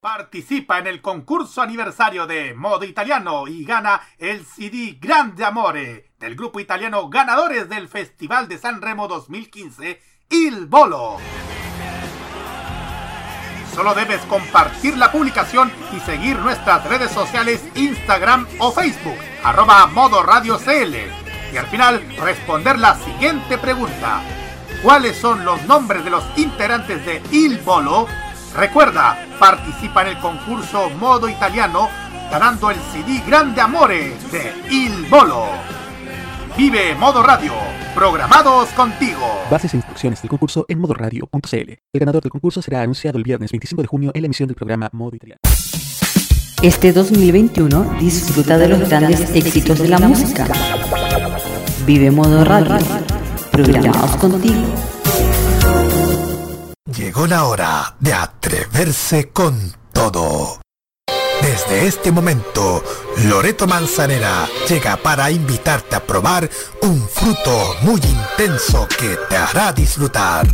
Participa en el concurso aniversario de Modo Italiano y gana el CD Grande Amore del grupo italiano ganadores del Festival de San Remo 2015, Il Bolo. Solo debes compartir la publicación y seguir nuestras redes sociales Instagram o Facebook, arroba Modo Radio CL. Y al final responder la siguiente pregunta. ¿Cuáles son los nombres de los integrantes de Il Bolo? Recuerda, participa en el concurso Modo Italiano ganando el CD Grande Amore de Il Bolo. Vive Modo Radio, programados contigo. Bases e instrucciones del concurso en modoradio.cl. El ganador del concurso será anunciado el viernes 25 de junio en la emisión del programa Modo Italiano. Este 2021 disfruta de los grandes éxitos de la música. Vive Modo Radio, programados contigo. Llegó la hora de atreverse con todo. Desde este momento, Loreto Manzanera llega para invitarte a probar un fruto muy intenso que te hará disfrutar.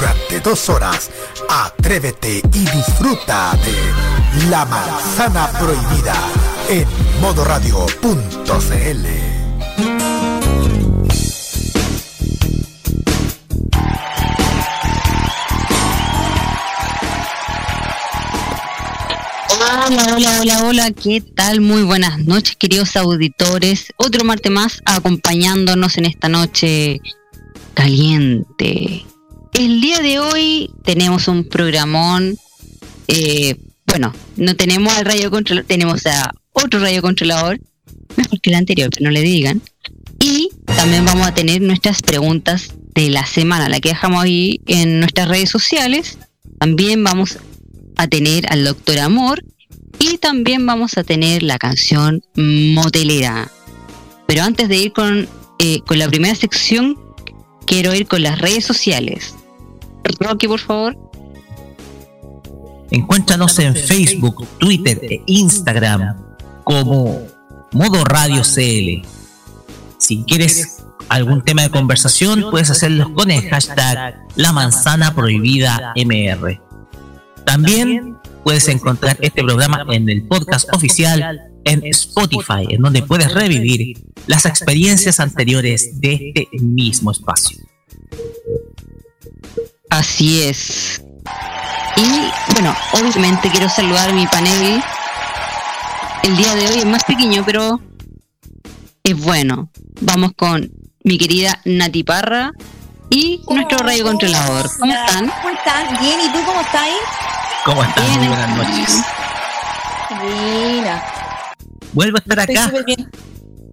Durante dos horas, atrévete y disfruta de La Manzana Prohibida en modoradio.cl. Hola, hola, hola, hola, ¿qué tal? Muy buenas noches, queridos auditores. Otro martes más acompañándonos en esta noche caliente. El día de hoy tenemos un programón. eh, bueno, no tenemos al radio controlador, tenemos a otro radio controlador, mejor que el anterior, pero no le digan. Y también vamos a tener nuestras preguntas de la semana, la que dejamos ahí en nuestras redes sociales. También vamos a tener al Doctor Amor y también vamos a tener la canción Motelera. Pero antes de ir con, eh, con la primera sección, quiero ir con las redes sociales. Rocky, por favor. Encuéntranos en Facebook, Twitter e Instagram como Modo Radio CL. Si quieres algún tema de conversación, puedes hacerlo con el hashtag La Manzana Prohibida MR. También puedes encontrar este programa en el podcast oficial en Spotify, en donde puedes revivir las experiencias anteriores de este mismo espacio. Así es. Y bueno, obviamente quiero saludar a mi panel. El día de hoy es más pequeño, pero es bueno. Vamos con mi querida Nati Parra y nuestro radio controlador. ¿Cómo están? ¿Cómo están? Bien, ¿y tú cómo estás? ¿Cómo están? Muy Bien, buenas noches. Mira, Vuelvo a estar estoy acá.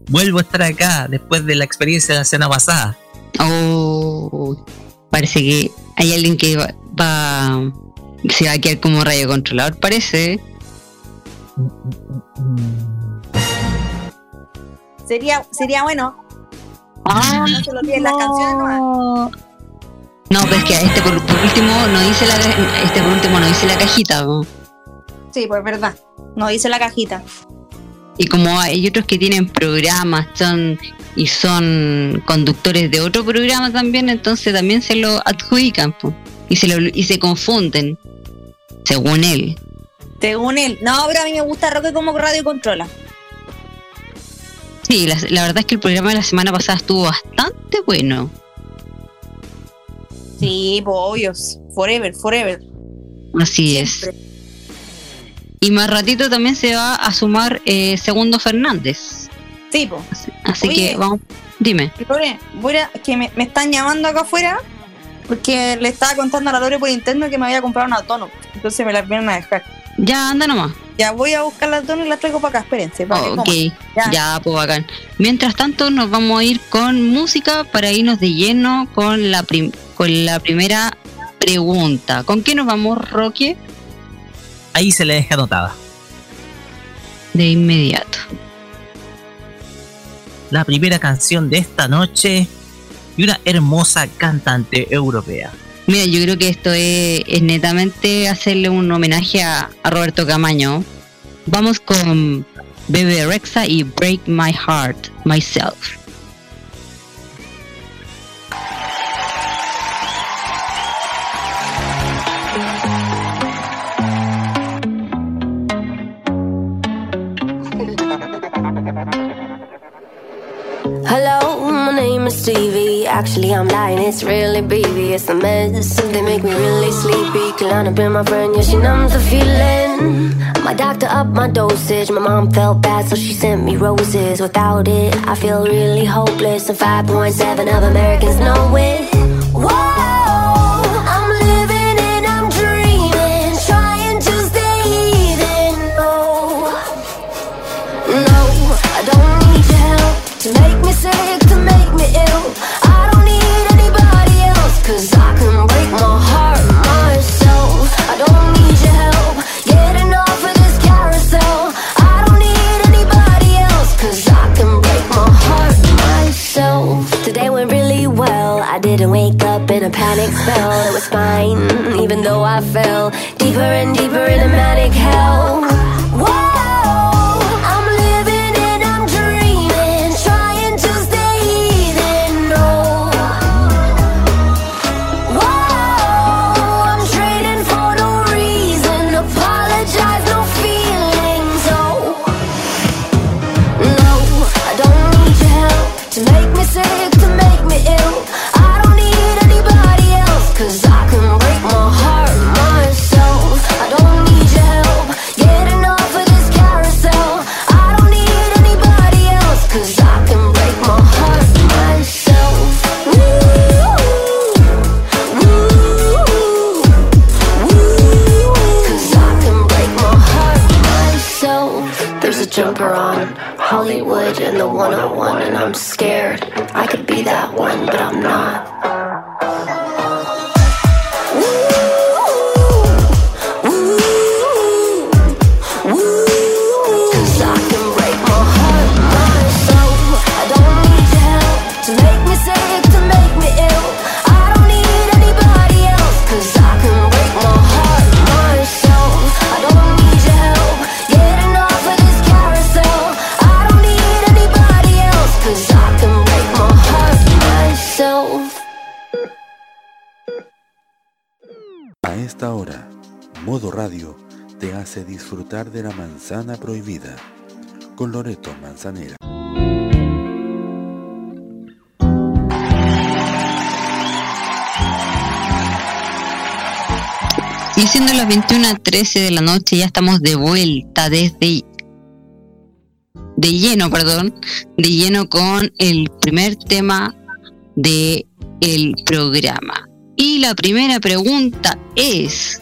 Vuelvo a estar acá después de la experiencia de la semana pasada. Oh, parece que hay alguien que va, va- se va a quedar como radio controlador, parece. Sería, sería bueno. Ah, no se lo olviden las canciones nomás. No, pero es que este por, por último no dice la este por último no dice la cajita. Sí, pues verdad. No dice la cajita. Y como hay otros que tienen programas son y son conductores de otro programa también, entonces también se lo adjudican po, y se lo, y se confunden, según él. Según él. No, pero a mí me gusta Roque como radio controla. Sí, la, la verdad es que el programa de la semana pasada estuvo bastante bueno. Sí, pues obvios. Forever, forever. Así es. Y más ratito también se va a sumar eh, Segundo Fernández. Sí, pues. Así, así Oye. que vamos, dime. Lore, voy a- que me, me están llamando acá afuera porque le estaba contando a la Lore por interno que me había comprado una tono. Entonces me la vienen a dejar. Ya, anda nomás. Ya voy a buscar la tono y la traigo para acá. Espérense. Para que ok, ya. Ya. pues bacán. Mientras tanto, nos vamos a ir con música para irnos de lleno con la, prim- con la primera pregunta. ¿Con qué nos vamos, Roque? Ahí se le deja anotada. De inmediato. La primera canción de esta noche y una hermosa cantante europea. Mira, yo creo que esto es, netamente hacerle un homenaje a, a Roberto Camaño. Vamos con Bebe Rexa y Break My Heart Myself. Hello, my name is Stevie. Actually, I'm lying, it's really BB. It's a mess. They make me really sleepy. Kalana been my friend, yeah, she numbs the feeling. My doctor upped my dosage. My mom felt bad, so she sent me roses. Without it, I feel really hopeless. And 5.7 of Americans know it. A panic spell. It was fine, even though I fell deeper and deeper one, Radio te hace disfrutar de la manzana prohibida con Loreto Manzanera. Y siendo las 21.13 de la noche, ya estamos de vuelta desde. de lleno, perdón, de lleno con el primer tema de el programa. Y la primera pregunta es: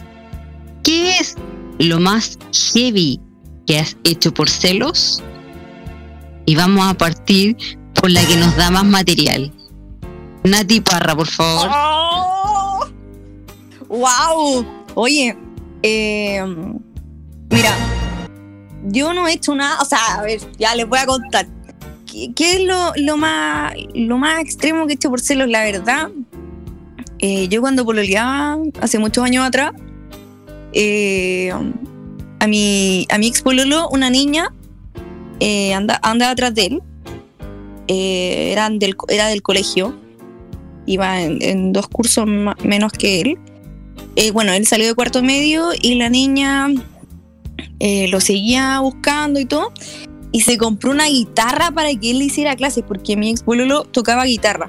¿Qué es lo más heavy que has hecho por celos? Y vamos a partir por la que nos da más material. Nati Parra, por favor. ¡Wow! Oye, eh, mira, yo no he hecho nada, o sea, a ver, ya les voy a contar. ¿Qué, es lo, lo más, lo más extremo que he hecho por celos? La verdad, eh, yo cuando pololeaba, hace muchos años atrás, eh, a mi, a ex pololo, una niña, eh, anda, andaba atrás de él, eh, del, era del colegio, iba en, dos cursos menos que él. Bueno, él salió de cuarto medio y la niña lo seguía buscando y todo. Y se compró una guitarra para que él le hiciera clases, porque mi ex pololo tocaba guitarra.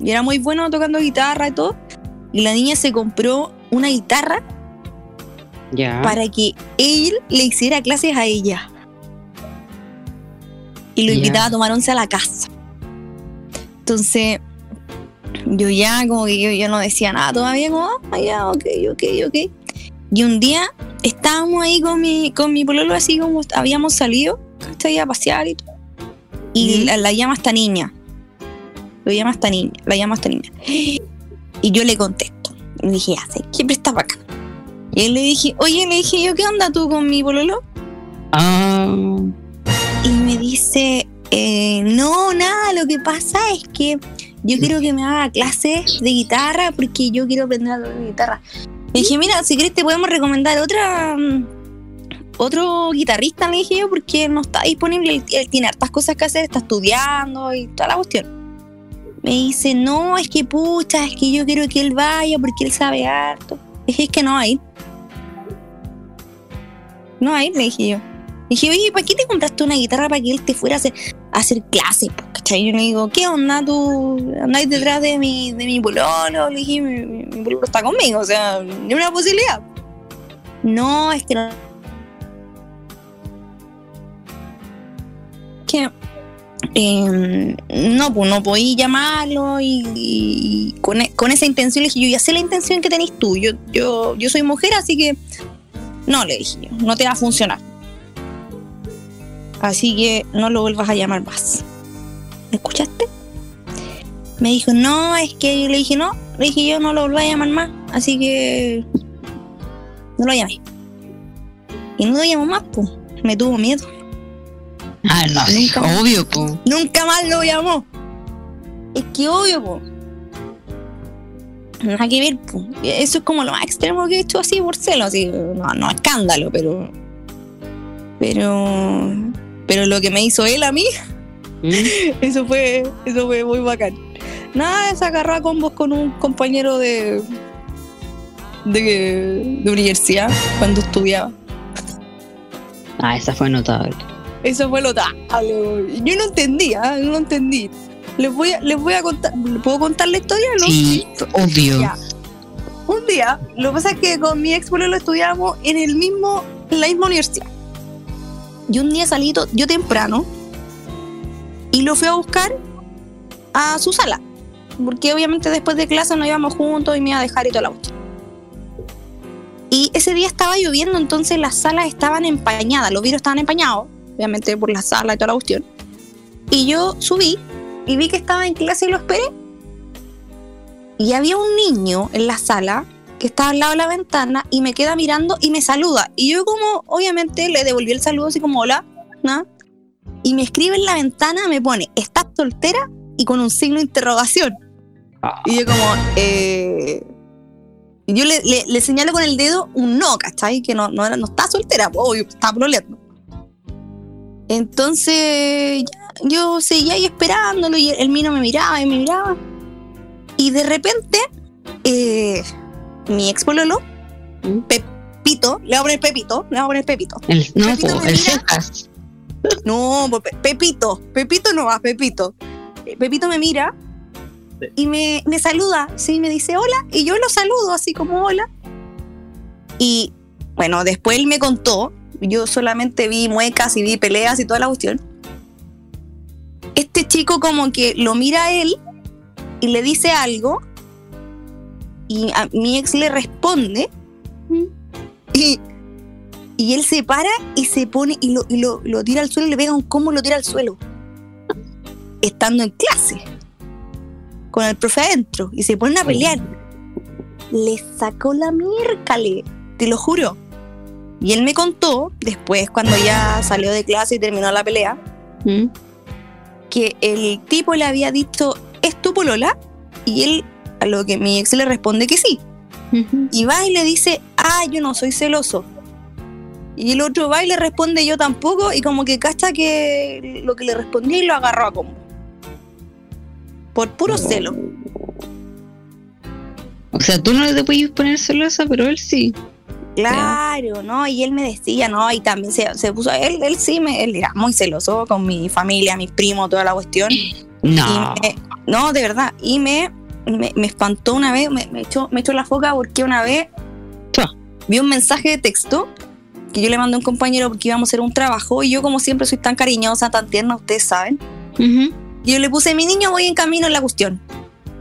Y era muy bueno tocando guitarra y todo. Y la niña se compró una guitarra Ya. para que él le hiciera clases a ella. Y lo invitaba a tomar once a la casa. Entonces, yo ya como que yo, yo no decía nada todavía, como, ah, ya, ok, ok, ok. Y un día estábamos ahí con mi, con mi pololo, así como habíamos salido, ¿cachai? A pasear y todo. Y la, la llama esta niña. Lo llama esta niña, la llama esta niña. Y yo le contesto. Y le dije, ya sé, ¿qué presta para acá? Y le dije, oye, le dije yo, ¿qué onda tú con mi pololo? Ah, Y me dice, eh, no, nada, lo que pasa es que yo quiero que me haga clases de guitarra porque yo quiero aprender a tocar guitarra. Le dije, mira, si querés te podemos recomendar otra mm, otro guitarrista, le dije yo, porque no está disponible, él, él tiene hartas cosas que hacer, está estudiando y toda la cuestión. Me dice, no, es que pucha, es que yo quiero que él vaya porque él sabe harto. Le dije, es que no hay. No hay, le dije yo. Le dije, oye, ¿para qué te compraste una guitarra para que él te fuera a hacer? a hacer clases, ¿cachai? Yo le digo, ¿qué onda tú? ¿Andáis detrás de mi, de mi pololo? Le dije, mi, mi, mi está conmigo, o sea, ni una posibilidad. No, es que no. Que eh, no, pues no podí llamarlo y, y con, e- con esa intención le dije, yo ya sé la intención que tenéis tú, yo, yo, yo soy mujer, así que no, le dije yo, no te va a funcionar. Así que no lo vuelvas a llamar más. ¿Me escuchaste? Me dijo, no, es que yo le dije, no, le dije yo no lo vuelvo a llamar más, así que no lo llamé. Y no lo llamó más, pues, me tuvo miedo. Ah, no, Nunca obvio, po. Nunca más lo llamó. Es que obvio, po. Nada que ver, po. Eso es como lo más extremo que he hecho así por celo, así, no, no escándalo, pero. Pero. Pero lo que me hizo él a mí, ¿Mm? eso fue. Eso fue muy bacán. Nada, se agarró a combos con un compañero de. de, de universidad cuando estudiaba. Ah, esa fue notable. Eso fue lo tal. Yo no entendía, no entendí. Les voy a, les voy a contar. ¿les ¿Puedo contar la historia? No? Sí, obvio. Ya. Un día, lo que pasa es que con mi ex lo estudiábamos en el mismo, en la misma universidad. Y un día salí yo temprano y lo fui a buscar a su sala. Porque obviamente después de clase nos íbamos juntos y me iba a dejar y toda la cuestión. Y ese día estaba lloviendo, entonces las salas estaban empañadas, los vidrios estaban empañados, obviamente por la sala y toda la cuestión. Y yo subí y vi que estaba en clase y lo esperé. Y había un niño en la sala que estaba al lado de la ventana y me queda mirando y me saluda. Y yo como, obviamente, le devolví el saludo así como, hola, ¿no? Y me escribe en la ventana, me pone, ¿estás soltera? Y con un signo de interrogación. Y yo como, eh... y yo le, le- le señalo con el dedo un no, ¿cachai? Que no, no, no está soltera, obvio, está proleando. Entonces, ya, yo seguía ahí esperándolo y el mío me miraba y me miraba. Y de repente, eh, mi ex pololo, ¿Mm? Pepito, le voy a poner Pepito, le voy a poner Pepito. El, no, Pepito po, el cejas. No, Pe- Pepito, Pepito no va, Pepito. Pepito me mira y me, me saluda, sí, me dice hola, y yo lo saludo así como hola. Y bueno, después él me contó, yo solamente vi muecas y vi peleas y toda la cuestión. Este chico como que lo mira a él y le dice algo y a mi ex le responde y, y él se para y se pone y lo, y lo, lo tira al suelo y le pega un combo y lo tira al suelo. Estando en clase. Con el profe adentro. Y se ponen a pelear. Le sacó la miércale. Te lo juro. Y él me contó, después, cuando ya salió de clase y terminó la pelea, ¿Mm? que el tipo le había dicho, ¿es tu polola? Y él, a lo que mi ex le responde que sí. Y va y le dice, ah, yo no soy celoso. Y el otro va y le responde, yo tampoco, y como que cacha que lo que le respondí lo agarró a combo. Por puro celo. O sea, tú no te puedes poner celosa, pero él sí. Claro, ¿no? Y él me decía, ¿no? Y también se, se puso, él, él sí, me, él era muy celoso con mi familia, mis primos, toda la cuestión. No. Me- no, de verdad. Y me, me, me espantó una vez, me, me echó, me echó la foca porque una vez vi un mensaje de texto que yo le mandé a un compañero porque íbamos a hacer un trabajo y yo como siempre soy tan cariñosa, tan tierna, ustedes saben. Y yo le puse, mi niño voy en camino en la cuestión.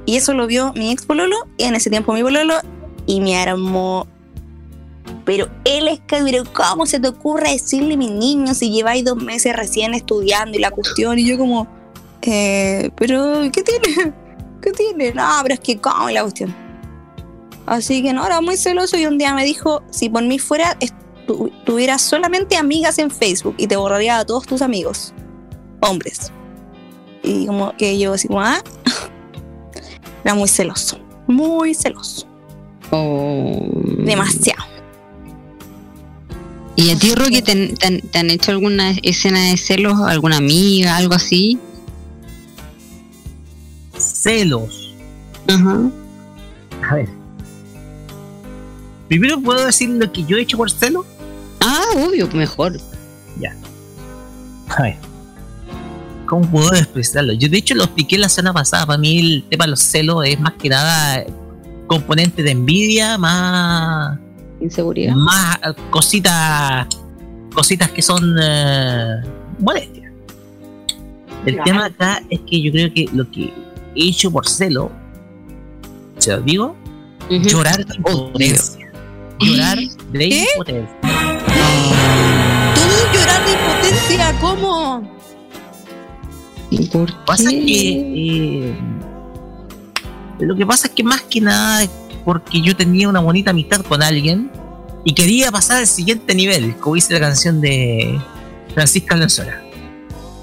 Y eso lo vio mi ex pololo, y en ese tiempo mi pololo, y me armó. Pero él es que, pero ¿cómo se te ocurre decirle a mi niño si lleváis dos meses recién estudiando y la cuestión? Y yo como, eh, pero ¿qué tiene? ¿Qué tiene? No, pero es que cómo y la cuestión. Así que no, era muy celoso y un día me dijo, si por mí fuera, tuvieras solamente amigas en Facebook y te borraría a todos tus amigos, hombres. Y como que yo así como, ah, era muy celoso, muy celoso, Oh. demasiado. ¿Y a ti, Rocky, te, han- te han- te han hecho alguna escena de celos? ¿Alguna amiga, algo así? Celos. Ajá. A ver. Primero puedo decir lo que yo he hecho por celo. Ah, obvio, mejor. A ver. ¿Cómo puedo expresarlo? Yo de hecho lo expliqué la semana pasada. Para mí el tema de los celos es más que nada componente de envidia, más Inseguridad. más eh, cositas cositas que son eh, molestias. El Claro. tema acá es que yo creo que lo que he hecho por celo, se lo digo, llorar de impotencia. Llorar de ¿Qué? impotencia. Tú llorar de impotencia, ¿cómo? ¿Y por Pasa qué? que eh, lo que pasa es que más que nada porque yo tenía una bonita amistad con alguien y quería pasar al siguiente nivel, como dice la canción de Francisca Alonsola.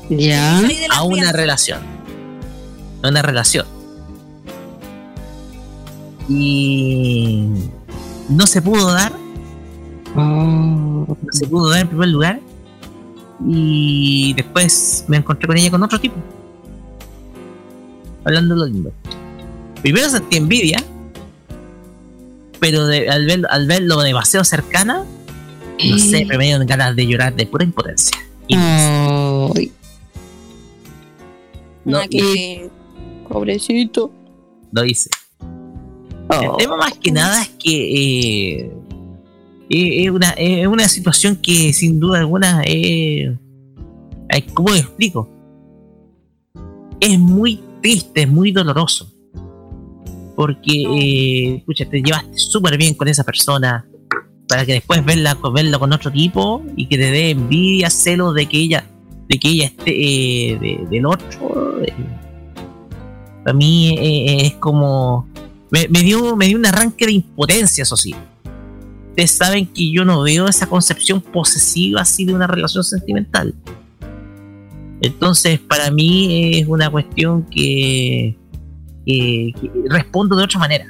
Ya. A una relación. A una relación. Y no se pudo dar, Oh. no se pudo dar en primer lugar. Y después me encontré con ella con otro tipo. Hablando de lo lindo. Primero sentí envidia, pero de- al, ver, al verlo demasiado cercana, no sé, me dieron ganas de llorar de pura impotencia. Y no, Ah, que- Pobrecito. lo hice. El tema más que nada es que eh, es, es una, es una situación que sin duda alguna es... ay, ¿Cómo lo explico? Es muy triste, es muy doloroso. Porque, eh, te llevaste súper bien con esa persona para que después verla, verla con otro tipo y que te dé envidia, celos de que ella, de que ella esté eh, de- del otro. Para mí eh, es como me, me dio me dio un arranque de impotencia, eso sí. Ustedes saben que yo no veo esa concepción posesiva así de una relación sentimental. Entonces, para mí es una cuestión que, que respondo de otra manera.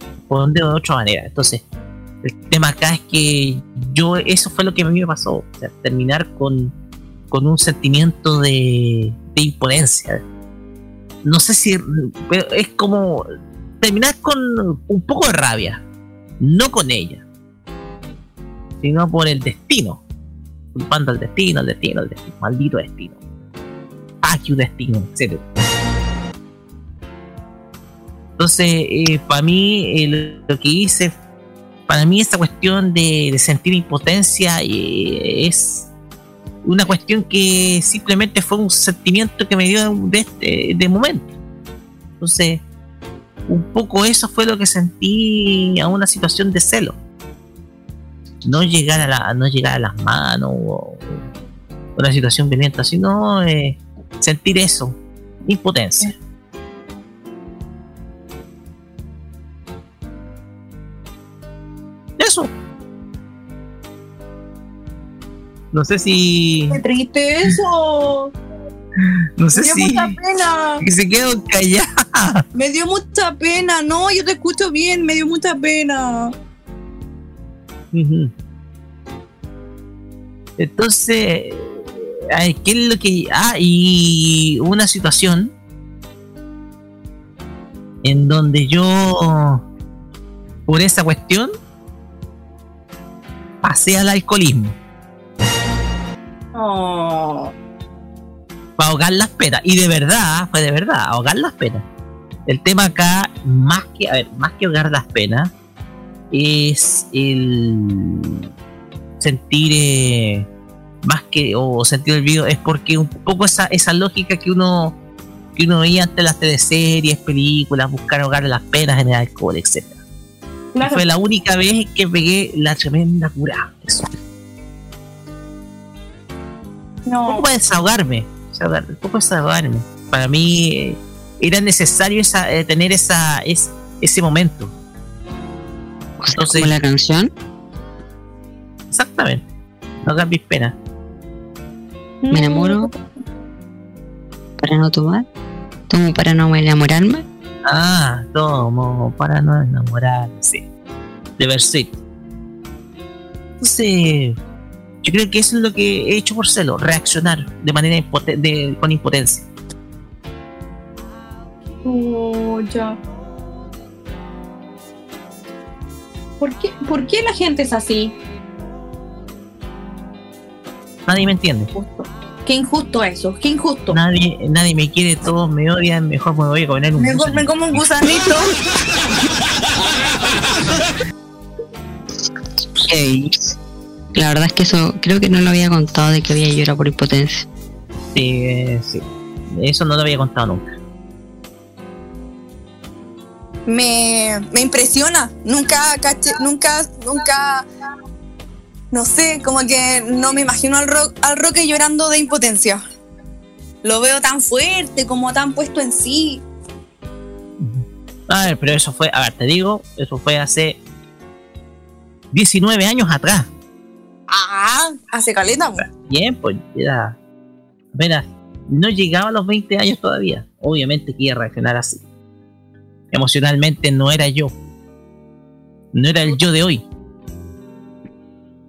Respondo de otra manera. Entonces, el tema acá es que yo, eso fue lo que a mí me pasó. O sea, terminar con, con un sentimiento de, de impotencia. No sé si, pero es como terminar con un poco de rabia. No con ella, sino por el destino. Culpando al destino, al destino, al destino. Maldito destino. Que un destino, etc. Entonces, para mí, eh, lo que hice, para mí esta cuestión de, de sentir impotencia eh, es una cuestión que simplemente fue un sentimiento que me dio de este de momento. Entonces, un poco eso fue lo que sentí a una situación de celo. No llegar a, la, no llegar a las manos o una situación violenta, sino eh, sentir eso, impotencia. Eso. No sé si. Qué triste eso. No sé Me dio si. mucha pena. Que se quedó callada. Me dio mucha pena. No, yo te escucho bien. Me dio mucha pena. Entonces, ay, ¿qué es lo que.? Ah, y una situación en donde yo, por esa cuestión, pasé al alcoholismo Oh. para ahogar las penas. Y de verdad, fue de verdad, ahogar las penas. El tema acá, más que, a ver, más que ahogar las penas, es el sentir eh, más que o sentir el video es porque un poco esa, esa lógica que uno que uno veía ante las teleseries, películas, buscar ahogar las penas en el alcohol, etc. Claro. Fue la única vez que pegué la tremenda cura. Eso. Un No. poco para desahogarme, desahogar- un poco desahogarme. Para mí eh, era necesario esa, eh, tener esa, es, ese momento. Entonces- como la canción. Exactamente. No hagan mis penas. Me enamoro para no tomar. Tomo para no enamorarme. Ah, tomo para no enamorarse. De Versuit. Entonces, yo creo que eso es lo que he hecho por celo, reaccionar de manera impote- de- con impotencia. Oh, ya. ¿Por qué, ¿Por qué la gente es así? Nadie me entiende. Justo. Qué injusto eso, qué injusto. Nadie, nadie me quiere, todos me odian, mejor me voy a comer un Me, co- me como un gusanito. La verdad es que eso creo que no lo había contado de que había llorado por impotencia. Sí, eh, sí. Eso no lo había contado nunca. me, me impresiona. Nunca caché, nunca, nunca, no sé, como que no me imagino al, ro al Roque llorando de impotencia. Lo veo tan fuerte, como tan puesto en sí. A ver, pero eso fue, a ver, te digo, eso fue hace 19 años atrás. Ah, hace caleta. Bien, pues era. Apenas no llegaba a los 20 años todavía. Obviamente que iba a reaccionar así. Emocionalmente no era yo. No era el yo de hoy.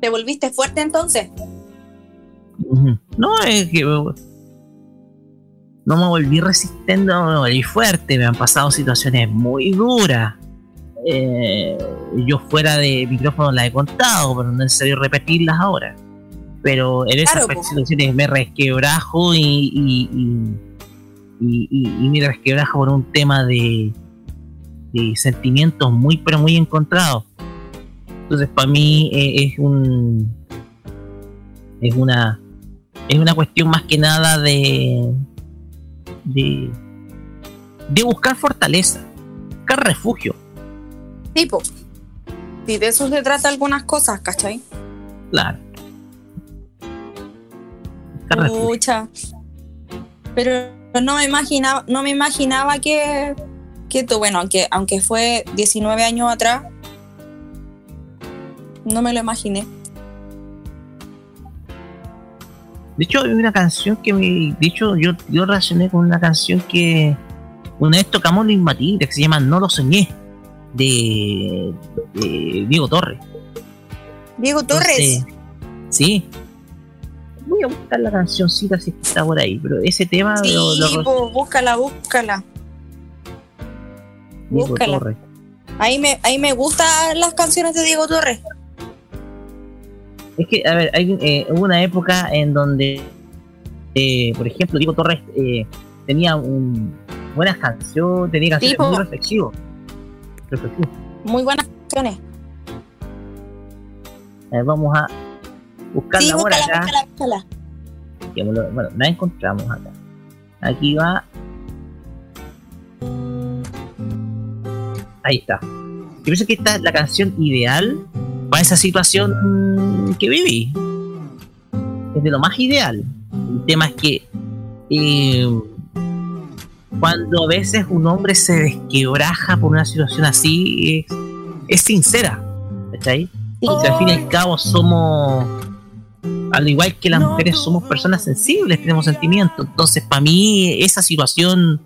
¿Te volviste fuerte entonces? No, es que. No me volví resistente, no me volví fuerte. Me han pasado situaciones muy duras. Eh, yo fuera de micrófono las he contado, pero no es necesario repetirlas ahora. Pero en esas Claro, situaciones me resquebrajo y- y- y me resquebrajo por un tema de, de sentimientos muy, pero muy encontrados. Entonces, para mí eh, es un. Es una. Es una cuestión más que nada de. de. de buscar fortaleza, buscar refugio. Tipo. Si de eso se trata algunas cosas, ¿cachai? Claro. Pucha. Pero no me imaginaba, no me imaginaba que, que tú, bueno, aunque, aunque fue 19 años atrás, no me lo imaginé. De hecho, hay una canción que me. De hecho, yo, yo relacioné con una canción que. Una vez tocamos en Matilde, que se llama No lo soñé. De. de Diego Torres. Diego Torres. Entonces, sí. Voy a buscar la cancioncita si está por ahí, pero ese tema Sí, lo, lo- po, búscala, búscala. Diego búscala. Torres. Ahí me, ahí me gustan las canciones de Diego Torres. Es que, a ver, hay, eh, hubo una época en donde, eh, por ejemplo, Diego Torres eh, tenía un, buenas canciones, tenía canciones Tipo. muy reflexivos. Reflexivos. Muy buenas canciones. Vamos a buscarla Sí, por búscala, acá. búscala, búscala. Bueno, la encontramos acá. Aquí va. Ahí está. Yo pienso que esta es la canción ideal para esa situación que viví. Es de lo más ideal. El tema es que eh, cuando a veces un hombre se desquebraja por una situación así, es, es sincera. ¿Cachai? Y si al fin y al cabo somos, al igual que las mujeres, somos personas sensibles, tenemos sentimientos. Entonces, para mí, esa situación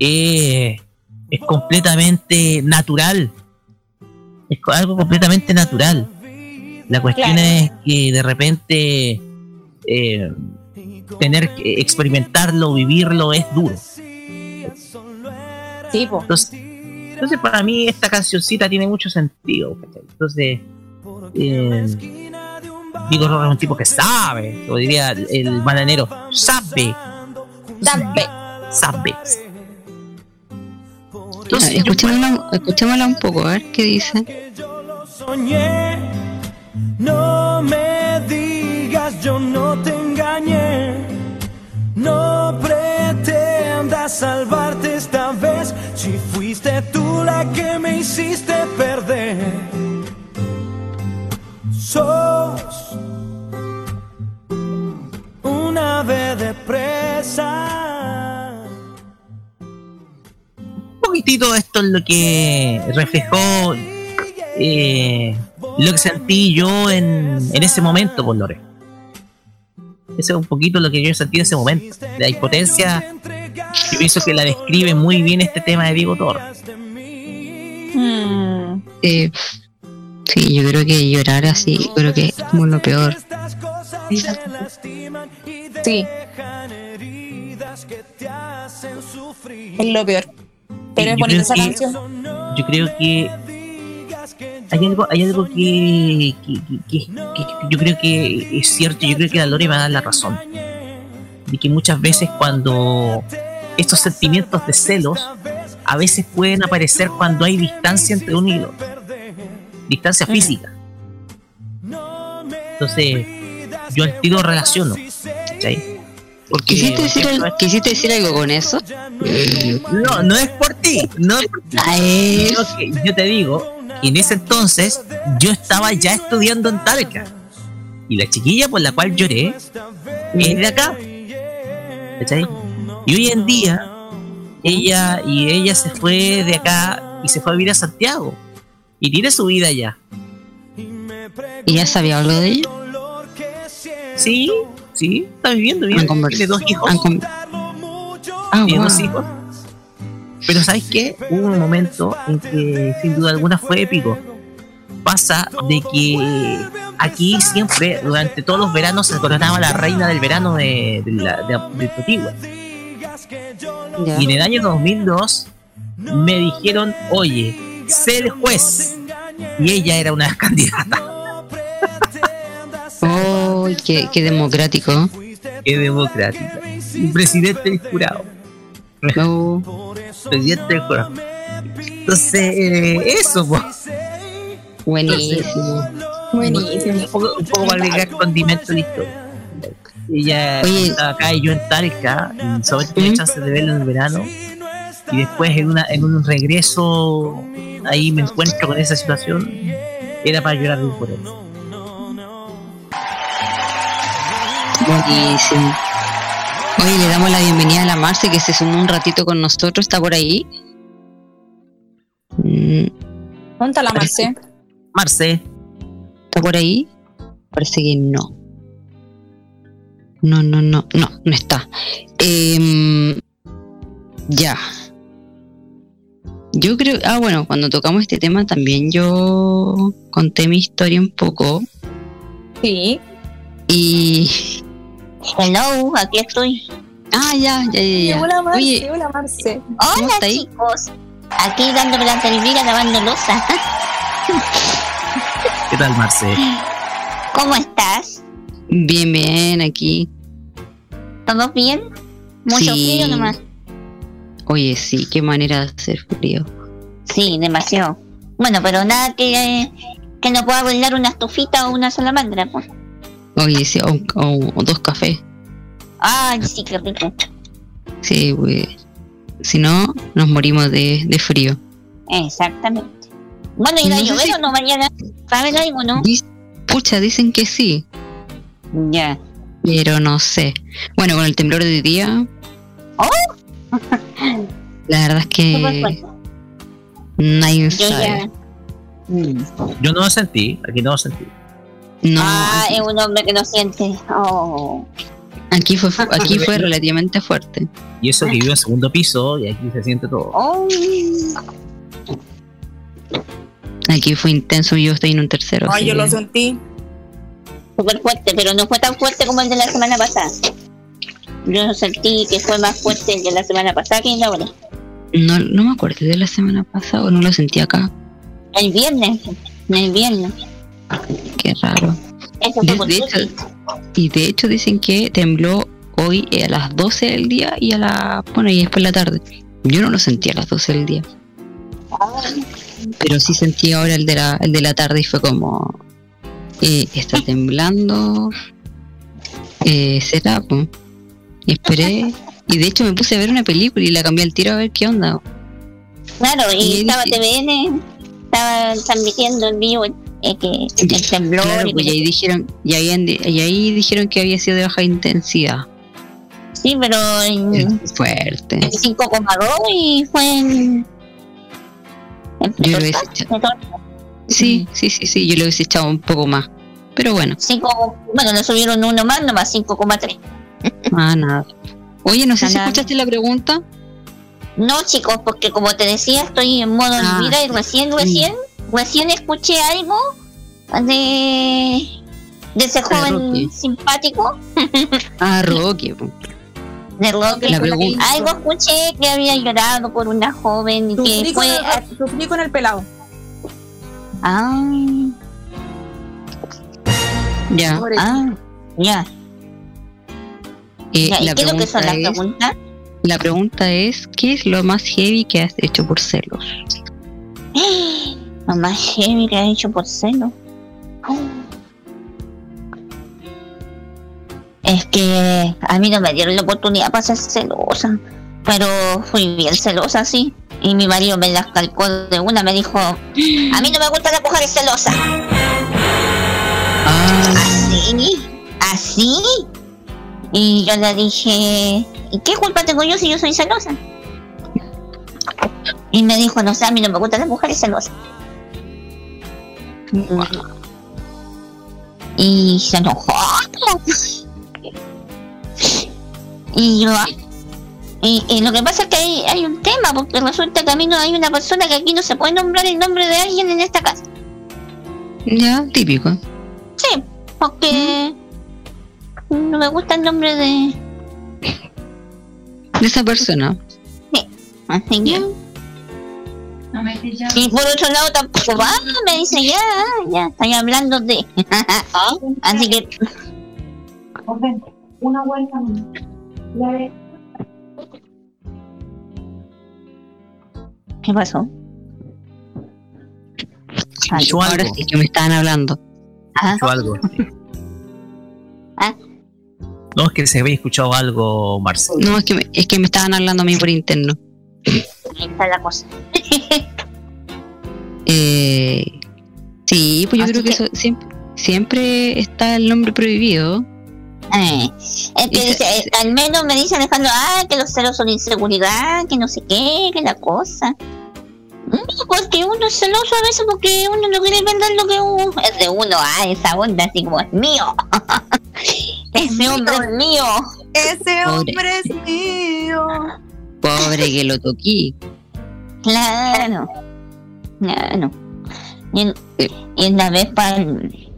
es, es completamente natural. Es algo completamente natural. La cuestión Claro. es que de repente eh, tener que experimentarlo, vivirlo, es duro. Sí. Entonces, entonces para mí esta cancioncita tiene mucho sentido. Entonces, eh, Diego es un tipo que sabe, lo diría el, bananero, sabe, Dame. sabe. Entonces, yo- Escuchémosla, escuchémosla un poco, a ver qué dice. soñé. No me digas, yo no te engañé. No pretendas salvarte esta vez. Si fuiste tú la que me hiciste perder. Sos una ave de presa. Un poquitito esto es lo que reflejó eh, lo que sentí yo en, en ese momento por Lore. Ese es un poquito lo que yo sentí en ese momento. La impotencia, yo pienso que la describe muy bien este tema de Diego Torres. Mm, Eh, sí, yo creo que llorar así, creo que es como lo peor. sí, es lo peor. Pero es Yo bonita creo esa que- canción. Yo creo que hay algo, hay algo que, yo creo que es cierto, yo creo que la Lore va a dar la razón. de que muchas veces cuando estos sentimientos de celos a veces pueden aparecer cuando hay distancia entre uno y el otro. Distancia física. Entonces, yo al tiro relaciono. ¿cachai? Porque, ¿Quisiste decir, porque al- ¿Quisiste decir algo con eso? no, no es por ti, no es por ti. Ay, que yo te digo que en ese entonces yo estaba ya estudiando en Talca. Y la chiquilla por la cual lloré es de acá. ¿Cachai? Y hoy en día, ella y ella se fue de acá y se fue a vivir a Santiago. Y tiene su vida allá. ¿Y ya sabía algo de ella? Sí, sí, está viviendo bien. Tiene dos hijos. Ah, tiene wow. dos hijos. Pero ¿sabes qué? Hubo un momento en que sin duda alguna fue épico. Pasa de que aquí siempre, durante todos los veranos, se coronaba la reina del verano de, de la, de. Y en el año 2002 me dijeron, oye, sé el juez. Y ella era una de las Oh, qué, qué democrático. Qué democrática. Un presidente del jurado. Oh, Presidente del jurado. Entonces, eh, eso, pues. buenísimo. Buenísimo. un poco, un poco para agregar condimento historia. Ella Oye. estaba acá y yo en Talca, solamente tuve ¿Mm? chance de verlo en el verano. Y después en, una, en un regreso, ahí me encuentro con esa situación. Era para llorar de por él. Buenísimo. Oye, le damos la bienvenida a la Marce que se sumó un ratito con nosotros. ¿Está por ahí? Mm, ¿Dónde está la Marce? Marce, ¿Está por ahí? Parece que no. No, no, no, no, no está. Em, ya. Yo creo, ah, bueno, cuando tocamos este tema también yo conté mi historia un poco Sí. y... Hello, aquí estoy. Ah, ya, ya, ya, ya. Hola Marce, Oye, hola Marce. ¿Cómo Hola chicos. Aquí dándome la televira lavando losa. ¿qué tal, Marce? ¿Cómo estás? bien, bien, aquí. ¿Todo bien? Mucho Sí. frío nomás. Oye, sí, qué manera de hacer frío. Sí, demasiado. Bueno, pero nada que, que no pueda bailar una estufita o una salamandra, pues. Oye, sí, o, o- o dos cafés. Ay, sí, qué rico. Sí, pues. Si no, nos morimos de, de frío. Exactamente. Bueno, ¿y va a No llover si- o no mañana? ¿Saben algo, no? Dic- Pucha, dicen que sí, Ya. pero no sé. Bueno, con el temblor de día. La verdad es que nadie Yo sabe. ya. Mm. Yo no lo sentí, aquí no lo sentí. No, ah, aquí, es un hombre que no siente. Oh. aquí fue fu- aquí fue relativamente fuerte. Y eso que vivo en segundo piso y aquí se siente todo. Oh. Aquí fue intenso y yo estoy en un tercero. Ay, yo lo sentí. Súper fuerte, pero no fue tan fuerte como el de la semana pasada. Yo sentí que fue más fuerte el de la semana pasada que el de ahora. no, no me acuerdo de la semana pasada o no lo sentí acá. El viernes. El viernes. Qué raro. Eso De, fue por de hecho, Tuti. y de hecho dicen que tembló hoy eh, a las 12 del día y a la bueno y después la tarde. Yo no lo sentí a las 12 del día, pero sí sentí ahora el de la, el de la tarde y fue como eh, está temblando. Eh, será? Y esperé. Y de hecho me puse a ver una película y la cambié al tiro a ver qué onda. Claro, y Y estaba TVN, estaba transmitiendo en vivo eh, que el temblor Claro, y pues, y ahí dijeron, y ahí, andi- y ahí dijeron que había sido de baja intensidad. Sí, pero en Fuerte. 5,2 y fue en. en Yo lo echado. Sí, sí, sí, sí, yo lo hubiese echado un poco más. Pero bueno, bueno, le subieron uno más, nomás 5,3. ah, nada. Oye, no sé si escuchaste la pregunta. No, chicos, porque como te decía, estoy en modo Ah, vida y recién, recién, recién escuché algo de, de ese joven Rocky. simpático Ah, Rocky. po. de Rocky. La pregunta- Algo escuché que había llorado por una joven y Sufrí que con, fue. el, sufrí con el pelado. Ah, Ya. Ah, ya. Eh, Ya, ¿y la, qué es lo que son pregunta las es, preguntas? la pregunta es, ¿qué es lo más heavy que has hecho por celos? Lo más heavy que has hecho por celo. Es que a mí no me dieron la oportunidad para ser celosa. Pero fui bien celosa, sí. Y mi marido me las calcó de una, me dijo, a mí no me gustan las mujeres celosas. Así, así. Y yo le dije, ¿y qué culpa tengo yo si yo soy celosa? Y me dijo, no sé, a mí no me gustan las mujeres celosas. Y se enojó. Y yo, y, y lo que pasa es que hay, hay un tema, porque resulta que a mí no hay una persona que aquí no se puede nombrar el nombre de alguien en esta casa. Ya, típico. Sí, porque no me gusta el nombre de, De esa persona. Así que. Y por otro lado tampoco va, me dice ya, ya, estoy hablando de. Así que. Una vuelta ¿Qué pasó? Ay, Escuchó ahora algo. sí que me estaban hablando. Escuchó algo. ¿Ah? No, es que se había escuchado algo, Marcelo. No, es que, me, es que me estaban hablando a mí por interno. Ahí está la cosa. Eh, sí, pues yo Así creo que, que- eso siempre, siempre está el nombre prohibido. Eh, es que dice, eh, al menos me dice Alejandro, ah, que los celos son inseguridad, que no sé qué, que la cosa. No, porque uno es celoso a veces porque uno no quiere vender lo que uno, es de uno, ah, esa onda así como es mío. Ese hombre es mío. Ese hombre es mío. Pobre que lo toqué. Claro. Claro. Y, en- y una vez para el...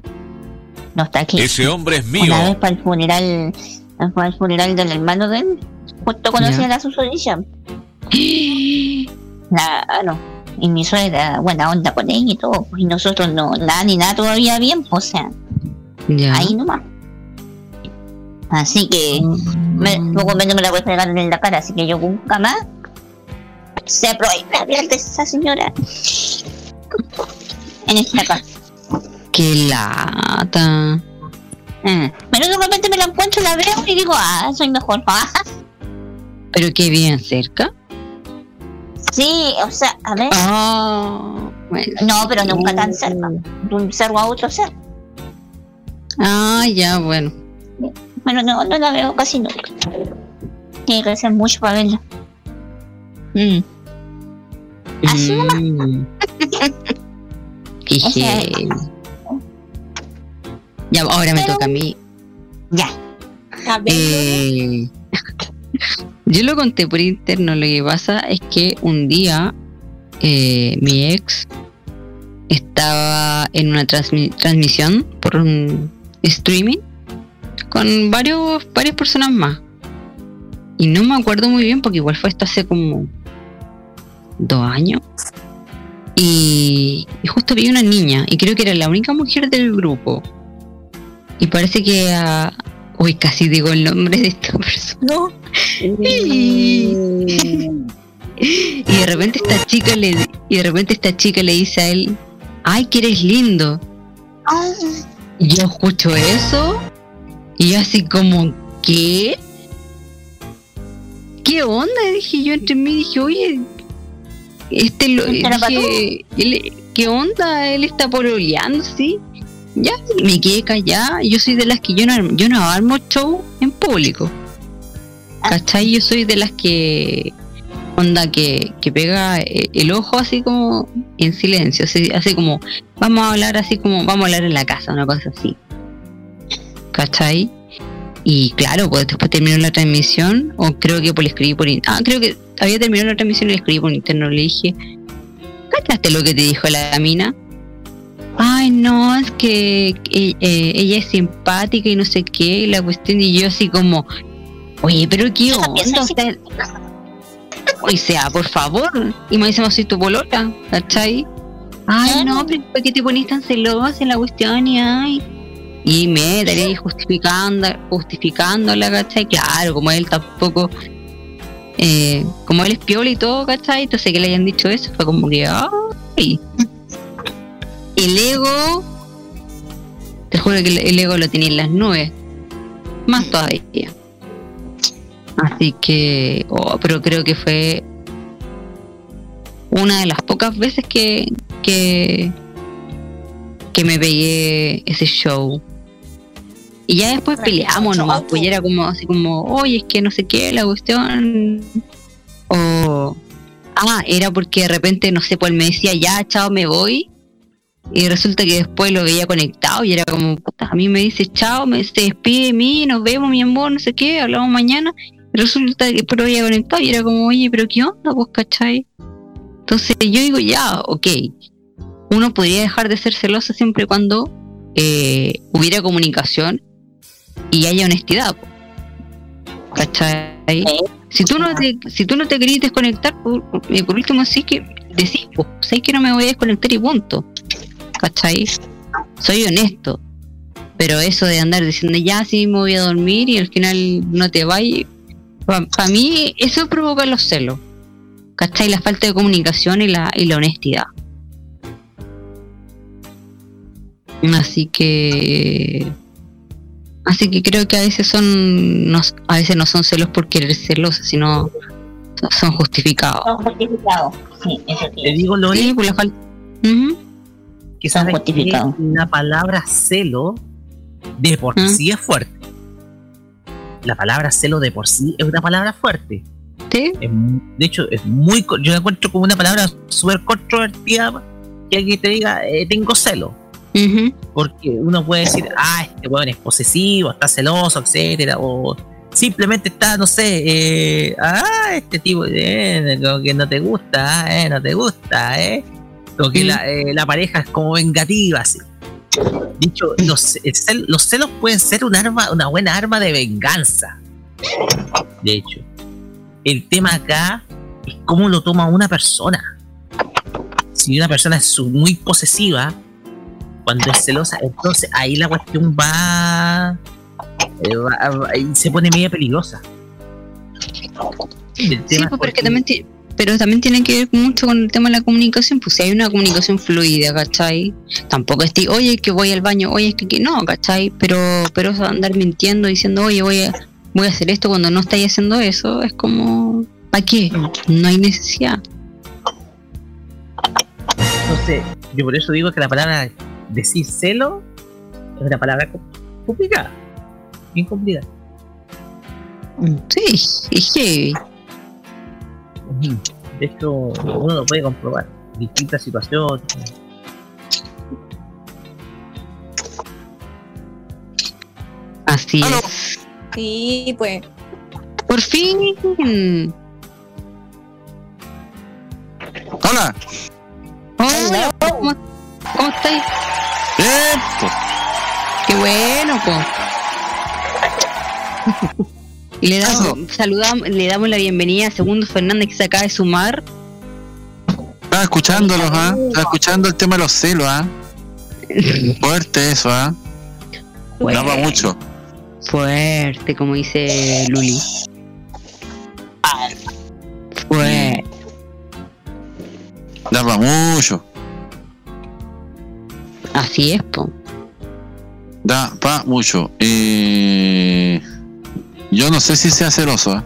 No está aquí. Ese hombre es mío. Una vez para el funeral, para el funeral del hermano de él, justo conocí Ya. a la susodicha. Claro. Y mi suegra, buena onda con ella y todo. pues, Y nosotros no, nada ni nada todavía bien, o sea, Ya. ahí nomás. Así que, me, poco menos me la voy a pegar en la cara, así que yo nunca más se prohíbe hablar de esa señora en esta casa. Qué lata. Mm. Pero de repente me la encuentro, la veo y digo, ah, soy mejor. Pero qué bien cerca. sí, o sea, a ver. Ah, bueno. No, pero nunca tan cerca. De un cerro a otro cerro. Ah, ya, bueno. Bueno, no, no la veo casi nunca. Tiene que hacer mucho para verla. Mm. Así. Mm. O sea. Ya, ahora me toca a mí. Ya. A ver, Eh, yo lo conté por interno. Lo que pasa es que un día eh, mi ex estaba en una transmi- transmisión por un streaming con varios, varias personas más. Y no me acuerdo muy bien porque igual fue esto hace como dos años. Y, y justo vi una niña y creo que era la única mujer del grupo. Y parece que a... Uy, casi digo el nombre de esta persona. no. Y de repente esta chica le y de repente esta chica le dice a él, "Ay, que eres lindo." Yo escucho eso y yo así como, ¿qué? ¿Qué onda? Dije yo entre mí, dije, oye, este lo, ¿Este era para dije, él- ¿qué onda? Él está pololeando, sí. Ya, me quedé callada. Yo soy de las que yo no, yo no armo show en público. ¿Cachai? Yo soy de las que onda que, que pega eh, el ojo así como en silencio, así, así como vamos a hablar así como vamos a hablar en la casa, una cosa así. ¿Cachai? Y claro, pues después terminó la transmisión, o creo que por le escribí por ah, creo que había terminado la transmisión y le escribí por interno, le dije, ¿cachaste lo que te dijo la mina? Ay, no, es que eh, eh, ella es simpática y no sé qué, y la cuestión, y yo así como, oye, pero qué onda, usted, o sea, por favor. Y me dice, soy tu polota, ¿cachai? Ay, no, pero ¿por qué te pones tan celosa en la cuestión? Y ay. Y me estaría ahí justificando, justificándola, ¿cachai? Claro, como él tampoco, eh, como él es piola y todo, ¿cachai? Entonces que le hayan dicho eso fue como que, ay. El ego, te juro que el ego lo tenía en las nubes, más todavía. Así que, oh, pero creo que fue una de las pocas veces que, que, que me pegué ese show. Y ya después peleamos nomás, pues ya era como así como, oye, es que no sé qué, la cuestión. O, ah, era porque de repente, no sé, pues él me decía, ya, chao, me voy. Y resulta que después lo veía conectado y era como, puta, a mí me dice, chao, me, se despide de mí, nos vemos, mi amor, no sé qué, hablamos mañana. Y resulta que después lo veía conectado y era como, oye, pero ¿qué onda, vos, cachai? Entonces yo digo, ya, ok, uno podría dejar de ser celoso siempre y cuando eh, hubiera comunicación y haya honestidad. po. ¿Cachai? Si tú no te, si tú no te querías desconectar, por, por último sí que decís, pues, sé que no me voy a desconectar y punto. ¿Cachai? Soy honesto. Pero eso de andar diciendo ya sí me voy a dormir y al final no te vayas, para mí eso provoca los celos. ¿Cachai? La falta de comunicación y la, y la honestidad. Así que. Así que creo que a veces son. No, a veces no son celos por querer celos, sino son- justificados. Son justificados. Sí, eso sí. Te digo, Lore, Sí, por la falta. que justificados. la palabra celo de por ¿Mm? sí es fuerte. La palabra celo de por sí es una palabra fuerte. ¿Sí? Es de hecho, es muy. Yo la encuentro como una palabra súper controvertida que alguien te diga, eh, tengo celo. Porque uno puede decir, ah, este weón es posesivo, está celoso, etcétera, o simplemente está, no sé, eh, ah, este tipo, eh, como que no te gusta, eh, no te gusta, eh. Como que la, eh, la pareja es como vengativa, así. Dicho, los, el cel- los celos pueden ser un arma, una buena arma de venganza. De hecho, el tema acá es cómo lo toma una persona. Si una persona es muy posesiva, cuando es celosa, entonces ahí la cuestión va, va- se pone media peligrosa. El Sí, pues, porque- que también pero también tiene que ver mucho con el tema de la comunicación. Pues si hay una comunicación fluida, ¿cachai? Tampoco estoy, oye, que voy al baño, oye, es que, que no, ¿cachai? Pero, pero andar mintiendo, diciendo, oye, voy a, voy a hacer esto cuando no estáis haciendo eso, es como, ¿para qué? No hay necesidad. Entonces, yo por eso digo que la palabra decir celo es una palabra com- complicada. Bien complicada. Sí, es heavy. Ujú. De hecho, uno lo puede comprobar. Distintas situaciones. Así es. Sí, pues. Por fin. Hola. Hola, ¿cómo, cómo estáis? Bien, pues. Qué bueno, po. Y le damos, saludamos, le damos la bienvenida a Segundo Fernández que se acaba de sumar. Estaba escuchándolos, ¿ah? Estaba escuchando el tema de los celos, ¿ah? Fuerte eso, ¿ah? Daba mucho. Fuerte, como dice Luli. Fuerte. Daba mucho. Así es, po. Da pa mucho. Eh, yo no sé si sea celoso, ¿ah?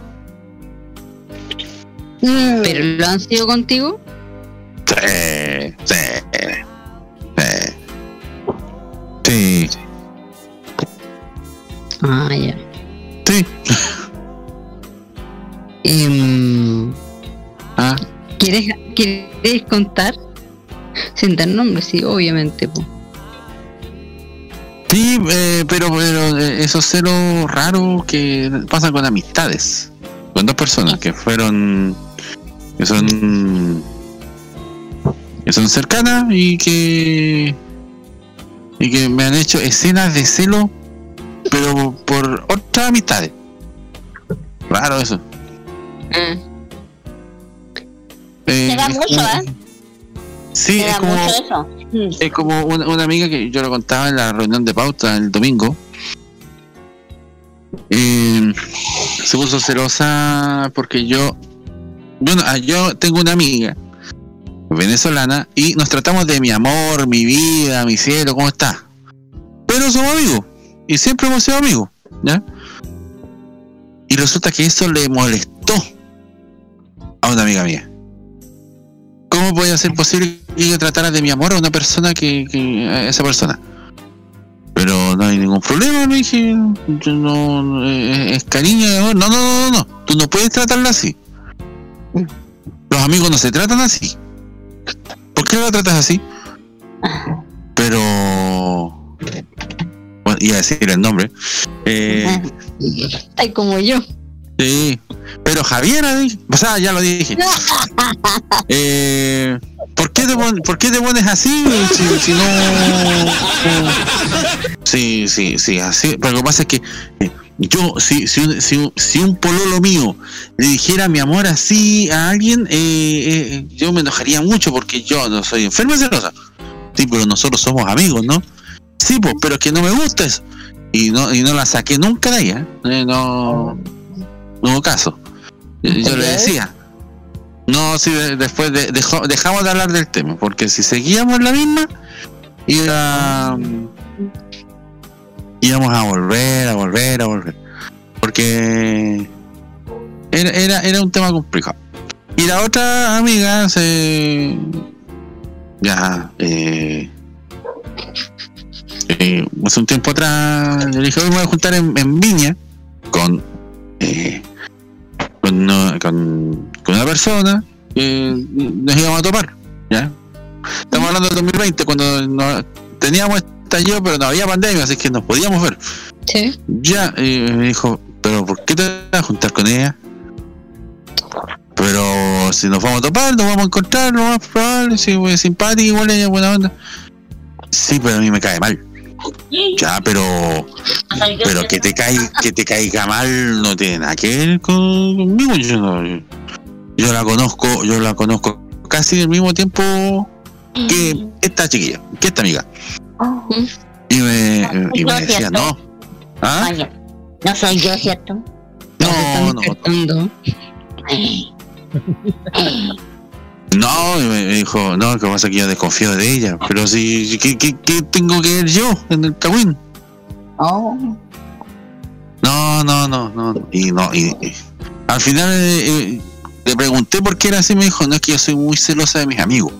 ¿Pero lo han sido contigo? Sí, sí, sí. Sí, Ah, ya. sí. Em, Ah, ¿quieres, ¿Quieres contar? Sin dar nombres, sí, obviamente, po. Sí, eh, pero, pero eh, esos celos raros que pasan con amistades. Con dos personas que fueron. que son. que son cercanas y que. y que me han hecho escenas de celo, pero por otras amistades. Raro eso. Eh, Se da mucho, como- ¿eh? Sí, ¿Te es da como, mucho eso? Es como una, amiga que yo lo contaba en la reunión de pauta el domingo. Eh, se puso celosa porque yo, bueno, ah, yo tengo una amiga venezolana y nos tratamos de mi amor, mi vida, mi cielo, ¿cómo está? Pero somos amigos y siempre hemos sido amigos. Y resulta que eso le molestó a una amiga mía. ¿Cómo podía ser posible que yo tratara de mi amor a una persona que, a esa persona? Pero no hay ningún problema, le dije. Yo no, no, eh, es cariño amor. No, no, no, no. Tú no puedes tratarla así. Los amigos no se tratan así. ¿Por qué la tratas así? Pero. Bueno, a decir el nombre. Eh, Ay, como yo. Sí, pero Javiera, dije, o sea, ya lo dije. Eh, ¿por, qué te pon- ¿Por qué te pones así? Si, si no. Sí, sí, sí, así. Pero lo que pasa es que eh, yo, si, si, un, si, un- si un pololo mío le dijera mi amor así a alguien, eh, eh, yo me enojaría mucho porque yo no soy enferma y celosa. Sí, pero nosotros somos amigos, ¿no? Sí, pues, pero es que no me gusta eso. Y no, y no la saqué nunca de ella. ¿eh? Eh, no, no hubo caso. Yo, yo le decía. No, sí, de- después de- dejó- dejamos de hablar del tema, porque si seguíamos la misma, iba, íbamos a volver, a volver, a volver. Porque era, era, era un tema complicado. Y la otra amiga se. Ya, eh, eh, hace un tiempo atrás le dije, hoy me voy a juntar en, en Viña con, eh, con, una- con, con una persona que nos íbamos a topar. ¿ya? Estamos hablando del 2020, cuando no, teníamos estallido, pero no había pandemia, así que nos podíamos ver. Sí. Ya, y me dijo, pero ¿por qué te vas a juntar con ella? Pero si nos vamos a topar, nos vamos a encontrar, lo más probable, si es simpática, igual ella es buena onda. Sí, pero a mí me cae mal. Ya, pero pero que te caiga, que te caiga mal no tiene nada que ver con- conmigo. Yo, no- yo la conozco, yo la conozco casi al mismo tiempo que esta chiquilla, que esta amiga. Y me, y me decía, no. ¿Ah? No soy yo, ¿cierto? No, no, no, y me dijo, no, que pasa que yo desconfío de ella, pero si, ¿qué, qué, qué tengo que ver yo en el Kawin? Oh. No, no, no, no, y no, y, y- al final eh, eh, le pregunté por qué era así, me dijo, no, es que yo soy muy celosa de mis amigos.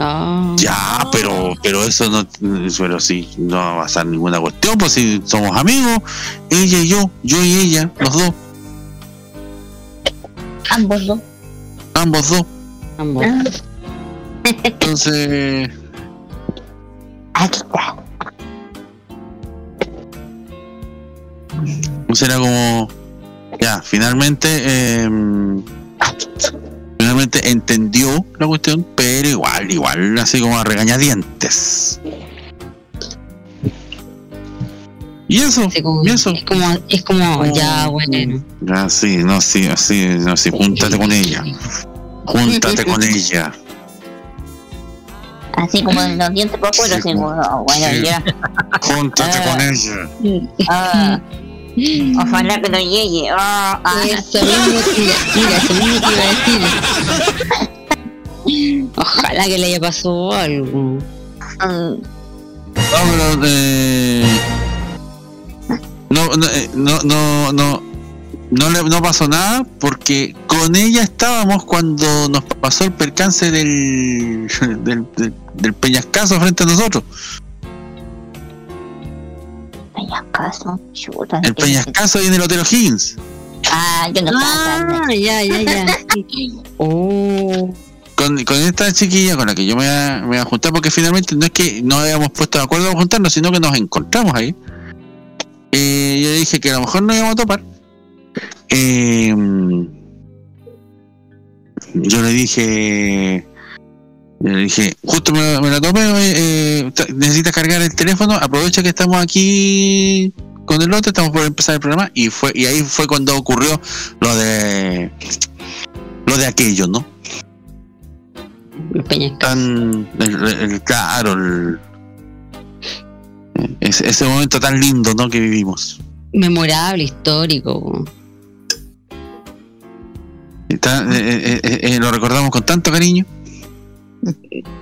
Ah. Ya, pero, pero eso no, pero sí, no va a pasar ninguna cuestión, pues si somos amigos, ella y yo, yo y ella, los dos, Ambos dos. ambos dos. Ambos. Entonces, Aquí está. Era como, ya, finalmente, eh, finalmente entendió la cuestión, pero igual, igual, así como a regañadientes. Y eso, y eso. Es como, es como, ya, bueno. Ya, sí, no, sí, así, no, sí, júntate con ella. Júntate con ella. Así como los dientes por fuera, así como, oh, bueno, Sí. ya. Júntate con ella. Ah. Ojalá que no llegue. Ah, ah. Eso mismo te iba- mira, eso mismo te iba a decir. Ojalá que le haya pasado algo. No, pero, eh, no, no, eh, no, no, no, no, le, no pasó nada porque con ella estábamos cuando nos pasó el percance del, del, del, del peñascazo frente a nosotros. Peñascaso, chuta. El peñascaso ahí en el Hotel O'Higgins. Ah, yo no Ah, ya, ya, ya. Oh. Con, con esta chiquilla con la que yo me voy, a, me voy a juntar, porque finalmente no es que no habíamos puesto de acuerdo a juntarnos, sino que nos encontramos ahí. Eh, yo dije que a lo mejor nos íbamos a topar. Eh, yo le dije, yo le dije, justo me, me la oye, eh, ta- necesitas cargar el teléfono, aprovecha que estamos aquí con el otro, estamos por empezar el programa, y fue y ahí fue cuando ocurrió lo de lo de aquello, ¿no? Tan, el, el- claro, el- ese, ese momento tan lindo, ¿no? Que vivimos. Memorable, histórico. Po. Eh, eh, eh, lo recordamos con tanto cariño.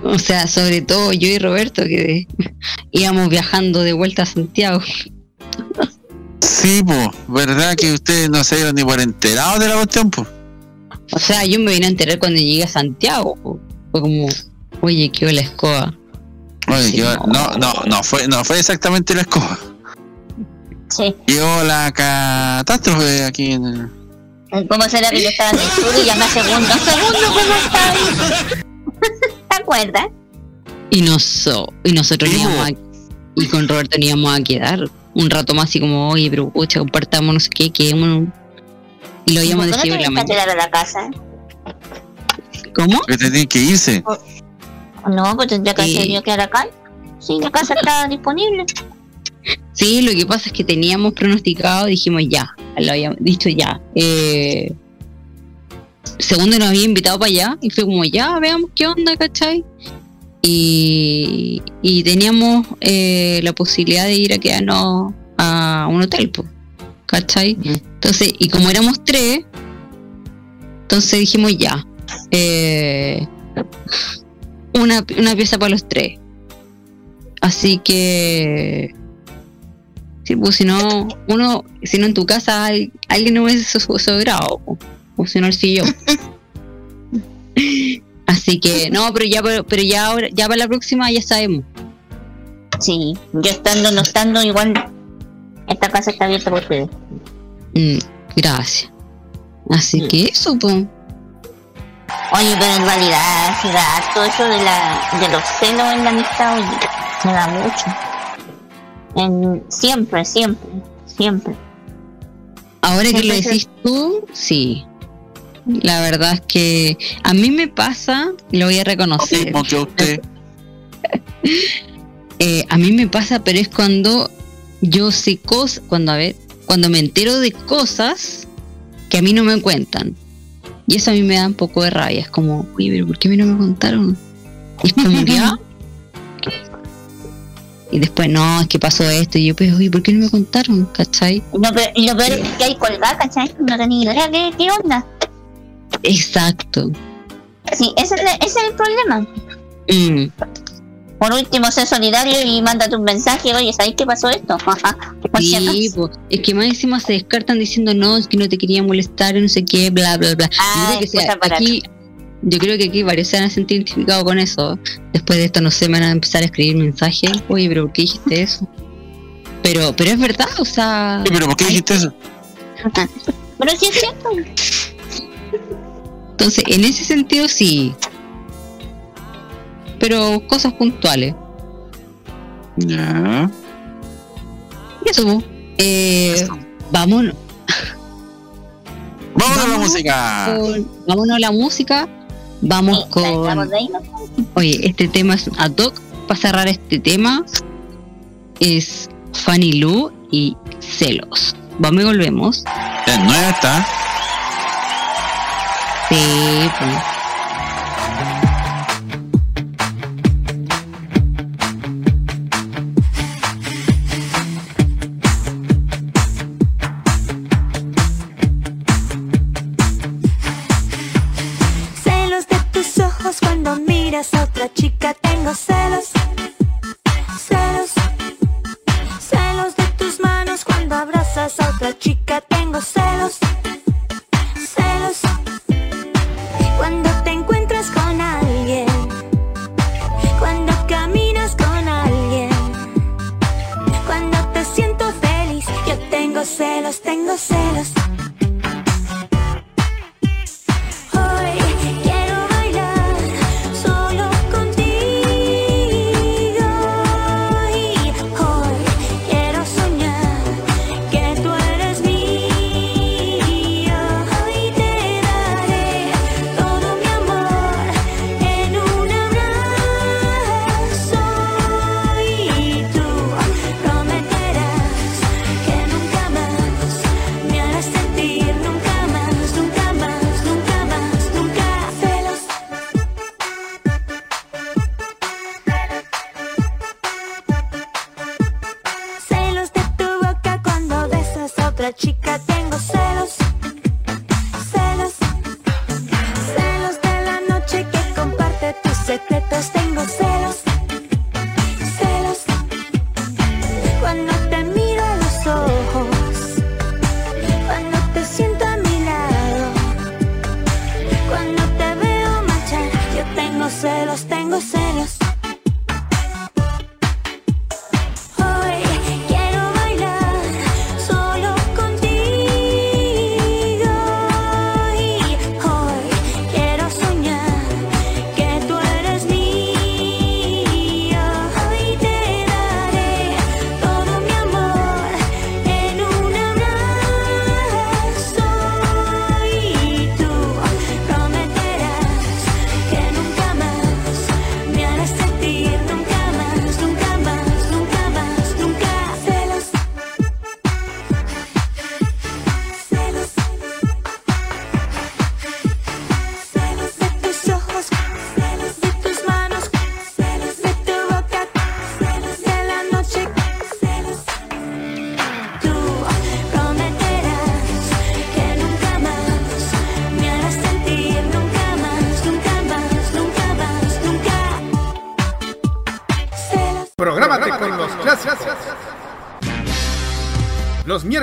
O sea, sobre todo yo y Roberto que íbamos viajando de vuelta a Santiago. Sí, pues, ¿verdad que ustedes no se dieron ni por enterados de la cuestión, pues? O sea, yo me vine a enterar cuando llegué a Santiago. po. Fue como, oye, qué la escoba. Oye, Sí, no. no, no, fue, no fue exactamente la escoba. Sí. Llegó la catástrofe aquí en el. ¿Cómo será que yo estaba en el sur y llamé a segundo? Segundo, ¿cómo estás? ¿Te acuerdas? Y, noso- y nosotros íbamos a- y con Roberto nos íbamos a quedar un rato más así como, oye, pero pucha, compartamos no sé qué, quedémonos. Y lo íbamos a ¿Por qué decir en la mañana. quedar a la casa? ¿Cómo? Que tenían que irse. No, pues tendría que haber ido a quedar acá. Sí, la casa está disponible. Sí, lo que pasa es que teníamos pronosticado, dijimos ya, lo habíamos dicho ya. Eh, segundo nos había invitado para allá y fue como ya, veamos qué onda, ¿cachai? Y, y teníamos eh, la posibilidad de ir a quedarnos a un hotel, pues, ¿cachai? Entonces, y como éramos tres, entonces dijimos ya, eh, una, una pieza para los tres. Así que Sí, pues si no, uno, si no en tu casa al- alguien no hubiese so- sobrado, o si no el sillón. Así que, no, pero ya, pero, pero ya ahora, ya para la próxima ya sabemos. Sí, yo estando, no estando, igual esta casa está abierta por ustedes. Mm, gracias. Así que eso, pues. Oye, pero en realidad, si da harto eso de, la, de los celos en la amistad, oye, me da mucho. En, siempre, siempre, siempre. Ahora que lo decís tú, sí. La verdad es que a mí me pasa, lo voy a reconocer. Mismo que usted. Eh, a mí me pasa, pero es cuando yo sé cosas, cuando a ver, cuando me entero de cosas que a mí no me cuentan. Y eso a mí me da un poco de rabia. Es como, oye, pero ¿por qué a mí no me contaron? Es como ah. Y después, no, es que pasó esto. Y yo, pues, oye, ¿por qué no me contaron? ¿Cachai? Lo peor, y lo peor es que hay colgada, ¿cachai? No tenía idea qué, qué onda. Exacto. Sí, ese, es el- ese es el problema. Mm, Por último, sé solidario y mándate un mensaje, oye, ¿sabes qué pasó esto? Sí, po. es que más encima se descartan diciendo no, es que no te quería molestar, no sé qué, bla, bla, bla. Ah, que barata. Yo creo que aquí varios se van a sentir identificados con eso. Después de esto, no sé, me van a empezar a escribir mensajes. Oye, pero ¿por qué dijiste eso? Pero, pero es verdad, o sea. Sí, pero ¿por qué dijiste eso? Pero sí es cierto. Entonces, en ese sentido, sí. Pero cosas puntuales. Ya. Y eso, po. eh, vámonos. Vámonos a la música. con- vámonos a la música. Vamos con. Oye, este tema es ad hoc. Para cerrar este tema, es Fanny Lu y Celos. Vamos y volvemos. Ya nueva está. Sí, pues.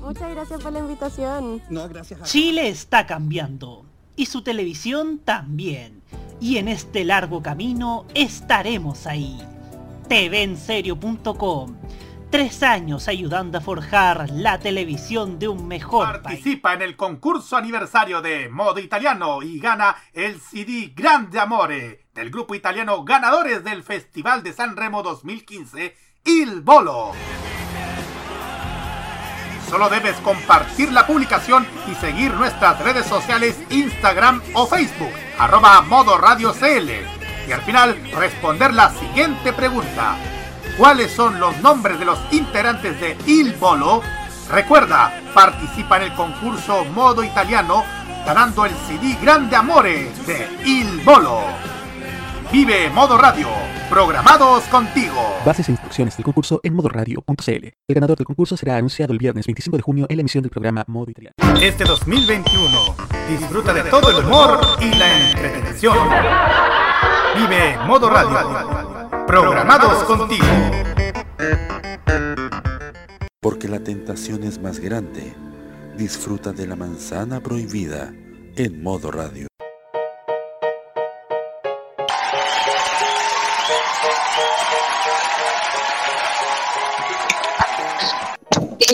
Muchas gracias por la invitación. No, gracias a Chile está cambiando y su televisión también. Y en este largo camino estaremos ahí. TVenserio.com. Tres años ayudando a forjar la televisión de un mejor país. Participa en el concurso aniversario de Modo Italiano y gana el CD Grande Amore del grupo italiano ganadores del Festival de San Remo 2015, Il Bolo. Solo debes compartir la publicación y seguir nuestras redes sociales Instagram o Facebook, arroba Modo Radio CL. Y al final responder la siguiente pregunta. ¿Cuáles son los nombres de los integrantes de Il Bolo? Recuerda, participa en el concurso Modo Italiano ganando el CD Grande Amore de Il Bolo. Vive Modo Radio, programados contigo. Bases e instrucciones del concurso en modoradio.cl. El ganador del concurso será anunciado el viernes 25 de junio en la emisión del programa Modo Italiano. Este 2021 disfruta de todo el humor y la entretención. Vive Modo Radio, programados contigo. Porque la tentación es más grande. Disfruta de la manzana prohibida en modo radio.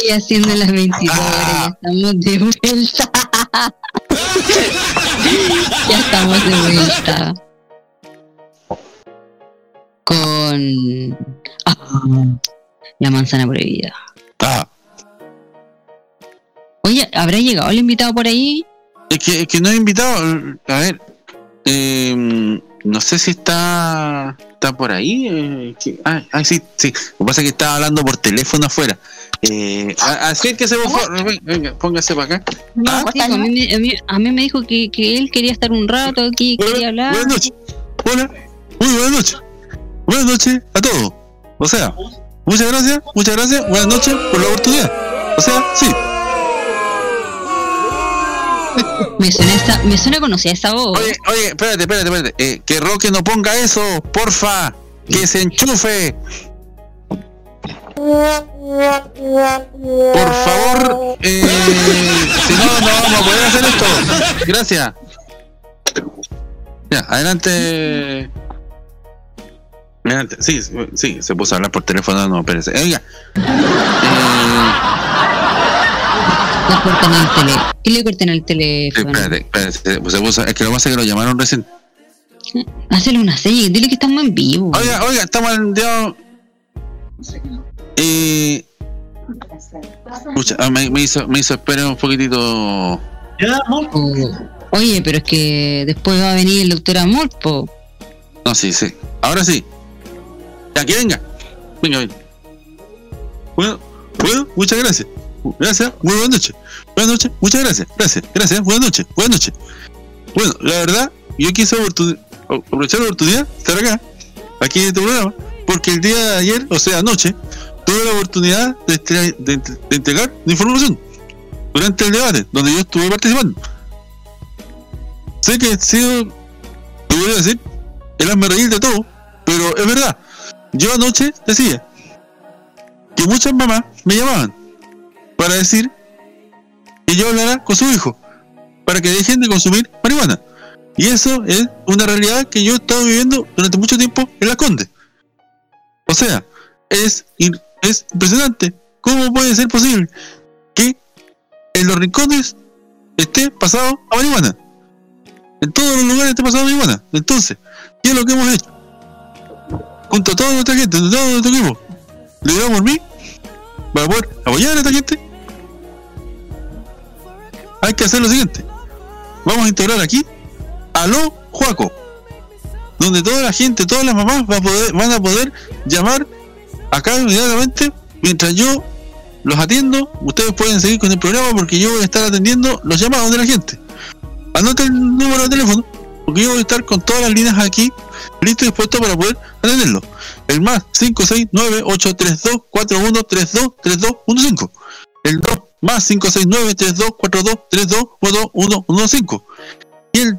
Y haciendo las 22 horas, ya estamos de vuelta. ya estamos de vuelta. Con ah, la manzana prohibida. Oye, ¿habrá llegado el invitado por ahí? Es que, es que no he invitado. A ver. eh, no sé si está está por ahí. eh, que- ah, ah, sí, sí. Lo que pasa es que estaba hablando por teléfono afuera. Eh, a- acérquese, por favor. Venga, venga, póngase para acá. No, sí, a, mí, me- a mí- a mí me dijo que, que él quería estar un rato aquí, quería hablar. Buenas noches. Hola. Muy buenas noches. Buenas noches a todos. O sea, muchas gracias, muchas gracias. Buenas noches por la oportunidad. O sea, sí. Me suena, esa, me suena conocida esa voz. Oye, oye, espérate, espérate, espérate. Eh, que Roque no ponga eso, porfa. Que se enchufe. Por favor, eh, si no, no vamos a poder hacer esto. Gracias. Ya, adelante. Adelante. Sí, sí, se puso a hablar por teléfono, no, espérese. Oiga. Le cortan el tele. Y le cortan el teléfono. Espérate, espérate. Es que lo más es que lo llamaron recién. Hazle una seña, dile que estamos en vivo. Oiga, oiga, estamos en Dios. Eh, me, me hizo, me hizo esperar un poquitito. Oh, Oye, pero es que después va a venir el doctor Amor, po. No, sí, sí. Ahora sí. Ya, que venga. Venga, venga. Bueno, bueno, muchas gracias. Gracias, muy buenas noches. Buenas noches, muchas gracias. Gracias, gracias, buenas noches, buenas noches. Bueno, la verdad, yo quise aprovechar la oportunidad de estar acá, aquí en este programa, porque el día de ayer, o sea, anoche, tuve la oportunidad de, entregar la información durante el debate, donde yo estuve participando. Sé que he sido, te voy a decir, el hazme reír de todo, pero es verdad. Yo anoche decía que muchas mamás me llamaban para decir que yo hablara con su hijo, para que dejen de consumir marihuana. Y eso es una realidad que yo he estado viviendo durante mucho tiempo en Las Condes. O sea, es, es impresionante cómo puede ser posible que en los rincones esté pasado a marihuana. En todos los lugares esté pasado a marihuana. Entonces, ¿qué es lo que hemos hecho? Junto a toda nuestra gente, todo nuestro equipo, le damos por mí para poder apoyar a esta gente. Hay que hacer lo siguiente. Vamos a integrar aquí a lo Juaco, donde toda la gente, todas las mamás va a poder, van a poder llamar acá inmediatamente mientras yo los atiendo. Ustedes pueden seguir con el programa porque yo voy a estar atendiendo los llamados de la gente. Anoten el número de teléfono porque yo voy a estar con todas las líneas aquí listo y dispuesto para poder atenderlo. El más 569-832-4132-3215. El 2 más 569-3242-3215. Y el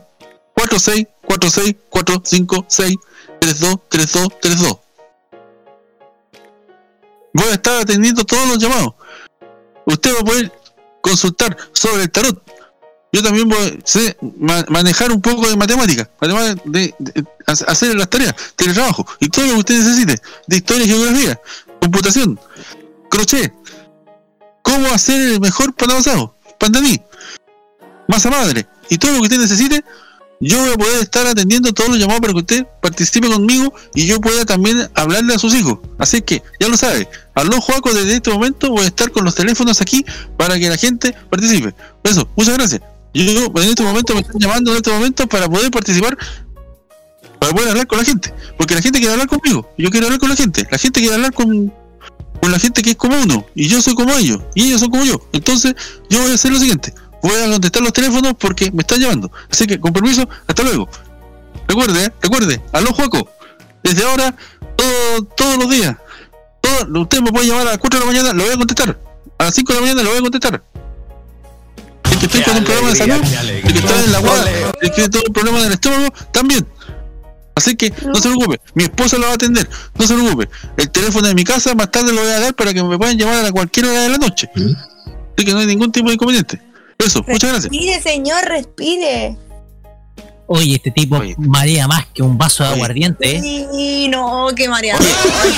4646-456-323232. Voy a estar atendiendo todos los llamados. Usted va a poder consultar sobre el tarot. Yo también voy a sé ma- manejar un poco de matemática, además de, de hacer las tareas, teletrabajo y todo lo que usted necesite, de historia y geografía, computación, crochet, cómo hacer el mejor pan amasado, pandaní, masa madre y todo lo que usted necesite, yo voy a poder estar atendiendo todos los llamados para que usted participe conmigo y yo pueda también hablarle a sus hijos. Así que, ya lo sabe, aló Juaco, desde este momento voy a estar con los teléfonos aquí para que la gente participe. Eso, muchas gracias. Yo en este momento me están llamando en este momento para poder participar, para poder hablar con la gente. Porque la gente quiere hablar conmigo, yo quiero hablar con la gente. La gente quiere hablar con, con la gente que es como uno, y yo soy como ellos, y ellos son como yo. Entonces, yo voy a hacer lo siguiente. Voy a contestar los teléfonos porque me están llamando. Así que, con permiso, hasta luego. Recuerde, ¿eh? recuerde, aló Juaco. Desde ahora, todo- todos los días. Todo, usted me puede llamar a las 4 de la mañana, lo voy a contestar. A las 5 de la mañana lo voy a contestar. El que estoy con un problema de salud, el que está en la guarda, el que tiene todo un problema del estómago, también. Así que no se preocupe, mi esposa lo va a atender, no se preocupe. El teléfono de mi casa más tarde lo voy a dar para que me puedan llamar a cualquier hora de la noche. Así que no hay ningún tipo de inconveniente. Eso, muchas gracias. Respire, señor, respire. Oye, este tipo marea más que un vaso de aguardiente, ¿eh? Sí, no, qué mareado.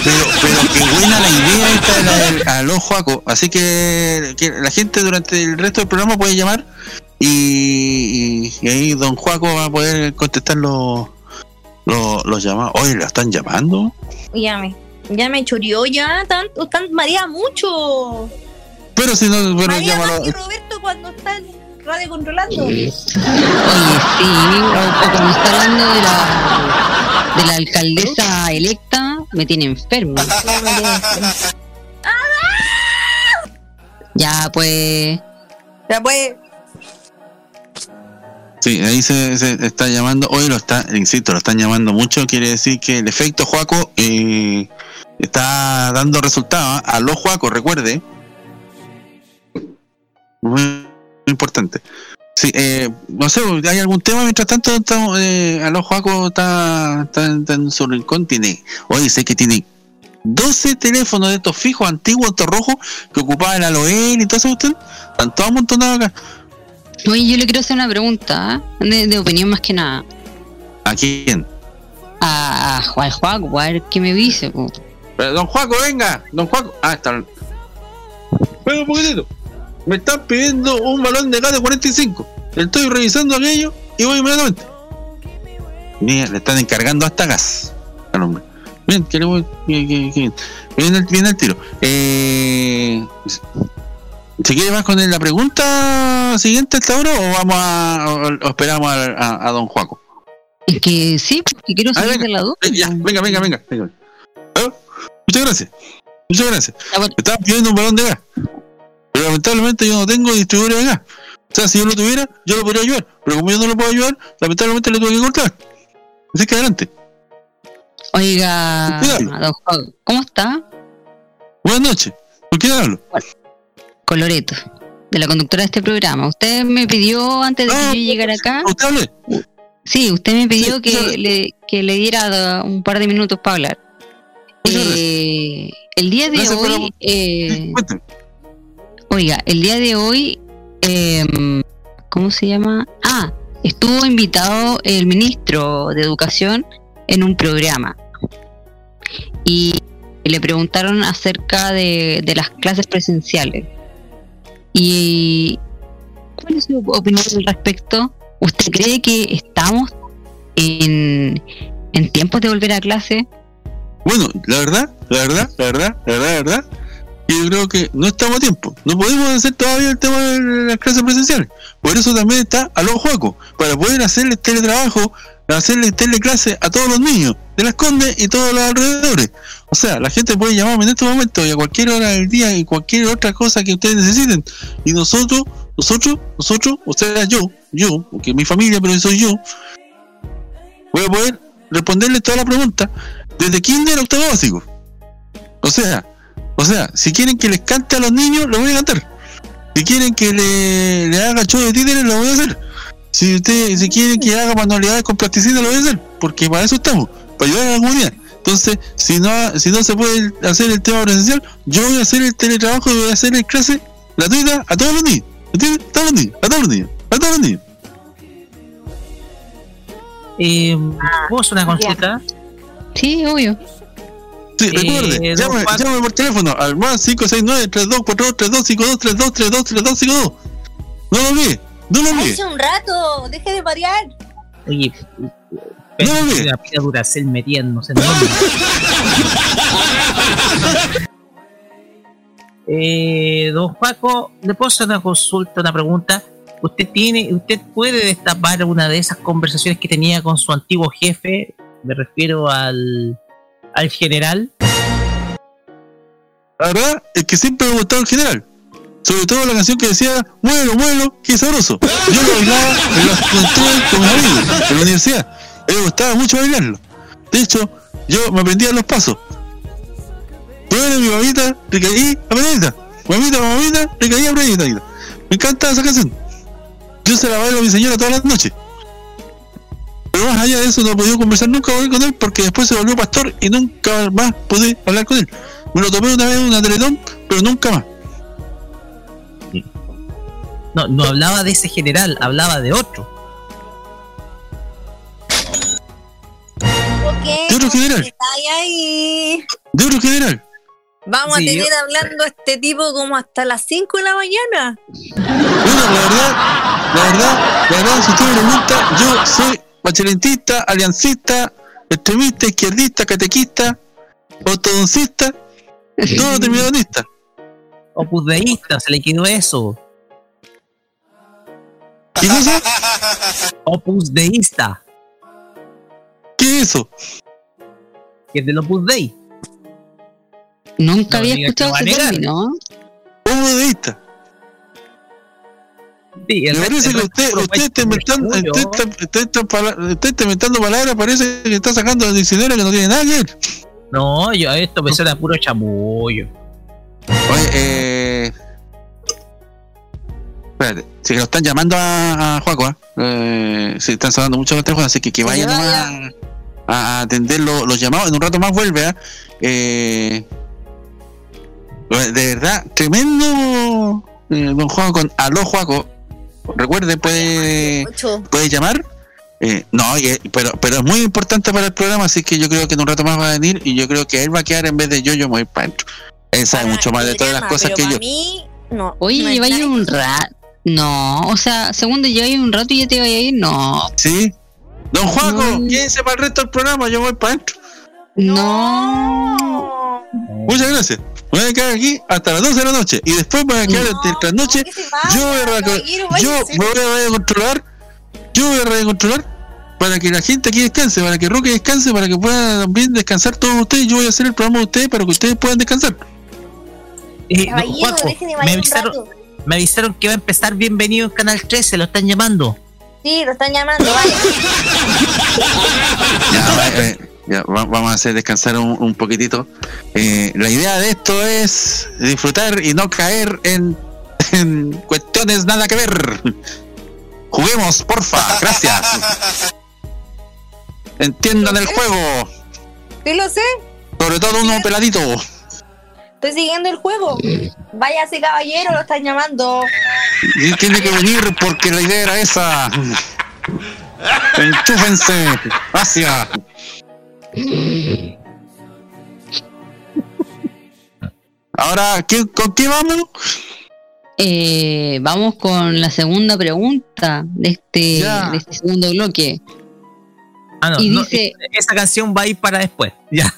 Pero, pero qué buena la idea esta de la del aló Juaco. Así que, que la gente durante el resto del programa puede llamar y, y- y ahí don Juaco va a poder contestar los, los, los llamados. Oye, ¿la están llamando? Ya me, ya me choreó ya, tanto, tan marea mucho. Pero si no, bueno, Marea llámalo. más que Roberto cuando está en radio controlando. Oye, sí, o, o cuando está hablando de la, de la alcaldesa electa, me tiene enfermo. Ya, pues. Ya, pues. Sí, ahí se, se está llamando. Hoy lo está, insisto, lo están llamando mucho. Quiere decir que el efecto Juaco eh, está dando resultados. A los Juaco, recuerde. Muy importante. Sí, eh, no sé, ¿hay algún tema? Mientras tanto, estamos, eh, a los Juaco está, está, está en su rincón. Tiene, oye, sé que tiene 12 teléfonos de estos fijos antiguos, estos rojos, que ocupaban la Loel y todo eso. usted. Están todos amontonados acá. Oye, yo le quiero hacer una pregunta, ¿ah? de, de opinión más que nada. ¿A quién? A, a Juan Juaco, a ver qué me dice. po. Pero, don Juaco, venga, don Juaco. Ah, está. Venga un poquitito. Me están pidiendo un balón de gas de 45. Estoy revisando aquello y voy inmediatamente. Mira, le están encargando hasta gas al hombre. Bien, que le voy. Bien, bien, bien. Viene el, viene el tiro. Eh, ¿Se quiere más con la pregunta siguiente hasta ahora o vamos a. o, esperamos a, a- a don Juaco? Es que sí, porque quiero Ah, salir de la duda. Ya, venga, venga, venga. venga. Ah, Muchas gracias. Muchas gracias. Me estaban pidiendo un balón de gas. Pero lamentablemente yo no tengo distribuidor de gas. O sea, si yo lo tuviera, yo lo podría ayudar. Pero como yo no lo puedo ayudar, lamentablemente le tuve que cortar. Así que adelante. Oiga, don Juan, ¿cómo está? Buenas noches. ¿Por quién hablo? Con Loreto, de la conductora de este programa. Usted me pidió antes de que yo llegara acá. ¿Usted hable? Sí, usted me pidió que le, que le diera un par de minutos para hablar. Eh, el día de Gracias hoy, eh, oiga, el día de hoy, eh, ¿cómo se llama? Ah, estuvo invitado el ministro de Educación en un programa y le preguntaron acerca de, de las clases presenciales. ¿Y cuál es su opinión al respecto? ¿Usted cree que estamos en, en tiempos de volver a clase? Bueno, la verdad, la verdad, la verdad, la verdad, la verdad, que yo creo que no estamos a tiempo. No podemos hacer todavía el tema de las clases presenciales. Por eso también está a los juegos, para poder hacerle teletrabajo, hacerle teleclase a todos los niños de las Condes y todos los alrededores. O sea, la gente puede llamarme en este momento y a cualquier hora del día y cualquier otra cosa que ustedes necesiten. Y nosotros, nosotros, nosotros, o sea, yo, yo, porque mi familia, pero soy yo, voy a poder responderle todas las preguntas desde kinder a octavo básico. O sea, o sea, si quieren que les cante a los niños, lo voy a cantar. Si quieren que le, le haga show de títeres, lo voy a hacer. Si ustedes si quieren que haga manualidades con plasticina, lo voy a hacer. Porque para eso estamos, para ayudar a la comunidad. Entonces, si no, si no se puede hacer el tema presencial, yo voy a hacer el teletrabajo y voy a hacer el clase gratuita a todos los niños. ¿Entiendes? A todos los niños, a todos los niños, a todos los niños. Eh, ¿Puedo hacer una consulta? Sí, obvio. Sí, Eh, recuerde, don llame, por teléfono al más 569 3242 3252 3232 3252 No lo olvide, no lo olvide. Hace un rato, deje de variar. Oye, pensé que la pila Duracell metiéndose en. Eh, don Paco, ¿le puedo hacer una consulta, una pregunta? ¿Usted tiene, usted puede destapar una de esas conversaciones que tenía con su antiguo jefe? Me refiero al, al general. La verdad es que siempre me ha gustado el general. Sobre todo la canción que decía, muelo, muelo, qué sabroso. Yo lo bailaba en la universidad. A me gustaba mucho bailarlo. De hecho, yo me aprendía los pasos. Bueno, mi mamita, apretadita. Mamita, mamita, recaí, apretadita. Me encanta esa canción. Yo se la bailo a mi señora todas las noches. Más allá de eso no he podido conversar nunca con él porque después se volvió pastor y nunca más pude hablar con él. Me lo tomé una vez en una teletón, pero nunca más. No, no hablaba de ese general, hablaba de otro. ¿De otro general? De otro general. Vamos Sí, a tener yo- hablando a este tipo como hasta las 5 de la mañana. Bueno, la verdad, la verdad, la verdad, si usted me pregunta, yo soy bachelentista, aliancista, extremista, izquierdista, catequista, ortodoncista, todo terminadonista. Opusdeísta, se le quedó eso. ¿Qué cosa? Opusdeísta, ¿Qué es eso? que es del Opus Dei. Nunca No había escuchado ese término. Opusdeísta. Sí, Me el parece que el usted, usted está inventando, usted está, usted está pala- usted está inventando palabras, parece que está sacando del diccionario que no tiene nada que ver. No, yo esto me suena a puro chamullo. Oye, eh, Espérate, si lo están llamando a, a Juaco, ¿ah? eh, se están sonando mucho los teléfonos, así que que vayan a, a atender lo- los llamados. En un rato más vuelve, ¿ah? Eh, de verdad, tremendo eh, don Juaco con Aló Juaco. Recuerde, puede, puede llamar. Eh, no, pero, pero es muy importante para el programa, así que yo creo que en un rato más va a venir y yo creo que él va a quedar en vez de yo, yo me voy para adentro. Él sabe mucho más de todas las cosas que yo. no. Oye, no lleváis un rato. No, o sea, segundo lleváis un rato y ya te vayas a ir. No, ¿Sí? Don Juaco, quédense para el resto del programa, yo voy para adentro. no. Muchas gracias. Voy a quedar aquí hasta las 12 de la noche y después voy a quedar hasta la noche. Yo voy a, radio- yo me voy a controlar. Yo voy a radio controlar para que la gente aquí descanse, para que Roque descanse, para que puedan también descansar todos ustedes. Yo voy a hacer el programa de ustedes para que ustedes puedan descansar. Eh, Caballero, Juaco, me avisaron, rato. me avisaron que va a empezar bienvenido en Canal 13, lo están llamando. Sí, lo están llamando, vale. Ya, eh, ya, va- vamos a hacer descansar un, un poquitito. Eh, la idea de esto es disfrutar y no caer en, en cuestiones nada que ver. Juguemos, porfa, gracias. Entiendan el juego, Sí, lo sé. sobre todo uno peladito. Estoy siguiendo el juego. Váyase, caballero, lo están llamando. Y tiene que venir porque la idea era esa. Enchúfense, gracias. Ahora, ¿qué- ¿con qué vamos? Eh, vamos con la segunda pregunta de este, Ya. de este segundo bloque. Ah, no, Y no, dice- esa canción va a ir para después. Ya.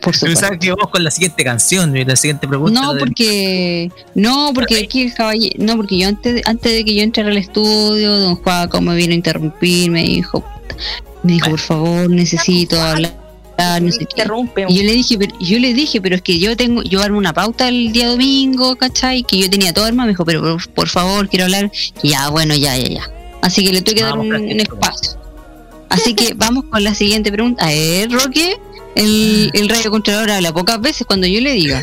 Por Pensaba que vamos con la siguiente canción y la siguiente pregunta. No, porque no, porque aquí el caballero, no, porque yo antes, antes de que yo entrara al estudio, don Juaco me vino a interrumpir, me dijo, me dijo, por favor, necesito hablar, no sé qué. Y yo le dije, pero, yo le dije, pero es que yo tengo, yo armo una pauta el día domingo, ¿cachai? Que yo tenía todo armado, me dijo, pero por, por favor, quiero hablar. Y ya, bueno, ya, ya, ya. Así que le tuve que dar un, un espacio. Así que vamos con la siguiente pregunta. A ver, Roque, el, el radio controlador habla pocas veces cuando yo le diga.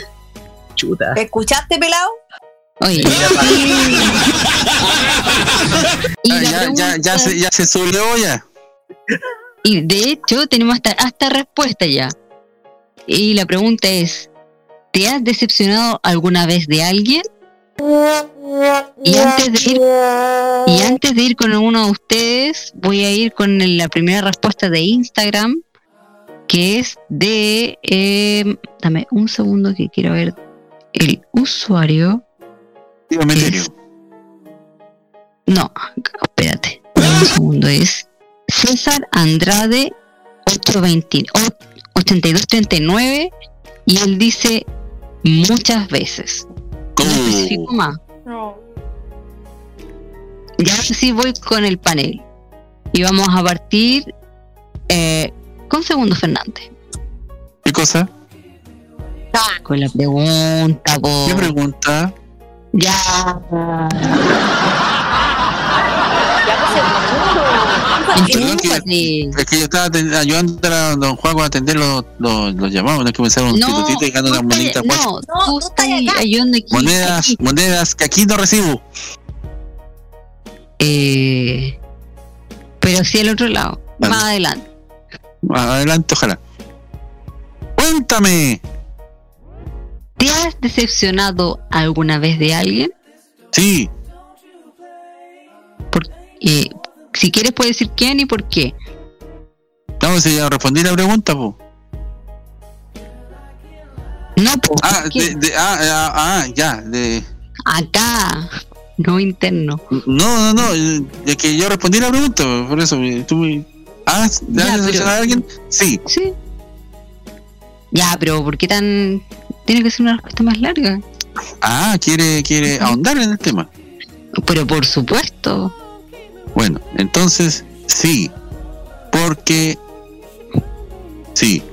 Chuta. ¿Escuchaste, pelado? Oye, Y Ah, ya, ya, ya, se, ya se subió ya. Y de hecho, tenemos hasta, hasta respuesta ya. Y la pregunta es: ¿te has decepcionado alguna vez de alguien? Y antes de ir, y antes de ir con uno de ustedes, voy a ir con la primera respuesta de Instagram, que es de. eh, dame un segundo que quiero ver el usuario. Es- no, espérate. Un segundo, es César Andrade 820 o- 8239 y él dice muchas veces. No especifico más. No. Y ahora sí voy con el panel. Y vamos a partir eh, con Segundo Fernández. ¿Qué cosa? Con la pregunta, po. ¿Qué pregunta? Ya. Que, es que yo estaba ayudando a don Juan a atender los, los, los llamados, no es que me un No, y gano una monedita pues. no, tú estás ayudando aquí. Monedas, monedas que aquí no recibo. Eh, pero sí al otro lado, más adelante. Adelante, ojalá. Cuéntame. ¿Te has decepcionado alguna vez de alguien? Sí. Eh, si quieres puedes decir quién y por qué. No, si ya respondí la pregunta, po. No, po, Ah, ¿qué? de, de- ah, ah, ah, ya, de... Acá, no interno. No, no, no, es que yo respondí la pregunta, por eso eh, tú me... Ah, ¿te Ya, has pero- a alguien? Sí. Sí. Ya, pero ¿por qué tan... Tiene que ser una respuesta más larga? Ah, quiere, quiere ahondar en el tema. Pero por supuesto. Bueno, entonces, sí. Porque... Sí.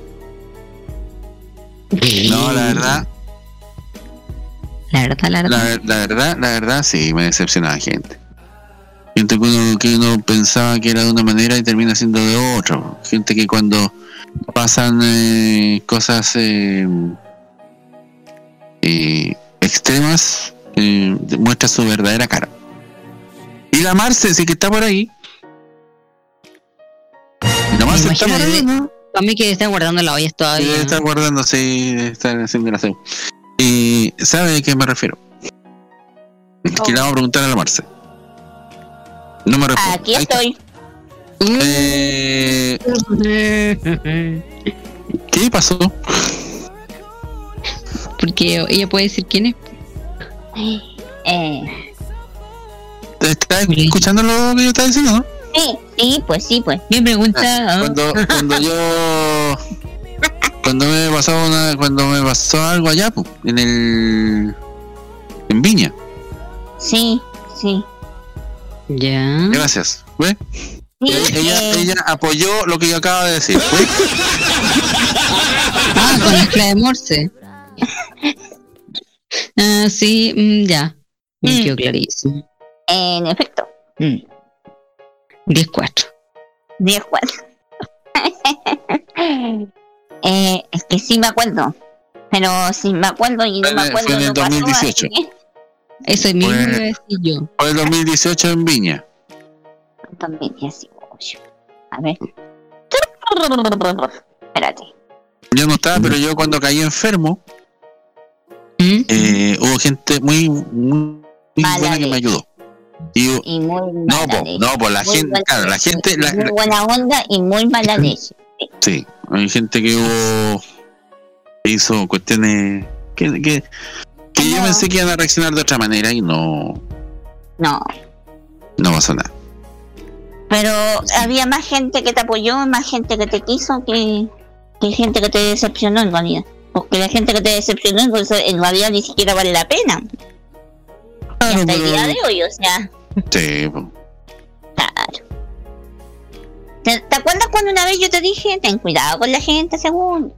No, la verdad, La verdad, la verdad. la, la verdad, la verdad, sí, me decepciona la gente. Gente que uno, que uno pensaba que era de una manera y termina siendo de otra. Gente que cuando pasan eh, cosas eh, eh, extremas, eh, muestra su verdadera cara. Y la Marce, sí que está por ahí. Y la Marce está por ahí, ¿no? Para mí que está guardando la olla Sí, todavía. está guardando, sí, está haciendo aseo. Y ¿sabe a qué me refiero? Que le vamos a preguntar a la Marce. No me responde. Aquí estoy. Eh, ¿Qué pasó? Porque ella puede decir quién es. Eh, ¿Estás escuchando lo que yo estaba diciendo, no? sí, sí, pues sí, pues. Me pregunta. Ah, Cuando, cuando yo cuando me pasó una, cuando me pasó algo allá po, en el en Viña Sí, sí. Ya. gracias ¿ve? Sí, ella, eh, ella apoyó lo que yo acabo de decir ¿ve? Ah, con la clave de Morse. Ah, sí, mm, ya. Me Mm. quedó clarísimo. En efecto. Mm. 10-4. 10 4. eh, es que sí me acuerdo. Pero si me acuerdo y no Fue me en- acuerdo. fue en el no pasó, 2018. así que- Eso mismo Pues- iba a decir yo. fue el 2018 en Viña También 18. A ver. Espérate. yo no estaba pero yo cuando caí enfermo ¿Mm? eh, hubo gente muy muy, muy buena que me ayudó y Y muy no mala po, leche. no pues la Muy gente claro la gente la- muy buena onda y muy mala leche. Sí, hay gente que hubo hizo cuestiones que, que, que yo No. pensé que iban a reaccionar de otra manera y no, No. no pasó nada. Pero había más gente que te apoyó, más gente que te quiso que, que gente que te decepcionó en realidad. Porque la gente que te decepcionó en realidad ni siquiera vale la pena. Hasta el día de hoy, o sea, Sí, claro. ¿Te, te acuerdas cuando una vez yo te dije, ten cuidado con la gente, según?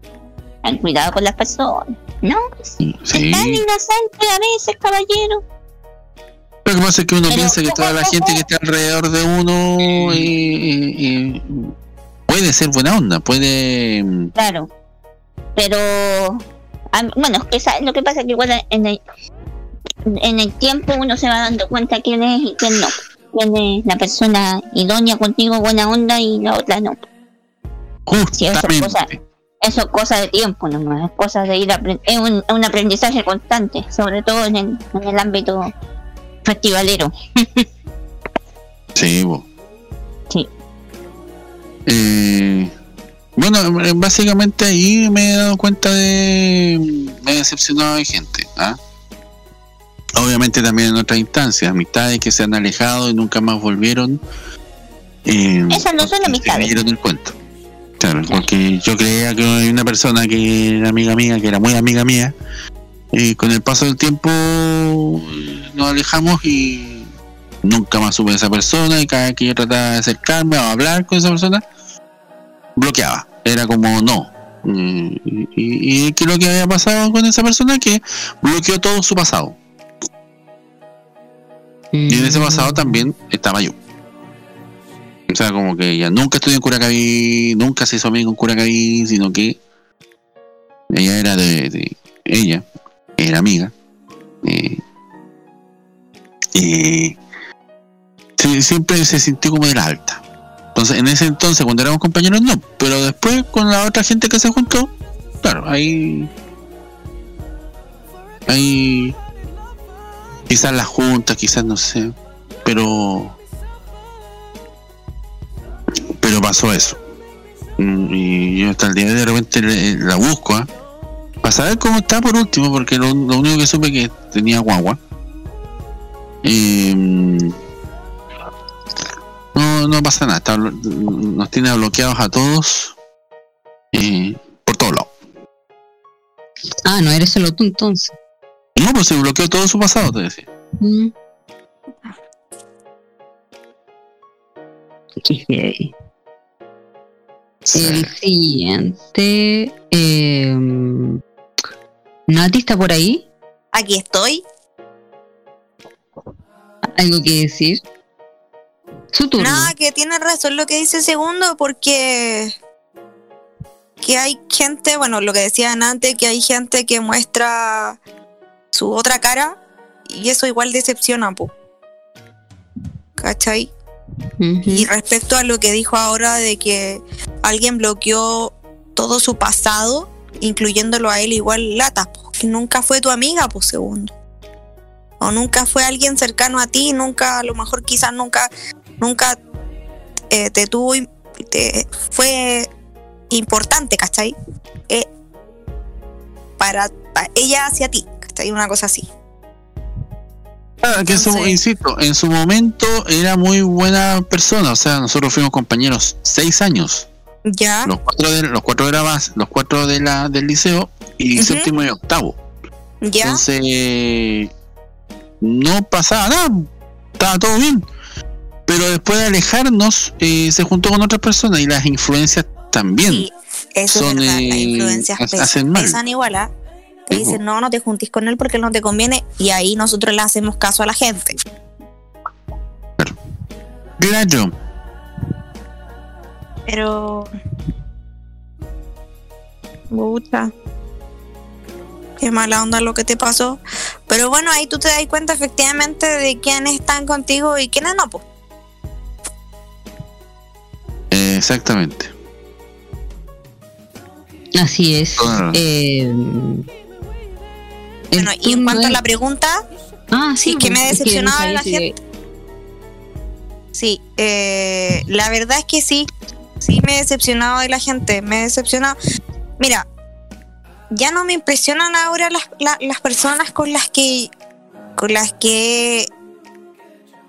Ten cuidado con las personas. No, sí. es tan inocente a veces, caballero. Lo que pasa es que uno Pero piensa que toda la gente que está alrededor de uno puede ser buena onda, puede... Claro. Pero, bueno, lo que pasa es que igual en el, en el tiempo uno se va dando cuenta quién es y quién no. Quién es la persona idónea contigo, buena onda, y la otra no. Sí, eso es cosa, eso es cosa de tiempo nomás, es cosa de ir apren- es un, un aprendizaje constante, sobre todo en el, en el ámbito festivalero. Sí, po. Sí. Eh, bueno, eh, básicamente ahí me he dado cuenta de... Me he decepcionado de gente. ¿ah? Obviamente también en otras instancias, amistades que se han alejado y nunca más volvieron. Eh, Esas no son amistades. creyeron el cuento. Claro, porque yo creía que hay una persona que era amiga mía, que era muy amiga mía, y con el paso del tiempo nos alejamos y nunca más supe de esa persona y cada vez que yo trataba de acercarme o hablar con esa persona, bloqueaba. Era como no. Y, y, y que lo que había pasado con esa persona que bloqueó todo su pasado. Y en ese pasado también estaba yo. O sea, como que ella nunca estudió en Curacaví, nunca se hizo amigo en Curacaví, sino que ella era de, de- ella, era amiga. eh, eh, sí, siempre se sintió como de la alta. Entonces, en ese entonces, cuando éramos compañeros, no. Pero después, con la otra gente que se juntó, claro, ahí. Ahí. Quizás las juntas, quizás no sé. Pero. Pero pasó eso. Mm, Y yo hasta el día de repente la busco, ¿ah? Para saber cómo está por último, porque lo, único que supe que tenía guagua. Mm, no, no pasa nada, está nos tiene bloqueados a todos eh, por todos lados. Ah, no eres solo tú entonces. No, pues se bloqueó todo su pasado, te decía. Mm. Qué heavy. El siguiente. Eh, ¿Nati está por ahí? Aquí estoy. ¿Algo que decir? Su turno. Nada, que tiene razón lo que dice segundo, porque que hay gente, bueno, lo que decían antes, que hay gente que muestra su otra cara y eso igual decepciona, po. ¿cachai? Y respecto a lo que dijo ahora de que alguien bloqueó todo su pasado, incluyéndolo a él igual lata, po, que nunca fue tu amiga, pues segundo. O nunca fue alguien cercano a ti, nunca, a lo mejor quizás nunca, nunca eh, te tuvo, te fue importante, ¿cachai? Eh, para, pa- ella hacia ti, ¿cachai? Una cosa así. Ah, que eso, insisto, en su momento era muy buena persona. O sea, nosotros fuimos compañeros seis años. Ya. Los cuatro de, los cuatro de la base, los cuatro de la, del liceo y séptimo y octavo. Ya. Entonces, no pasaba nada, estaba todo bien. Pero después de alejarnos, eh, se juntó con otras personas y las influencias también. Eso son, es verdad, las eh, influencias pesan, hacen mal. pesan igual, ¿ah? Te dicen, no, no te juntís con él porque él no te conviene, y ahí nosotros le hacemos caso a la gente. Claro. Pero. Puta. Qué mala onda lo que te pasó. Pero bueno, ahí tú te das cuenta efectivamente de quiénes están contigo y quiénes no, pues. Exactamente. Así es. Eh, Bueno, y en cuanto a la pregunta, ah, sí, que me ha es que no decepcionado la gente. Sí, eh, la verdad es que sí, sí me he decepcionado de la gente, me he decepcionado. Mira, ya no me impresionan ahora las, la- las personas con las que con las que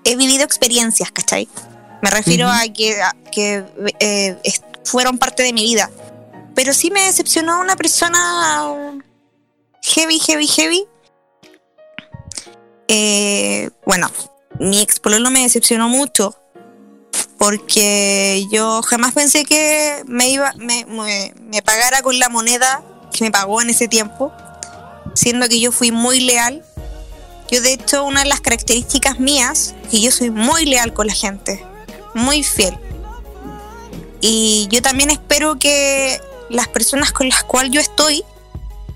he vivido experiencias, ¿cachai? Me refiero a que, a que eh, fueron parte de mi vida. Pero sí me decepcionó una persona heavy, heavy, heavy. Eh, bueno, mi ex pololo me decepcionó mucho porque yo jamás pensé que me iba me, pagara con la moneda que me pagó en ese tiempo, siendo que yo fui muy leal. Yo de hecho una de las características mías que yo soy muy leal con la gente, muy fiel. Y yo también espero que las personas con las cuales yo estoy,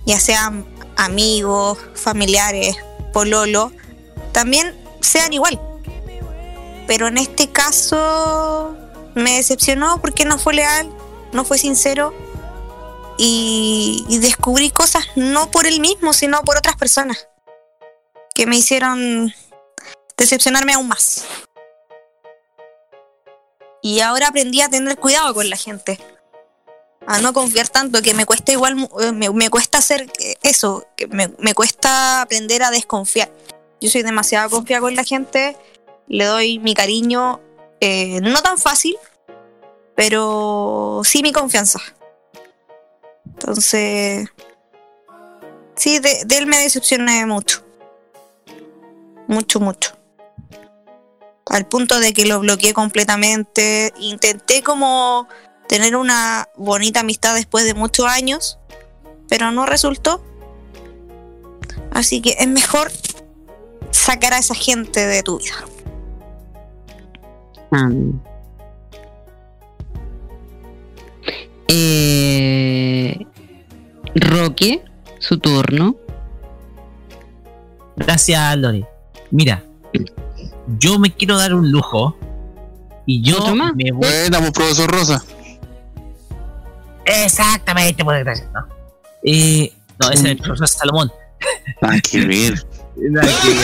ya sean amigos, familiares, pololo, también sean igual. Pero en este caso me decepcionó porque no fue leal, no fue sincero y, y descubrí cosas no por él mismo, sino por otras personas que me hicieron decepcionarme aún más. Y ahora aprendí a tener cuidado con la gente. A no confiar tanto, que me cuesta igual, eh, me, me cuesta hacer eso, que me, me cuesta aprender a desconfiar. Yo soy demasiado confiada con la gente, le doy mi cariño, eh, no tan fácil, pero sí mi confianza. Entonces, sí, de, de él me decepcioné mucho. Mucho, mucho. Al punto de que lo bloqueé completamente. Intenté como tener una bonita amistad después de muchos años, pero no resultó. Así que es mejor sacar a esa gente de tu vida. Ah. Eh, Roque, su turno. Gracias, Lore. Mira, yo me quiero dar un lujo y yo me voy. Buena, pues, profesor Rosa. Exactamente, pues, gracias. ¿no? Eh, no, ese es el profesor Salomón. Nada que ver. Nada que ver.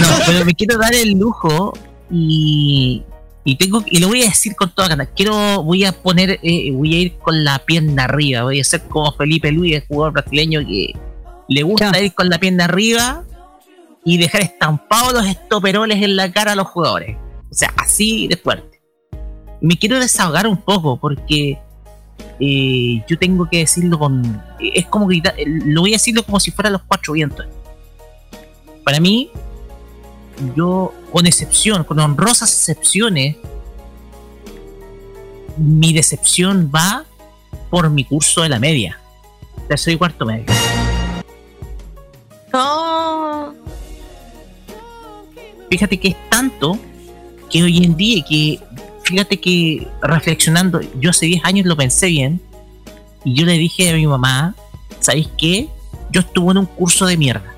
No, pero me quiero dar el lujo y, y tengo y lo voy a decir con toda ganas. Quiero, voy a poner, eh, voy a ir con la pierna arriba. Voy a ser como Felipe Luis, el jugador brasileño que le gusta ir con la pierna arriba y dejar estampados los estoperoles en la cara a los jugadores. O sea, así de fuerte. Me quiero desahogar un poco porque eh, yo tengo que decirlo con. Es como gritar. Lo voy a decirlo como si fuera los cuatro vientos. Para mí, yo, con excepción, con honrosas excepciones, mi decepción va por mi curso de la media. Tercero y cuarto medio. No. Fíjate que es tanto que hoy en día que fíjate que reflexionando, yo hace 10 años lo pensé bien y yo le dije a mi mamá, ¿sabéis qué? Yo estuve en un curso de mierda.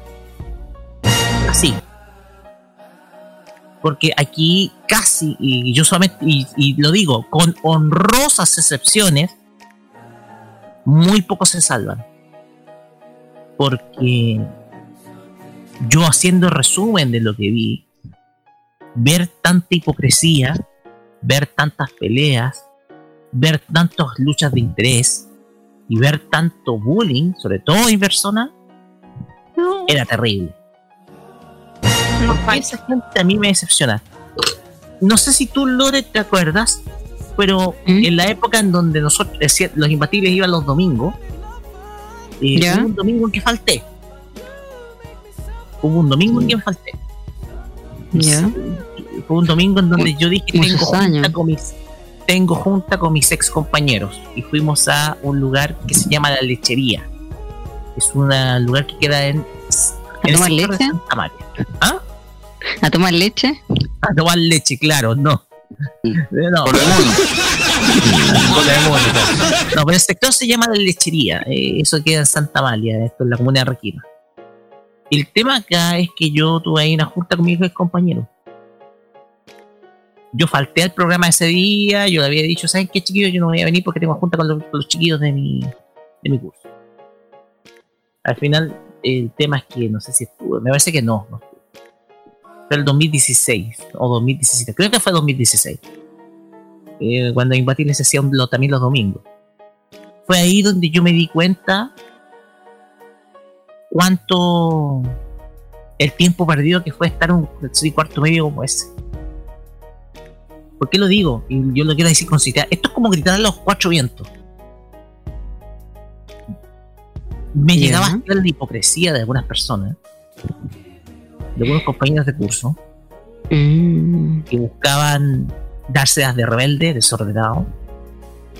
Así. Porque aquí casi, y yo solamente, y, lo digo, con honrosas excepciones, muy pocos se salvan. Porque yo haciendo resumen de lo que vi, ver tanta hipocresía, ver tantas peleas, ver tantas luchas de interés y ver tanto bullying, sobre todo en persona, era terrible. Porque esa gente a mí me decepciona. No sé si tú, Lore, te acuerdas, pero en la época en donde nosotros, los imbatibles iban los domingos, eh, Ya. hubo un domingo en que falté. Hubo un domingo en que falté. Ya. Fue un domingo en donde yo dije tengo junta con mis tengo junta con mis ex compañeros y fuimos a un lugar que se llama la lechería. Es un lugar que queda en, ¿A en el tomar sector de leche? Santa María. ¿Ah? ¿A tomar leche? A tomar leche, claro, no. No. Por el mono. Con el claro. No, pero el sector se llama la lechería. eh, eso queda en Santa María, esto en la comuna de Requima. El tema acá es que yo tuve ahí una junta con mis ex compañeros. Yo falté al programa ese día, yo le había dicho, ¿saben qué chiquillos? Yo no voy a venir porque tengo junta con los, chiquillos de mi, de mi curso. Al final, el tema es que no sé si estuve, me parece que no, no. Fue el 2016 o 2017, creo que fue 2016. Eh, cuando Imbatibles se hacían lo- también los domingos. Fue ahí donde yo me di cuenta cuánto el tiempo perdido que fue estar un cuarto medio como ese. ¿Por qué lo digo? Y yo lo quiero decir con sinceridad. Esto es como gritar a los cuatro vientos. Me llegaba a la hipocresía de algunas personas, de algunos compañeros de curso, Mm. que buscaban darse de rebelde, desordenado.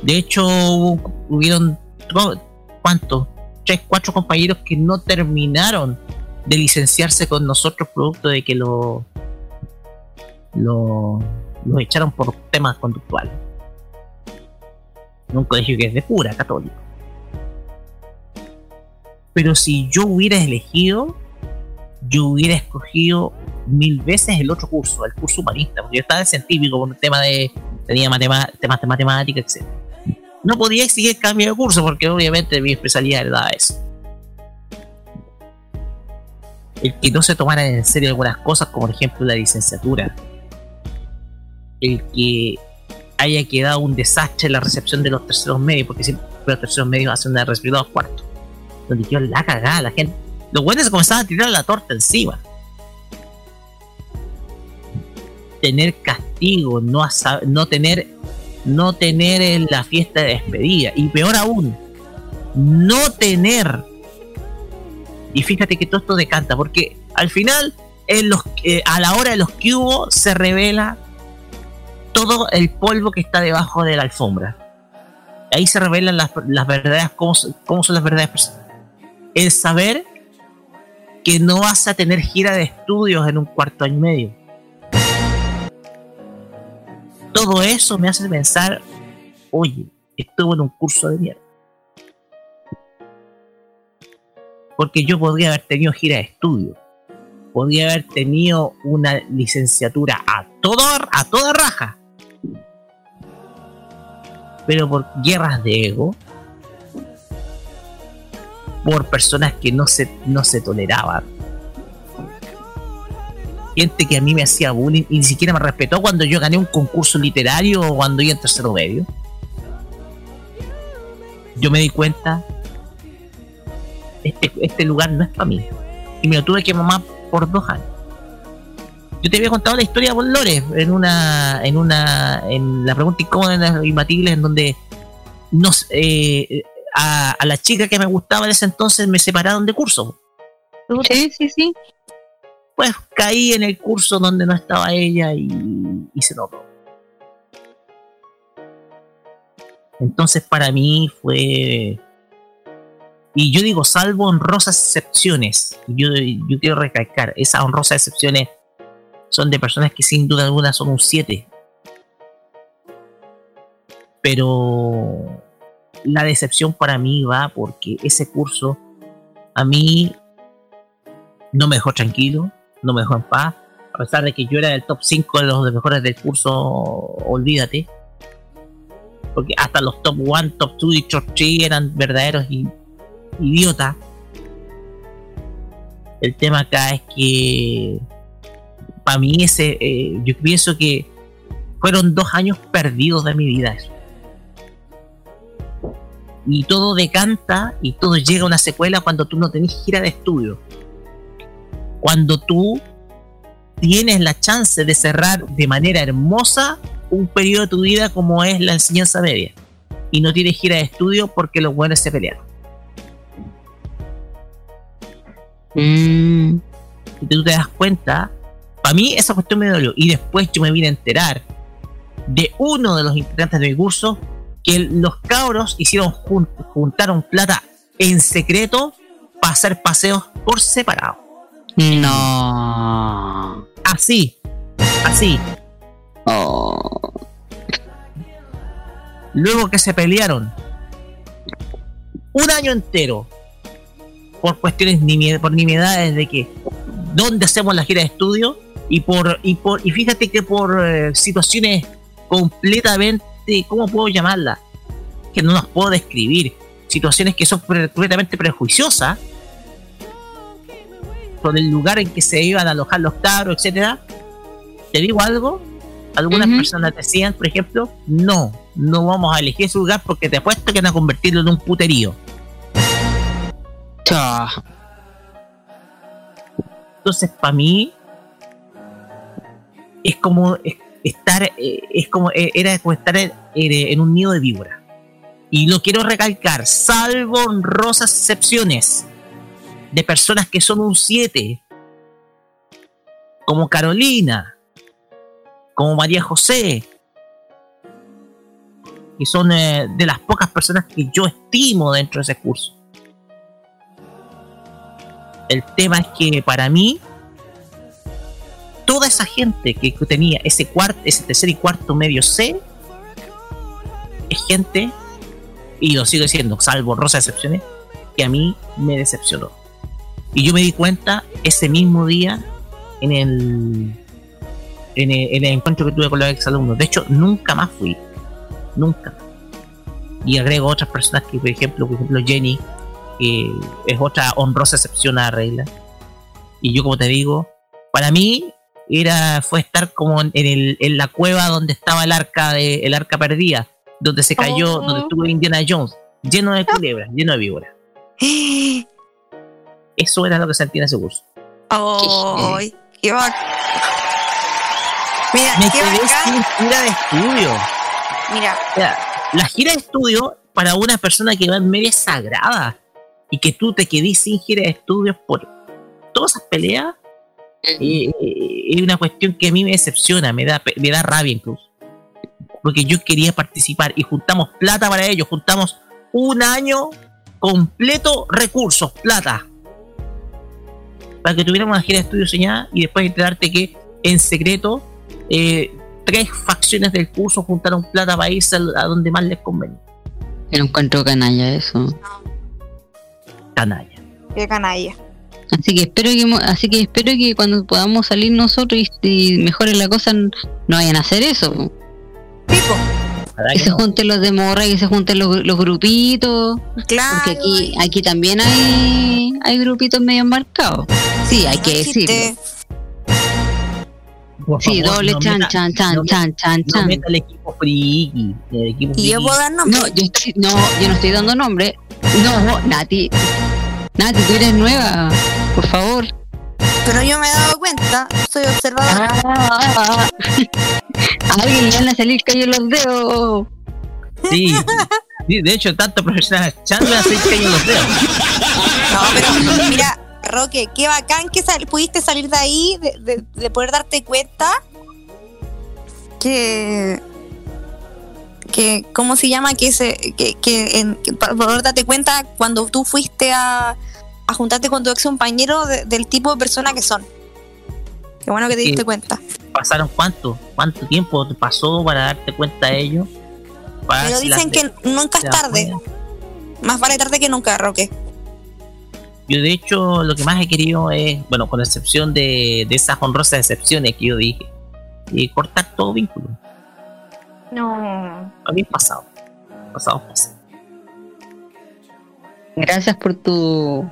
De hecho, hubo- hubieron, ¿cuántos? Tres, cuatro compañeros que no terminaron de licenciarse con nosotros producto de que lo, lo los echaron por temas conductuales. En un colegio que es de pura católico. Pero si yo hubiera elegido, yo hubiera escogido mil veces el otro curso, el curso humanista, porque yo estaba de científico por un tema de. tenía matema- temas de matemática, etc. No podía exigir cambio de curso porque obviamente mi especialidad era eso. El que no se tomara en serio algunas cosas, como por ejemplo la licenciatura. El que haya quedado un desastre la recepción de los terceros medios, porque siempre los terceros medios hacen una recepción de dos cuartos. Donde quedó la cagada, la gente. Los buenos se comenzaban a tirar la torta encima. Tener castigo, no, no tener no tener en la fiesta de despedida y peor aún no tener y fíjate que todo esto decanta porque al final eh, a la hora de los que hubo se revela todo el polvo que está debajo de la alfombra. Ahí se revelan las, las verdaderas cómo, cómo son las verdaderas personas el saber que no vas a tener gira de estudios en un cuarto año y medio. Todo eso me hace pensar, oye, estuve en un curso de mierda. Porque yo podría haber tenido gira de estudio, podría haber tenido una licenciatura a toda, a toda raja, pero por guerras de ego, por personas que no se, no se toleraban, gente que a mí me hacía bullying y ni siquiera me respetó cuando yo gané un concurso literario o cuando iba en tercero medio. Yo me di cuenta, este, este lugar no es para mí. Y me lo tuve que mamar por dos años. Yo te había contado la historia por Lores en una, en una, en la pregunta incómoda en las imbatibles en donde nos, eh, a, a la chica que me gustaba en ese entonces me separaron de curso. Sí, sí, sí. Pues caí en el curso donde no estaba ella y, y se notó. Entonces para mí fue... Y yo digo, salvo honrosas excepciones, yo, yo quiero recalcar, esas honrosas excepciones son de personas que sin duda alguna son un 7. Pero la decepción para mí va porque ese curso a mí no me dejó tranquilo, no me dejó en paz. pesar de que yo era del top 5 de los mejores del curso, olvídate. Porque hasta los top 1, top 2 y top 3 eran verdaderos idiotas. El tema acá es que para mí ese, eh, yo pienso que fueron dos años perdidos de mi vida eso. Y todo decanta y todo llega a una secuela cuando tú no tenés gira de estudio. Cuando tú tienes la chance de cerrar de manera hermosa un periodo de tu vida como es la enseñanza media. Y no tienes gira de estudio porque los buenos se pelearon. Mm. Y tú te das cuenta, para mí esa cuestión me dolió. Y después yo me vine a enterar de uno de los integrantes de mi curso que los cabros hicieron jun- juntaron plata en secreto para hacer paseos por separado. No. Así, así. Luego que se pelearon un año entero por cuestiones por nimiedades de que dónde hacemos la gira de estudio y por y por y fíjate que por eh, situaciones completamente cómo puedo llamarlas que no las puedo describir. Situaciones que son pre- completamente prejuiciosas. Por el lugar en que se iban a alojar los cabros etcétera. Te digo algo algunas personas decían por ejemplo no no vamos a elegir ese lugar porque te apuesto que van a convertirlo en un puterío entonces para mí es como es- estar eh, es como eh, era estar en, en un nido de víbora. Y lo quiero recalcar salvo honrosas excepciones de personas que son un 7 como Carolina como María José que son eh, de las pocas personas que yo estimo dentro de ese curso. El tema es que para mí toda esa gente que tenía ese cuarto, ese tercer y cuarto medio C es gente y lo sigo diciendo, salvo rosas excepciones, que a mí me decepcionó. Y yo me di cuenta ese mismo día en el en el, en el encuentro que tuve con los exalumnos. De hecho, nunca más fui. Nunca. Y agrego otras personas que, por ejemplo, por ejemplo Jenny, que es otra honrosa excepción a la regla. Y yo, como te digo, para mí era fue estar como en, el, en la cueva donde estaba el arca de el arca perdida, donde se cayó, Oh. donde estuvo Indiana Jones, lleno de culebras, lleno de víboras. Eso era lo que sentí en ese curso. Ay, qué. Mira, Me qué quedé bacán. sin gira de estudio. Mira, sea, la gira de estudio para una persona que va en media sagrada. Y que tú te quedes sin gira de estudios por todas esas peleas es una cuestión que a mí me decepciona, me da, me da rabia incluso. Porque yo quería participar y juntamos plata para ello, juntamos un año completo recursos, plata. Para que tuviéramos una gira de estudio soñada y después enterarte que en secreto eh, tres facciones del curso juntaron plata para irse a donde más les convenía. Era un encuentro canalla eso. Canalla. qué canalla. Así que espero que mo- así que espero que cuando podamos salir nosotros y, y mejore la cosa no vayan a hacer eso. po. Que se junten los de morra, que se junten los, los grupitos. Claro. Porque aquí, aquí también hay, hay grupitos medio marcados. Sí, hay que decirlo. Por Sí, favor, doble no chan, meta- chan, chan, no chan, chan, No chan. meta el equipo friki. El equipo ¿Y yo friki. puedo dar nombre? No, yo estoy, no, yo no estoy dando nombre. No, Nati. Nati, tú eres nueva. Por favor. Pero yo me he dado cuenta, soy observadora. Ah, A alguien le van a salir callos los dedos. Sí. Sí, de hecho, tanto profesional Chandler así que en los dedos. No, pero mira, Roque, qué bacán que sal- pudiste salir de ahí, de, de- de poder darte cuenta que que cómo se llama que se que, que, en- que para poder darte cuenta cuando tú fuiste a, a juntarte con tu ex compañero de- del tipo de persona que son. Qué bueno que te diste cuenta. ¿Pasaron cuánto? ¿Cuánto tiempo te pasó para darte cuenta de ello? Para Pero dicen que nunca es tarde. Más vale tarde que nunca, Roque. Yo de hecho lo que más he querido es, bueno, con excepción de, de esas honrosas excepciones que yo dije, y cortar todo vínculo. No. A mí pasado. Pasado, pasado. Gracias por tu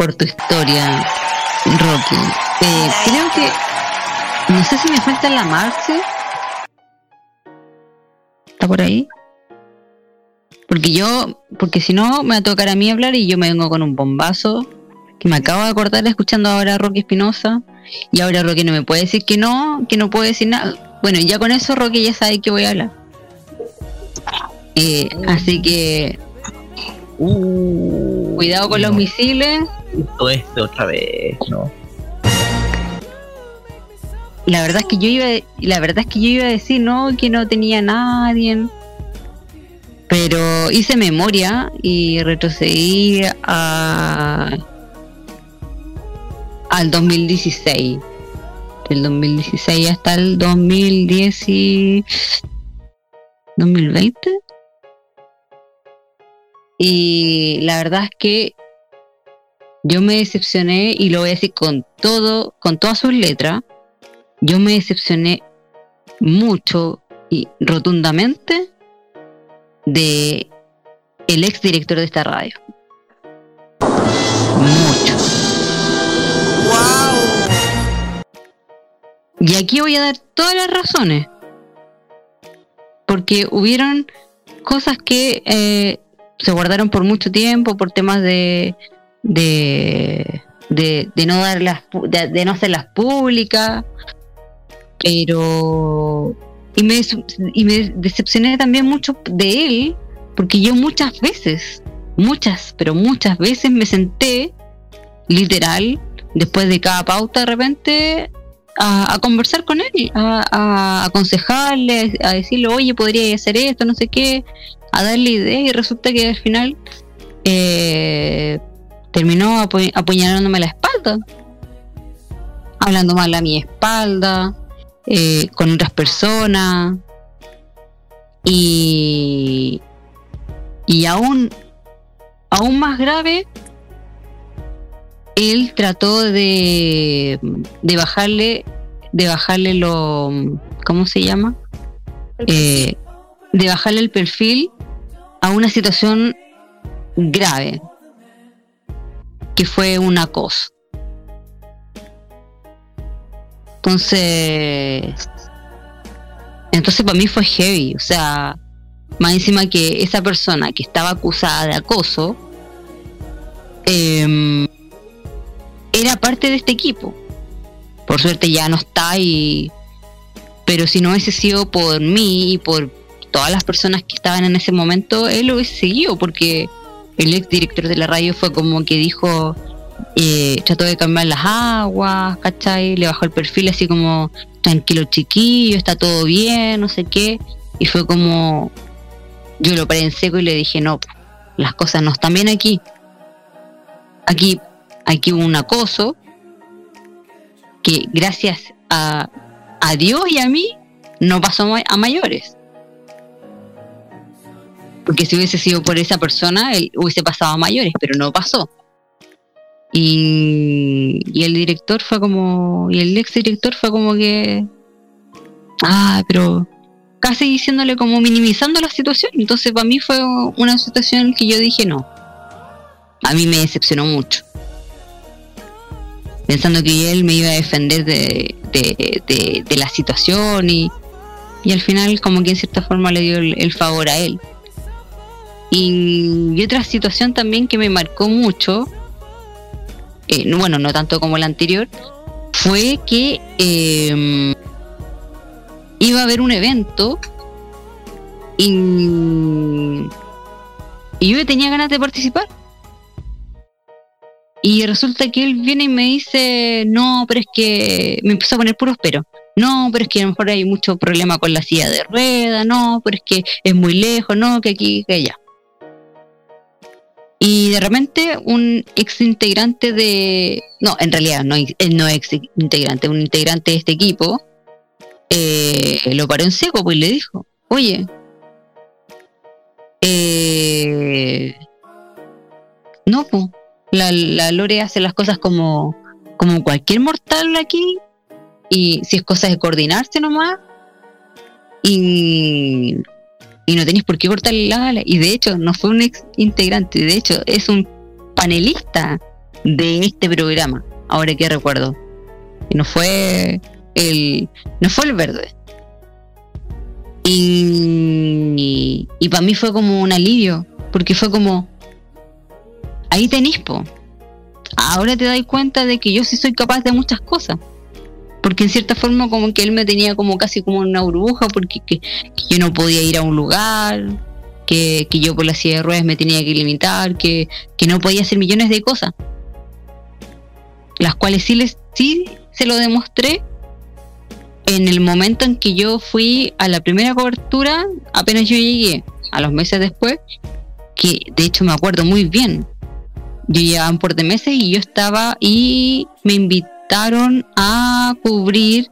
por tu historia, Rocky. Eh, creo que no sé si me falta la Marce. ¿Está por ahí? Porque yo, porque si no me va a tocar a mí hablar y yo me vengo con un bombazo que me acabo de acordar escuchando ahora a Rocky Espinosa y ahora Rocky no me puede decir que no, que no puede decir nada. Bueno, ya con eso Rocky ya sabe que voy a hablar. Eh, así que Uh, cuidado con los misiles. Todo esto otra vez, ¿no? La verdad es que yo iba, la verdad es que yo iba a decir no, que no tenía nadie. Pero hice memoria y retrocedí a al 2016. Del 2016 hasta el 2010 y 2020. Y la verdad es que yo me decepcioné y lo voy a decir con todo, con todas sus letras. Yo me decepcioné mucho y rotundamente de el ex director de esta radio. Mucho. Y aquí voy a dar todas las razones. Porque hubieron cosas que eh, se guardaron por mucho tiempo por temas de de, de, de no darlas pu- de, de no hacerlas públicas pero y me, y me decepcioné también mucho de él porque yo muchas veces muchas pero muchas veces me senté literal después de cada pauta de repente a, conversar con él a, a aconsejarle a decirle oye podría hacer esto no sé qué a darle idea y resulta que al final eh, terminó apu- apuñalándome la espalda, hablando mal a mi espalda, eh, con otras personas y, y aún, aún más grave, él trató de, de bajarle, de bajarle lo, ¿cómo se llama? Eh, de bajarle el perfil a una situación grave, que fue un acoso. Entonces, entonces para mí fue heavy, o sea, más encima que esa persona que estaba acusada de acoso em, era parte de este equipo. Por suerte ya no está y pero si no hubiese sido por mí y por todas las personas que estaban en ese momento, él lo hubiese seguido porque el ex director de la radio fue como que dijo, eh, trató de cambiar las aguas, ¿cachai? Le bajó el perfil así como, tranquilo chiquillo, está todo bien, no sé qué. Y fue como, yo lo paré en seco y le dije, no, las cosas no están bien aquí. Aquí, aquí hubo un acoso que gracias a, a Dios y a mí no pasó a mayores. Porque si hubiese sido por esa persona, él hubiese pasado a mayores, pero no pasó. Y, el director fue como, y el ex director fue como que, ah, pero casi diciéndole como minimizando la situación. Entonces para mí fue una situación que yo dije no. A mí me decepcionó mucho. Pensando que él me iba a defender de, la situación y, al final como que en cierta forma le dio el favor a él. Y, otra situación también que me marcó mucho, eh, no- bueno, no tanto como la anterior, fue que eh, iba a haber un evento y, y yo tenía ganas de participar. Y resulta que él viene y me dice, no, pero es que me empezó a poner puros pero. No, pero es que a lo mejor hay mucho problema con la silla de rueda, no, pero es que es muy lejos, no, que aquí, que allá. Y de repente un ex integrante de... No, en realidad no, no es ex integrante, un integrante de este equipo, eh, lo paró en seco pues y le dijo, oye, eh, no, pues, La, la Lore hace las cosas como, como cualquier mortal aquí. Y si es cosa de coordinarse nomás. Y, y no tenéis por qué cortarle la ala. Y de hecho, no fue un ex integrante, de hecho, es un panelista de este programa. Ahora que recuerdo. No fue el. No fue el verde. Y, y para mí fue como un alivio, porque fue como, ahí tenéis, po. Ahora te das cuenta de que yo sí soy capaz de muchas cosas. Porque en cierta forma como que él me tenía como casi como una burbuja, porque que, que yo no podía ir a un lugar, que, que yo por la silla de ruedas me tenía que limitar, que, que no podía hacer millones de cosas. Las cuales sí, les, sí se lo demostré en el momento en que yo fui a la primera cobertura, apenas yo llegué, a los meses después, que de hecho me acuerdo muy bien. Yo llevaba un por de meses y yo estaba y me a cubrir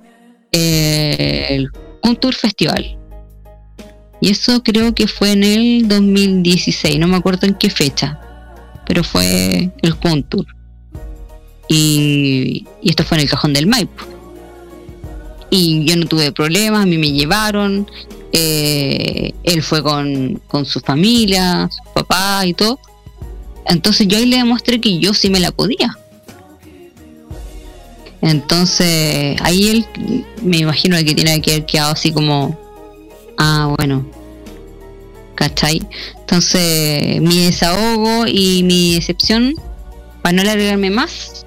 eh, el Tour Festival. Y eso creo que fue en el 2016, no me acuerdo en qué fecha, pero fue el Tour. Y, y esto fue en el cajón del Maipo y yo no tuve problemas, a mí me llevaron, eh, él fue con, con su familia, su papá y todo. Entonces yo ahí le demostré que yo sí me la podía. Entonces ahí él me imagino que tiene que haber quedado así como, ah, bueno, ¿cachai? Entonces mi desahogo y mi decepción, para no alargarme más,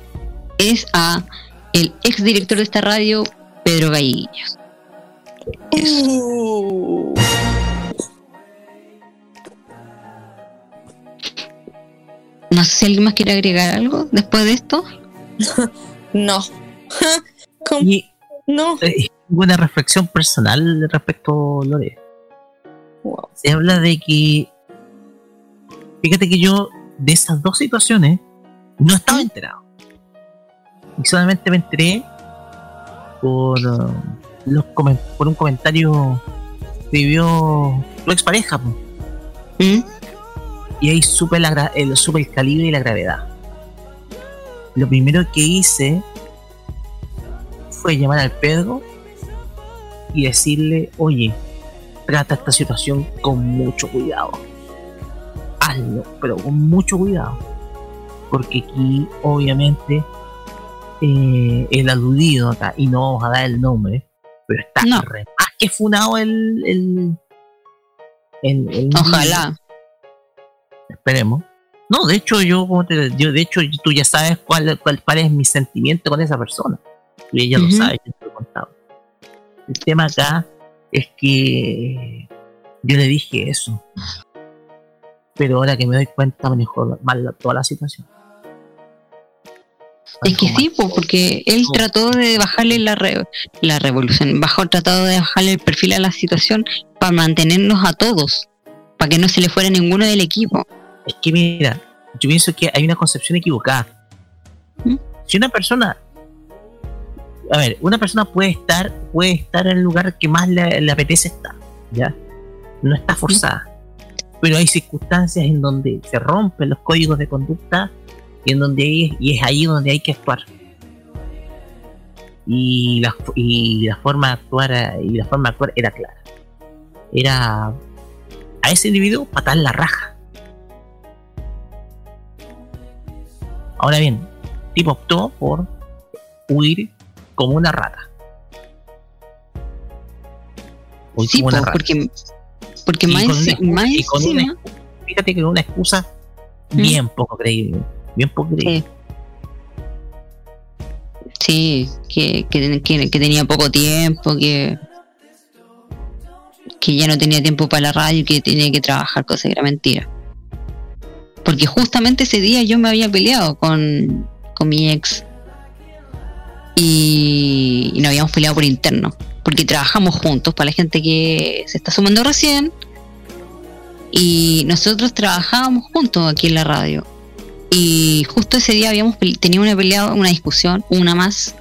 es a el ex director de esta radio, Pedro Gallillos. Uh. No sé si alguien más quiere agregar algo después de esto. no. Y, no. eh, una reflexión personal respecto a Lore. Se habla de que. Fíjate que yo, de esas dos situaciones, no estaba enterado. Y solamente me enteré por, uh, los por un comentario que escribió tu expareja. po. Y ahí supe, la, el, supe el calibre y la gravedad. Lo primero que hice fue llamar al Pedro y decirle, oye, trata esta situación con mucho cuidado. Hazlo, pero con mucho cuidado. Porque aquí, obviamente, eh, el aludido acá, y no vamos a dar el nombre, pero está re más que funado el. el, el- el- Ojalá. Esperemos. No, de hecho, yo, como te- yo, de hecho, tú ya sabes cuál, cuál, cuál es mi sentimiento con esa persona. Tú ya lo Ujú. sabes, yo te lo he contado. El tema acá es que yo le dije eso. Pero ahora que me doy cuenta, manejó mal la- toda la situación. Es que sí, po, porque él trató de bajarle la, re- la revolución, bajó, tratado de bajarle el perfil a la situación para mantenernos a todos, para que no se le fuera ninguno del equipo. Es que mira, yo pienso que hay una concepción equivocada. Si una persona, a ver, una persona puede estar, puede estar en el lugar que más le, le apetece estar, ¿ya? No está forzada. Pero hay circunstancias en donde se rompen los códigos de conducta y en donde hay- y es ahí donde hay que actuar. Y la, y la forma de actuar y la forma de actuar era clara. Era a ese individuo patar la raja. Ahora bien, tipo optó por huir como una rata. Sí, como una po, rata. porque, porque Y más, con una enci- excusa- más y con una encima, Fíjate que una excusa bien poco creíble. Bien poco creíble. sí, que, que, que- que tenía poco tiempo, que, que ya no tenía tiempo para la radio y que tenía que trabajar, cosa que era mentira. Porque justamente ese día yo me había peleado con, con mi ex y, nos habíamos peleado por interno, porque trabajamos juntos para la gente que se está sumando recién y nosotros trabajábamos juntos aquí en la radio. Y justo ese día habíamos tenido una pelea, una discusión, una más,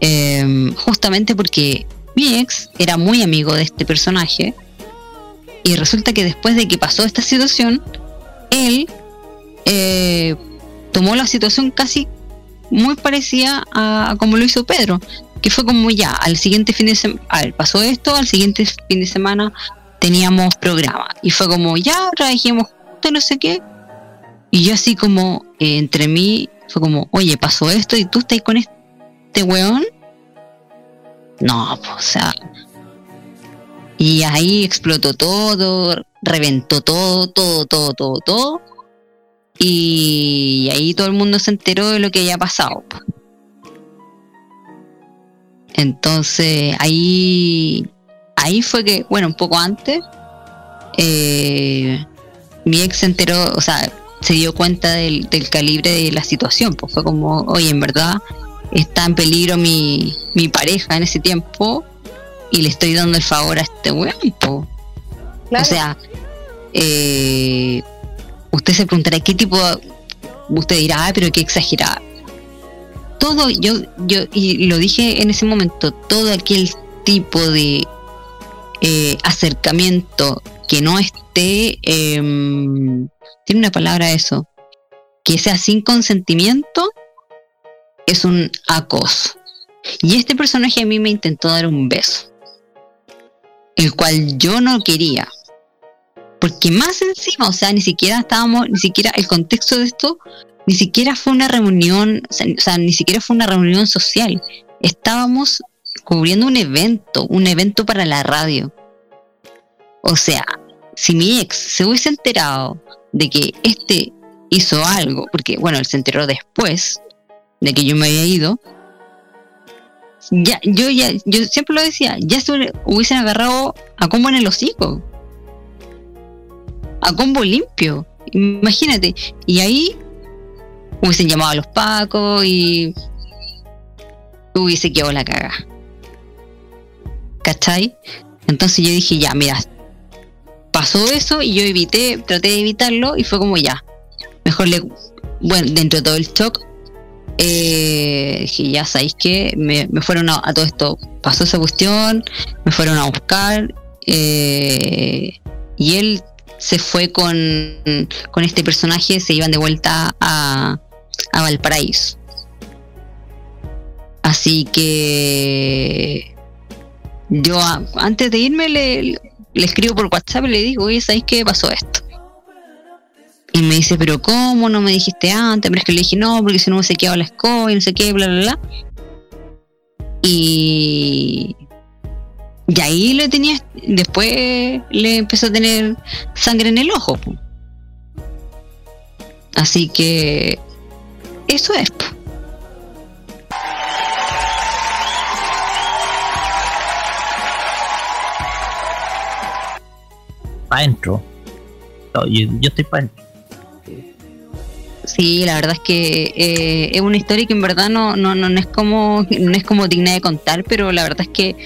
em, justamente porque mi ex era muy amigo de este personaje y resulta que después de que pasó esta situación, él, eh, tomó la situación casi muy parecida a, como lo hizo Pedro, que fue como ya, al siguiente fin de semana, pasó esto, al siguiente fin de semana teníamos programa. Y fue como, ya, ahora dijimos juntos, no sé qué. Y yo así como, eh, entre mí, fue como, oye, pasó esto y tú estás con este weón. No, pues, o sea. Y ahí explotó todo, reventó todo, todo, todo, todo, todo. Y ahí todo el mundo se enteró de lo que había pasado. Entonces ahí, ahí fue que, bueno, un poco antes, eh, mi ex se enteró, o sea, se dio cuenta del, del calibre de la situación. Pues fue como, oye, en verdad está en peligro mi, mi pareja en ese tiempo y le estoy dando el favor a este weón. po". O sea, eh, usted se preguntará qué tipo, usted dirá, "Ay, pero qué exagerada. Todo, yo, yo, y lo dije en ese momento, todo aquel tipo de eh, acercamiento que no esté, em, tiene una palabra eso, que sea sin consentimiento, es un acoso. Y este personaje a mí me intentó dar un beso, el cual yo no quería. Porque más encima, o sea, ni siquiera estábamos, ni siquiera el contexto de esto, ni siquiera fue una reunión, o sea, ni siquiera fue una reunión social. Estábamos cubriendo un evento, un evento para la radio. O sea, si mi ex se hubiese enterado de que este hizo algo, porque bueno, él se enteró después de que yo me había ido, ya, yo ya, yo siempre lo decía, ya se hubiesen agarrado a combo en el hocico. A combo limpio. Imagínate. Y ahí hubiesen llamado a los pacos y hubiese quedado la caga. ¿Cachai? Entonces yo dije, ya, mira, pasó eso y yo evité, traté de evitarlo y fue como ya. Mejor le, bueno, dentro de todo el shock, eh, dije, ya sabéis que me, fueron a, a todo esto, pasó esa cuestión, me fueron a buscar eh, y él se fue con, con este personaje, se iban de vuelta a, a Valparaíso. Así que yo antes de irme le, le escribo por WhatsApp y le digo, oye, ¿sabéis qué pasó esto? Y me dice, pero ¿cómo no me dijiste antes? Pero es que le dije, no, porque si no me se quedado la escoba y no sé qué, bla, bla, bla. Y, y ahí le tenía, después le empezó a tener sangre en el ojo. po. Así que eso es. po. Para adentro. No, yo, yo estoy para adentro. Sí, la verdad es que eh, es una historia que en verdad no, no, no, no es como no es como digna de contar, pero la verdad es que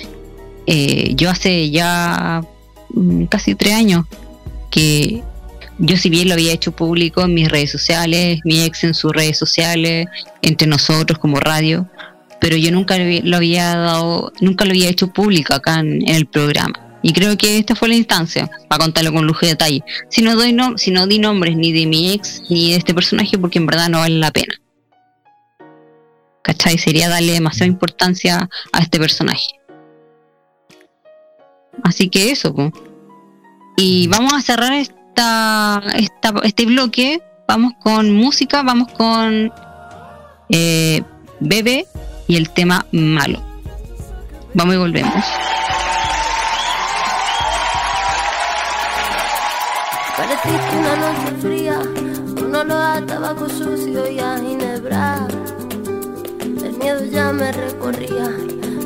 eh, yo hace ya mm, casi tres años que yo si bien lo había hecho público en mis redes sociales, mi ex en sus redes sociales, entre nosotros como radio, pero yo nunca lo había- dado, nunca lo había hecho público acá en, en el programa. Y creo que esta fue la instancia, para contarlo con lujo de detalle. Si no doy no, si no di nombres ni de mi ex ni de este personaje, porque en verdad no vale la pena. ¿Cachai? Sería darle demasiada importancia a este personaje. Así que eso, po. Y vamos a cerrar esta, esta, este bloque. Vamos con música, vamos con eh, Bebe y el tema malo. Vamos y volvemos. Pareciste una noche fría, un olor a tabaco sucio y a ginebra. El miedo ya me recorría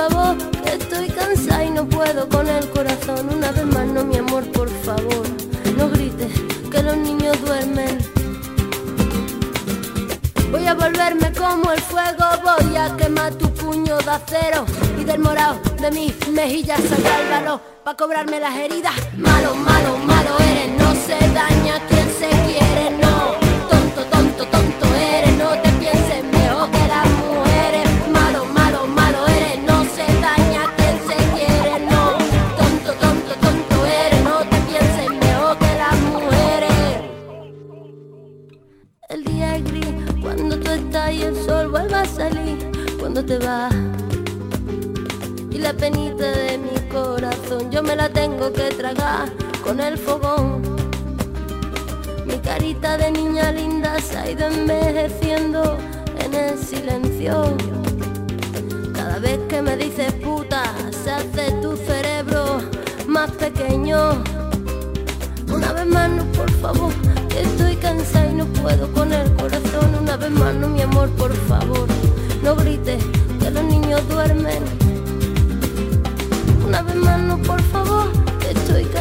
favor, que estoy cansada y no puedo con el corazón. Una vez más, no, mi amor, por favor, no grites que los niños duermen. como el fuego, voy a quemar tu puño de acero. Y del morado de mis mejillas saldrá el valor pa' cobrarme las heridas. Malo, malo, malo eres, no se daña quien con el fogón. Mi carita de niña linda se ha ido envejeciendo en el silencio. Cada vez que me dices puta, se hace tu cerebro más pequeño. Una vez más, no, por favor, que estoy cansada y no puedo con el corazón. Una vez más, no, mi amor, por favor, no grites que los niños duermen. Una vez más, no, por favor,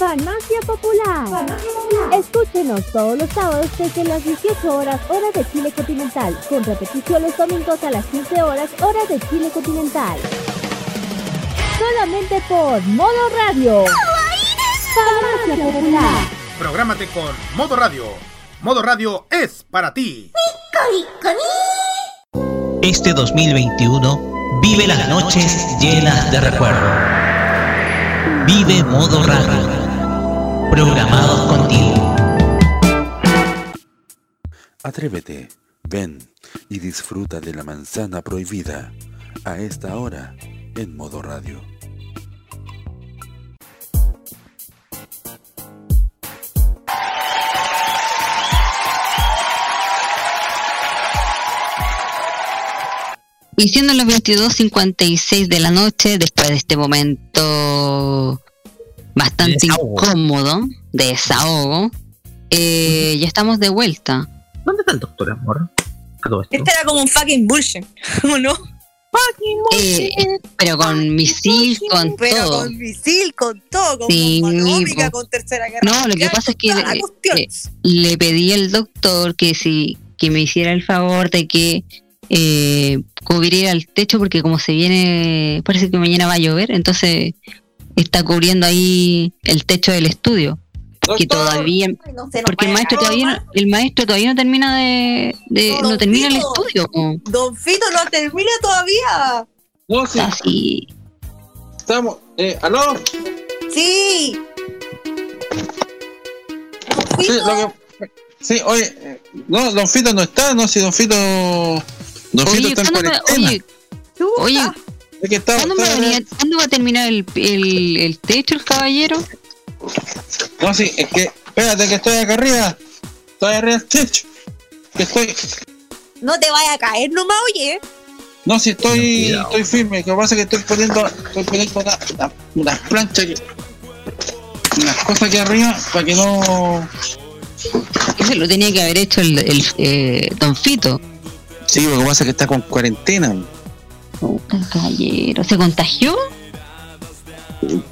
Farmacia Popular. Escúchenos todos los sábados desde las 18 horas hora de Chile continental, con repetición los domingos a las 15 horas hora de Chile continental. Solamente por Modo Radio. Farmacia Popular. Prográmate con Modo Radio. Modo Radio es para ti. Este 2021 vive las noches llenas de recuerdo. Vive modo radio. Programados contigo. Atrévete, ven y disfruta de la manzana prohibida a esta hora en modo radio. Y siendo las 22.56 de la noche, después de este momento bastante incómodo, de desahogo, eh, ya estamos de vuelta. ¿Dónde está el doctor Amor? Este era como un fucking bullshit, ¿o no? Eh, pero con misil, con Pero todo. con misil, con todo, con Sí, bomba con tercera guerra No, lo que pasa es que le pedí al doctor que si que me hiciera el favor de que eh, cubriera el techo porque como se viene, parece que mañana va a llover, entonces está cubriendo ahí el techo del estudio. Que todavía, porque el maestro todavía no, el maestro todavía no termina de, de- No, no termina el estudio. po. Don Fito no termina todavía. No, sí. Así. Estamos. Eh, ¿Aló? Sí. Sí, lo que- sí, oye, no, Don Fito no está, no, si Don Fito. Don Fito está en ¿cuándo me- cuarentena. oye, oye, Es que está- ¿cuándo, me está- venía- cuándo va a terminar el, el, el techo el caballero? No, sí, es que, espérate que estoy acá arriba. Estoy arriba del techo. Que estoy. No te vaya a caer nomás, oye. No, si estoy, estoy firme. Lo que pasa es que estoy poniendo, estoy poniendo una, una- unas planchas que. Unas cosas aquí arriba para que no. Eso lo tenía que haber hecho el, el eh, Don Fito. Sí, lo que pasa es que está con cuarentena. El caballero. ¿Se contagió?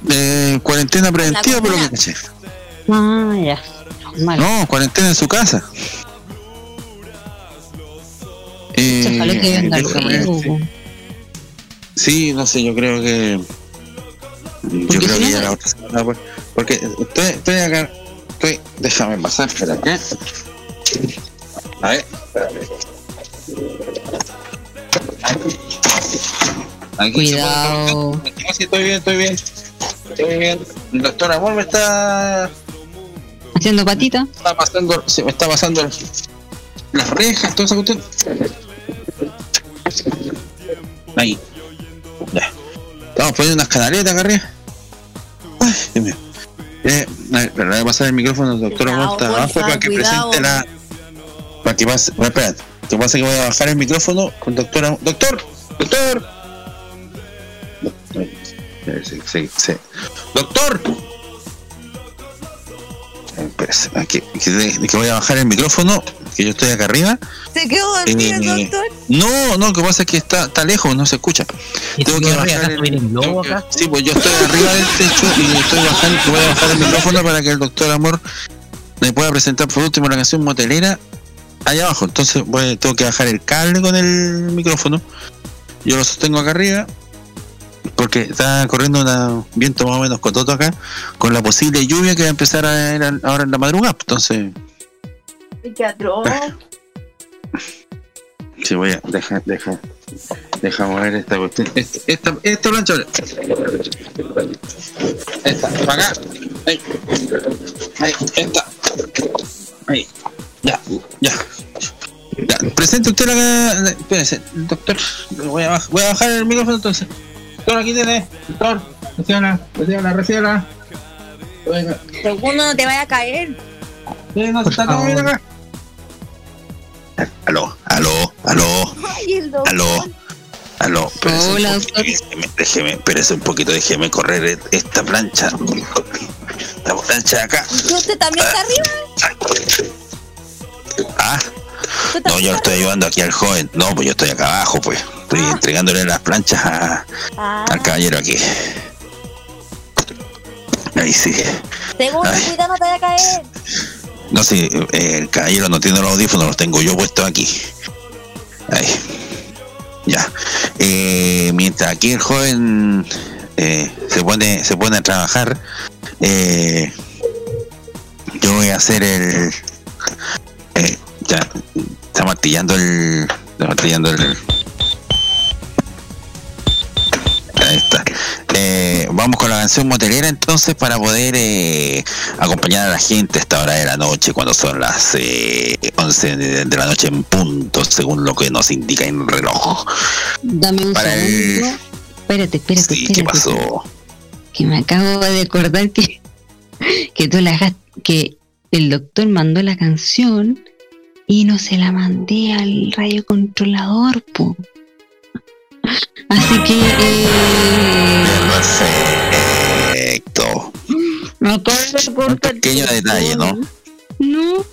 Eh, cuarentena preventiva, pero que caché. Ah, ya. Normal. No, cuarentena en su casa. Eh, Ojalá que venga. Sí, no sé, yo creo que. Yo creo que ya la otra semana. pues, Porque estoy, estoy acá. Estoy, déjame pasar, espera, ¿qué? A ver, espérame. Aquí Cuidado. No, sí, estoy bien, estoy bien. Estoy bien. El doctor Amor me está. Haciendo patita. Está pasando, se me está pasando las, las rejas, toda esa cuestión. Ahí. Ya. Estamos poniendo unas canaletas acá arriba. Ay, Dios mío. Eh, le voy a pasar el micrófono al doctor Amor porfa, abajo para que cuidado. presente la. Para que pase. bueno, espérate. Lo que pasa es que voy a bajar el micrófono con doctor Amor. ¡Doctor! ¡Doctor! Sí, sí, sí. ¡Doctor! Espérese, aquí, que, que voy a bajar el micrófono, que yo estoy acá arriba. ¿Se quedó dormido Eh, doctor? No, no, lo que pasa es que está, está lejos, no se escucha. Tengo que bajar el, tengo que- Sí, pues yo estoy arriba del techo y estoy bajando, voy a bajar el micrófono para que el doctor Amor me pueda presentar por último la canción motelera allá abajo. Entonces tengo que bajar el cable con el micrófono. Yo lo sostengo acá arriba porque está corriendo un viento más o menos cototo acá con la posible lluvia que va a empezar a ver ahora en la madrugada. Entonces, atroz. Sí, voy a. Deja, deja. Deja mover esta cuestión. Esta, esta, esta plancha. Esta, para acá. Ahí. Ahí, esta. Ahí. Ya, ya. Ya, presente usted la. Espérese, doctor. Voy a, baj- voy a bajar el micrófono entonces. Doctor, aquí tiene. Doctor, recíbala, recíbala. Venga. Segundo, no te vaya a caer. Sí, no, está todo bien acá. Aló, aló, aló. Ay, el doctor. Aló, aló. espérese un Hola, poquito, Déjeme, déjeme, espérese un poquito, déjeme correr e- esta plancha. La plancha de acá. ¿Y usted también está arriba? Ah, no, yo lo estoy ayudando aquí al joven. No, pues yo estoy acá abajo, pues. Estoy entregándole las planchas a- Ah, al caballero aquí. Ahí sí. segundo, cuidado, no te vaya a caer. No eh, el caballero no tiene los audífonos, los tengo yo puestos aquí. Ahí. Ya. Eh, mientras aquí el joven eh, se pone se pone a trabajar, eh, yo voy a hacer el. Ya, está martillando el. Está martillando el. Ahí está. Eh, vamos con la canción motelera entonces para poder eh, acompañar a la gente a esta hora de la noche cuando son las eh, 11 de, la noche en punto según lo que nos indica en el reloj. Dame un Para el- segundo. Espérate, espérate, Sí, espérate. ¿qué pasó? Que me acabo de acordar que, que tú la que el doctor mandó la canción y no se la mandé al radio controlador, po. Así que eh, Perfecto. De Un pequeño detalle, ¿no? No,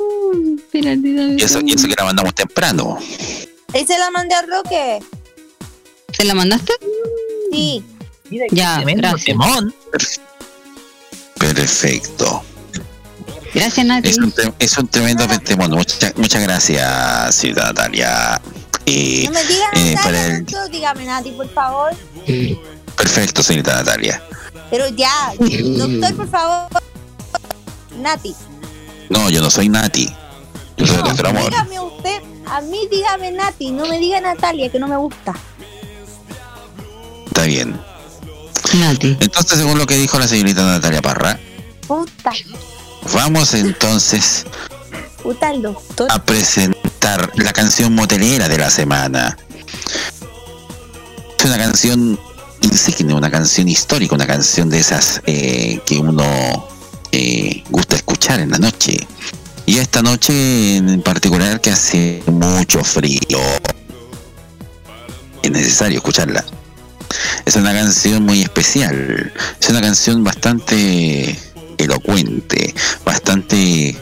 espérate, David. Y eso, y eso que la mandamos temprano. ¿Ahí se la mandé a Roque? ¿Se la mandaste? Sí. Ya, gracias. Perfecto. Gracias, Nati. Es un, es un tremendo temón. Muchas muchas gracias, señorita Natalia. No me digan eh, para el- dígame Nati, por favor. perfecto, señorita Natalia. Pero ya, doctor, por favor. Nati. No, yo no soy Nati. Yo soy el doctor Amor. Dígame usted, a mí dígame Nati, no me diga Natalia, que no me gusta. Está bien. Nati. Entonces, según lo que dijo la señorita Natalia Parra, Puta, vamos entonces a presentar la canción motelera de la semana. Es una canción insignia, una canción histórica, una canción de esas eh, que uno eh, gusta escuchar en la noche. Y esta noche en particular que hace mucho frío, es necesario escucharla. Es una canción muy especial, es una canción bastante elocuente, bastante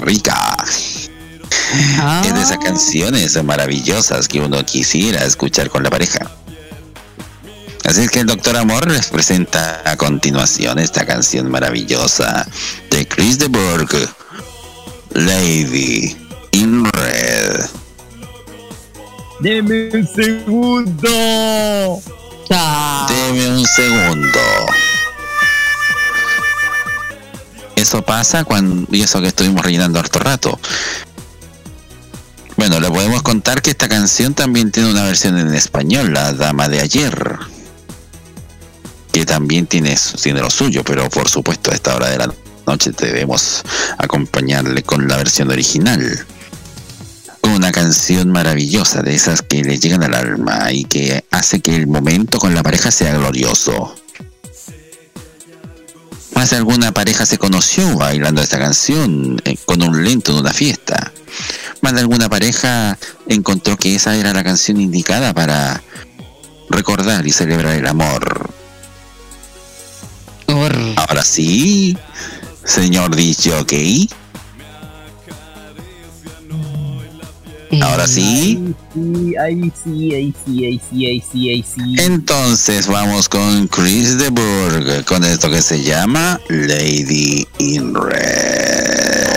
rica. Es de esas canciones maravillosas que uno quisiera escuchar con la pareja. Así es que el Doctor Amor les presenta a continuación esta canción maravillosa de Chris de Burgh, Lady in Red. Deme un segundo. Deme un segundo. Eso pasa cuando. Y eso que estuvimos rellenando harto rato. Bueno, le podemos contar que esta canción también tiene una versión en español, La Dama de Ayer. Que también tiene, tiene lo suyo, pero por supuesto a esta hora de la noche debemos acompañarle con la versión original. Una canción maravillosa, de esas que le llegan al alma y que hace que el momento con la pareja sea glorioso. Más de alguna pareja se conoció bailando esta canción eh, con un lento en una fiesta. Más de alguna pareja encontró que esa era la canción indicada para recordar y celebrar el amor. Ahora sí, señor DJ. Ahora sí. Sí, ahí sí, ahí sí, ahí sí, ahí sí, ahí sí. Entonces vamos con Chris de Burgh con esto que se llama Lady in Red.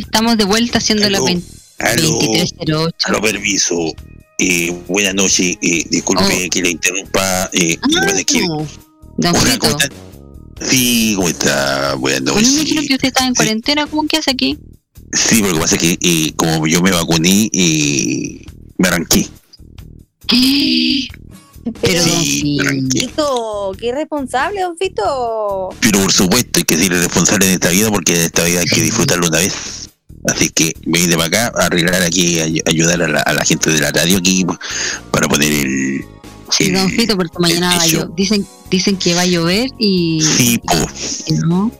Estamos de vuelta haciendo la 20 Aló, 2308. aló, permiso. Eh, buenas noches, eh, disculpe que le interrumpa. Eh, que pasa es que- Oh. Don Hola, Fito. ¿cómo está? Sí, ¿cómo está? Buenas Bueno, noches. me dijeron que usted estaba en cuarentena, ¿cómo que hace aquí? Sí, pero lo que pasa es que eh, como yo me vacuné, eh, me arranqué. Pero Sí, arranqué. Fito, qué irresponsable, don Fito. Pero por supuesto hay que ser responsable de esta vida porque esta vida hay que disfrutarlo una vez. Así que me vine para acá a arreglar aquí, a ayudar a la, a la gente de la radio aquí para poner el... Sí, don Fito, porque mañana va a. Dicen, dicen que va a llover y, Sí, po. y no,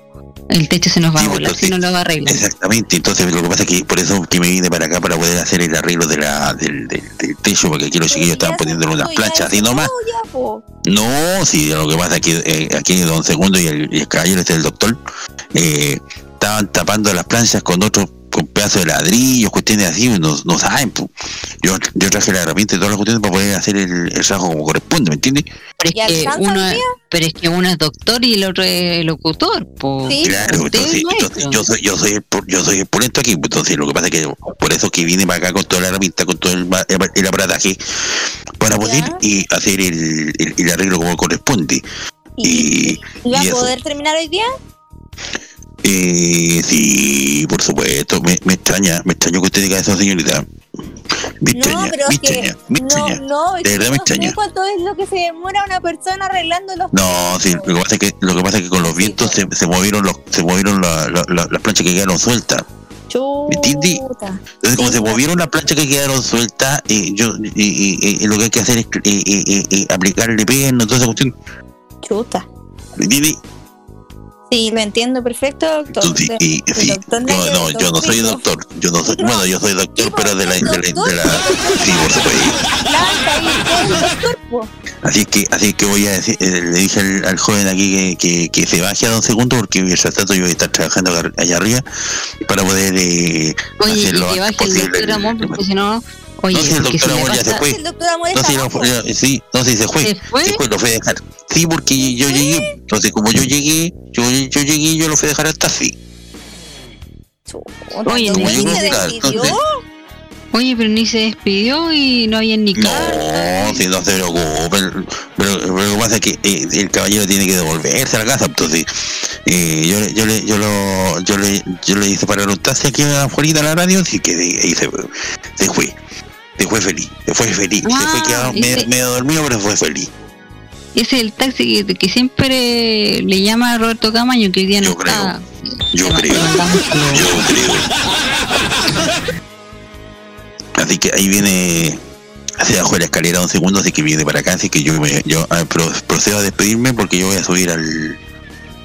el techo se nos va a volar, entonces- si no lo va a arreglar. Exactamente, entonces lo que pasa es que por eso que me vine para acá para poder hacer el arreglo de la, del, del, del techo, porque aquí los chiquillos estaban poniéndole unas planchas así nomás. Ya, po. No, sí, lo que pasa es que eh, aquí Don Segundo y el, y el caballero este el doctor eh, estaban tapando las planchas con otros con pedazos de ladrillos, cuestiones así, no, no saben. po. Yo, yo traje la herramienta y todas las cuestiones para poder hacer el, el rasgo como corresponde, ¿me entiendes? Pero es, que uno, es- pero es que uno es doctor y el otro es locutor. Po. Claro, Usted es entonces, entonces yo soy yo soy el, yo soy el pulento aquí, pues, entonces lo que pasa es que por eso que vine para acá con toda la herramienta, con todo el, el, el aparataje para poder y hacer el, el, el arreglo como corresponde. Y, ¿Y va y a poder terminar hoy día? Eh, sí, por supuesto. Me, me extraña, me extraño que usted diga eso, señorita. Me No, extraña, pero me extraña, me no, extraña. no, es De verdad me no extraña. cuánto es lo que se demora una persona arreglando los No, sí, lo que pasa es que, lo que, pasa es que con los vientos se, se movieron los, se movieron la- la- la- las planchas que quedaron sueltas. ¿Me entiendes? Entonces, como se movieron las planchas que quedaron sueltas, eh, yo, eh, eh, lo que hay que hacer es eh, eh, eh, aplicarle perno, toda esa cuestión. Chuta. ¿Me entiendes? Sí, lo entiendo perfecto, doctor. El sí, doctor no, no, yo no soy doctor. Yo no soy, bueno, yo soy doctor, pero de la, de la, de la, sí, por supuesto. Así que, así que voy a decir, eh, le dije al, al joven aquí que, que, que se baje a dos segundos porque mientras tanto yo voy a estar trabajando allá arriba para poder eh, Oye, hacerlo que baje el doctor Amor, porque si no, oye, no, si el doctor si Amor ya se fue. No, si no, abajo. ya- sí, no, sí, se fue. ¿Se fue? lo fue a dejar. Sí, porque yo llegué. Entonces, como yo llegué, yo, yo llegué, yo lo fui a dejar al taxi. Oye, Como llegó, se claro, despidió. entonces- Oye, pero ni se despidió y no había ni carta. No, si no se preocupe. Pero, pero, pero lo que pasa es que eh, el caballero tiene que devolverse a la casa. Entonces, eh, yo, le- yo, le, yo, lo, yo, le, yo le hice parar un taxi aquí afuera de la radio. Así que ahí se, se fue. Se fue feliz. Se fue feliz. fue Ah, quedado ese- medio, medio dormido, pero fue feliz. Ese es el taxi que, que siempre le llama a Roberto Camaño, que hoy día no está. Yo creo. Yo creo. Así que ahí viene hacia abajo de la escalera un segundo, así que viene para acá, así que yo me, yo ah, pro- procedo a despedirme porque yo voy a subir al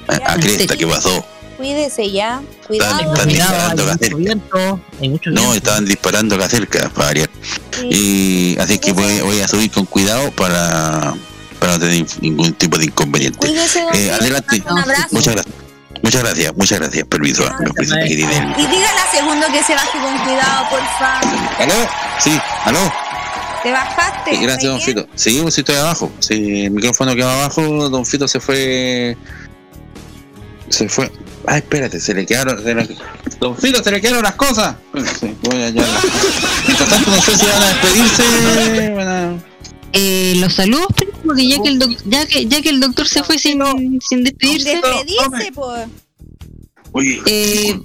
a, a Cresta, ¿qué pasó? Cuídese ya. Cuidado. Están, están disparando acá cerca. viento, hay mucho No, estaban disparando acá cerca, para variar. Sí. Y así que voy, voy a subir con cuidado para, para no tener ningún tipo de inconveniente. Eh, adelante. Un abrazo. Muchas gracias. Muchas gracias, muchas gracias. Permiso. que Y dígale a segundo que se baje con cuidado, por favor. ¿Aló? Sí, aló. ¿Te bajaste? Sí, gracias, don. Fito. Pues sí estoy abajo. Sí, el micrófono quedó abajo, don Fito se fue. Se fue. Ay, espérate, se le quedaron. se le- Don Fito, se le quedaron las cosas. Sí, voy a hallarlas. Mientras tanto, no sé si van a despedirse. van a- Eh, los saludos, pero porque ya que el doc- ya que ya que el doctor se fue sin, sin despedirse. Despedirse, pues. Oye, Eh,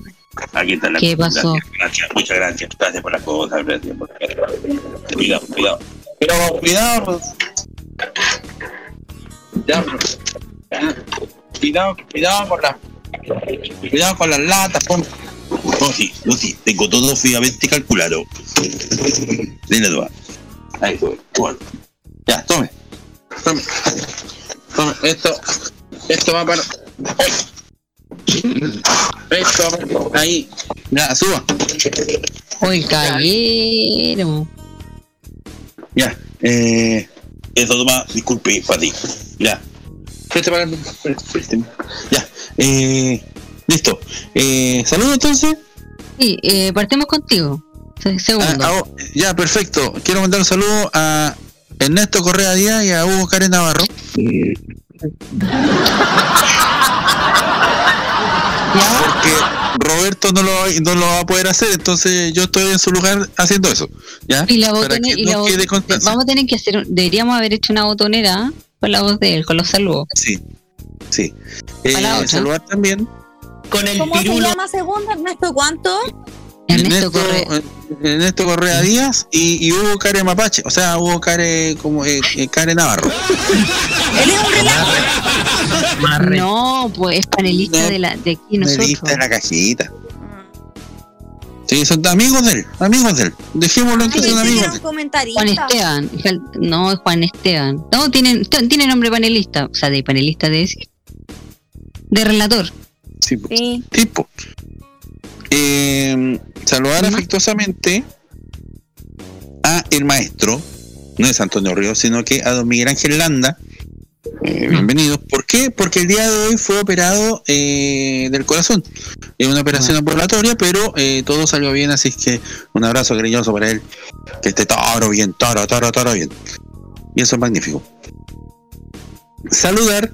aquí está la ¿qué pasó? Gracias, muchas gracias. Gracias por las cosas. Gracias por Cuidado, cuidado. Pero cuidado. pues. Ya, pues. Ya. Cuidado, cuidado con las. Cuidado con las latas, pon. Oh, sí, sí, tengo todo fríamente calculado. Dile dos. Ahí, sube, sube. Ya, tome. Tome. Tome. Esto. Esto va para. Esto va para. Ahí. Ya, suba. Oye, caballero. Ya. Eh. Eso toma, disculpe, para ti. Ya. Para. Ya. Eh. Listo. Eh, saludos entonces. Sí, eh, partimos contigo. Se- Segundo. Ah, ah, oh, ya, perfecto. Quiero mandar un saludo a Ernesto Correa Díaz y a Hugo Karen Navarro. Porque Roberto no lo, no lo va a poder hacer, entonces yo estoy en su lugar haciendo eso. ¿Ya? y la botonera, no vamos a tener que hacer, deberíamos haber hecho una botonera con la voz de él, con los saludos. Sí, sí. Eh, saludar también. Con el ¿Cómo se llama segundo? ¿Ernesto cuánto? Ernesto, Correa, Ernesto Correa Díaz y, y Hugo Care Mapache, o sea, Hugo Care como eh, eh, Care Navarro. Él es un relajo. No, pues es panelista de, la, de aquí nosotros. Panelista de la cajita. Sí, son amigos de él, amigos de él. Dejémoslo en que son amigos. Juan Esteban. No, es Juan Esteban. No, tienen, t- tiene nombre panelista. O sea, de panelista de decir. De relator. Sí. Sí. tipo. Eh, saludar afectuosamente a el maestro, no es Antonio Ríos, sino que a don Miguel Ángel Landa. Eh, bienvenidos. ¿Por qué? Porque el día de hoy fue operado eh, del corazón. Es una operación ambulatoria, pero eh, todo salió bien, así que un abrazo cariñoso para él. Que esté todo bien, todo, todo, todo bien. Y eso es magnífico. Saludar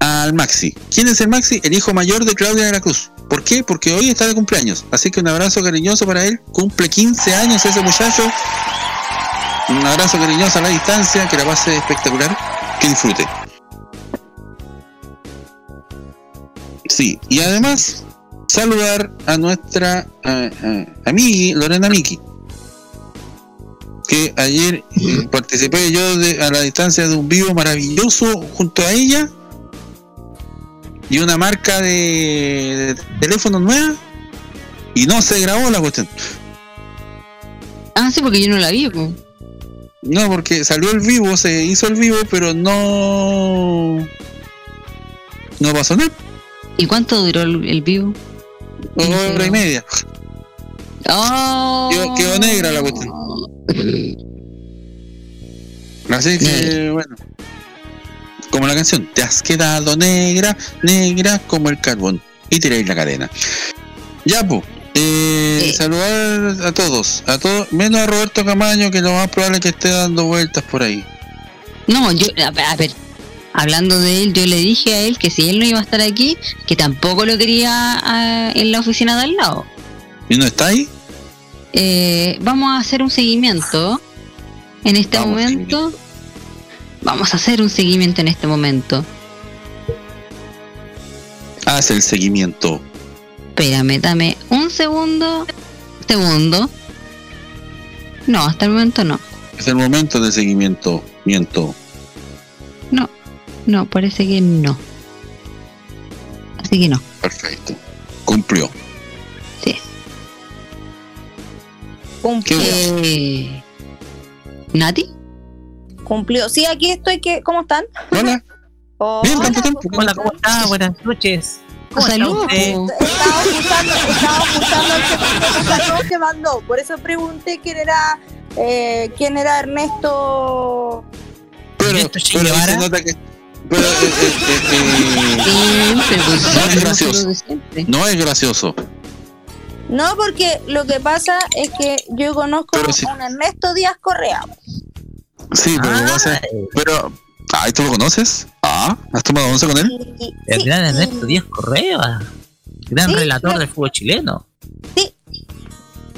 al Maxi. ¿Quién es el Maxi? El hijo mayor de Claudia de la Cruz. ¿Por qué? Porque hoy está de cumpleaños. Así que un abrazo cariñoso para él. Cumple 15 años ese muchacho. Un abrazo cariñoso a la distancia. Que la pase espectacular. Que disfrute. Sí, y además saludar a nuestra amiga Lorena Miki. Que ayer eh, participé yo de- a la distancia de un vivo maravilloso junto a ella y una marca de, de teléfono nueva y no se grabó la cuestión. Ah, sí, porque yo no la vi. po. No, porque salió el vivo, se hizo el vivo, pero no. No pasó nada. ¿Y cuánto duró el, el vivo? Una hora y media. Oh. Quedó, quedó negra la cuestión. Así que, bueno. Como la canción, te has quedado negra, negra como el carbón. Y tiráis la cadena. Ya, pues. Eh, Saludar a todos, a todos, menos a Roberto Camaño, que lo más probable es que esté dando vueltas por ahí. No, yo, a ver, a ver, hablando de él, yo le dije a él que si él no iba a estar aquí, que tampoco lo quería en la oficina de al lado. ¿Y no está ahí? Eh, vamos a hacer un seguimiento en este Vamos, momento. Vamos a hacer un seguimiento en este momento. Haz el seguimiento. Espérame, dame un segundo. Segundo. No, hasta el momento no. Es el momento de seguimiento. Miento. No, no, parece que no. Así que no. Perfecto. Cumplió. Sí. Eh, ¿Nati? Cumplió. Sí, aquí estoy. que ¿Cómo están? Hola. Hola, tanto tiempo. Hola, ¿cómo está? Buenas noches. ¿Cómo está Saludos. usted? Estaba escuchando, estaba escuchando el que- que mandó. Por eso pregunté quién era, eh, quién era Ernesto. Pero, pero ahí se nota que. Pero, eh, eh, eh, eh, Siempre, pues, no es gracioso. No es gracioso. No, porque lo que pasa es que yo conozco Pero a un Ernesto Díaz Correa. Sí, pero pasa es- Pero. Ay, ¿tú lo conoces? Ah, ¿has tomado once con él? El gran Ernesto Díaz Correa. Gran Sí, relator del fútbol chileno. Sí.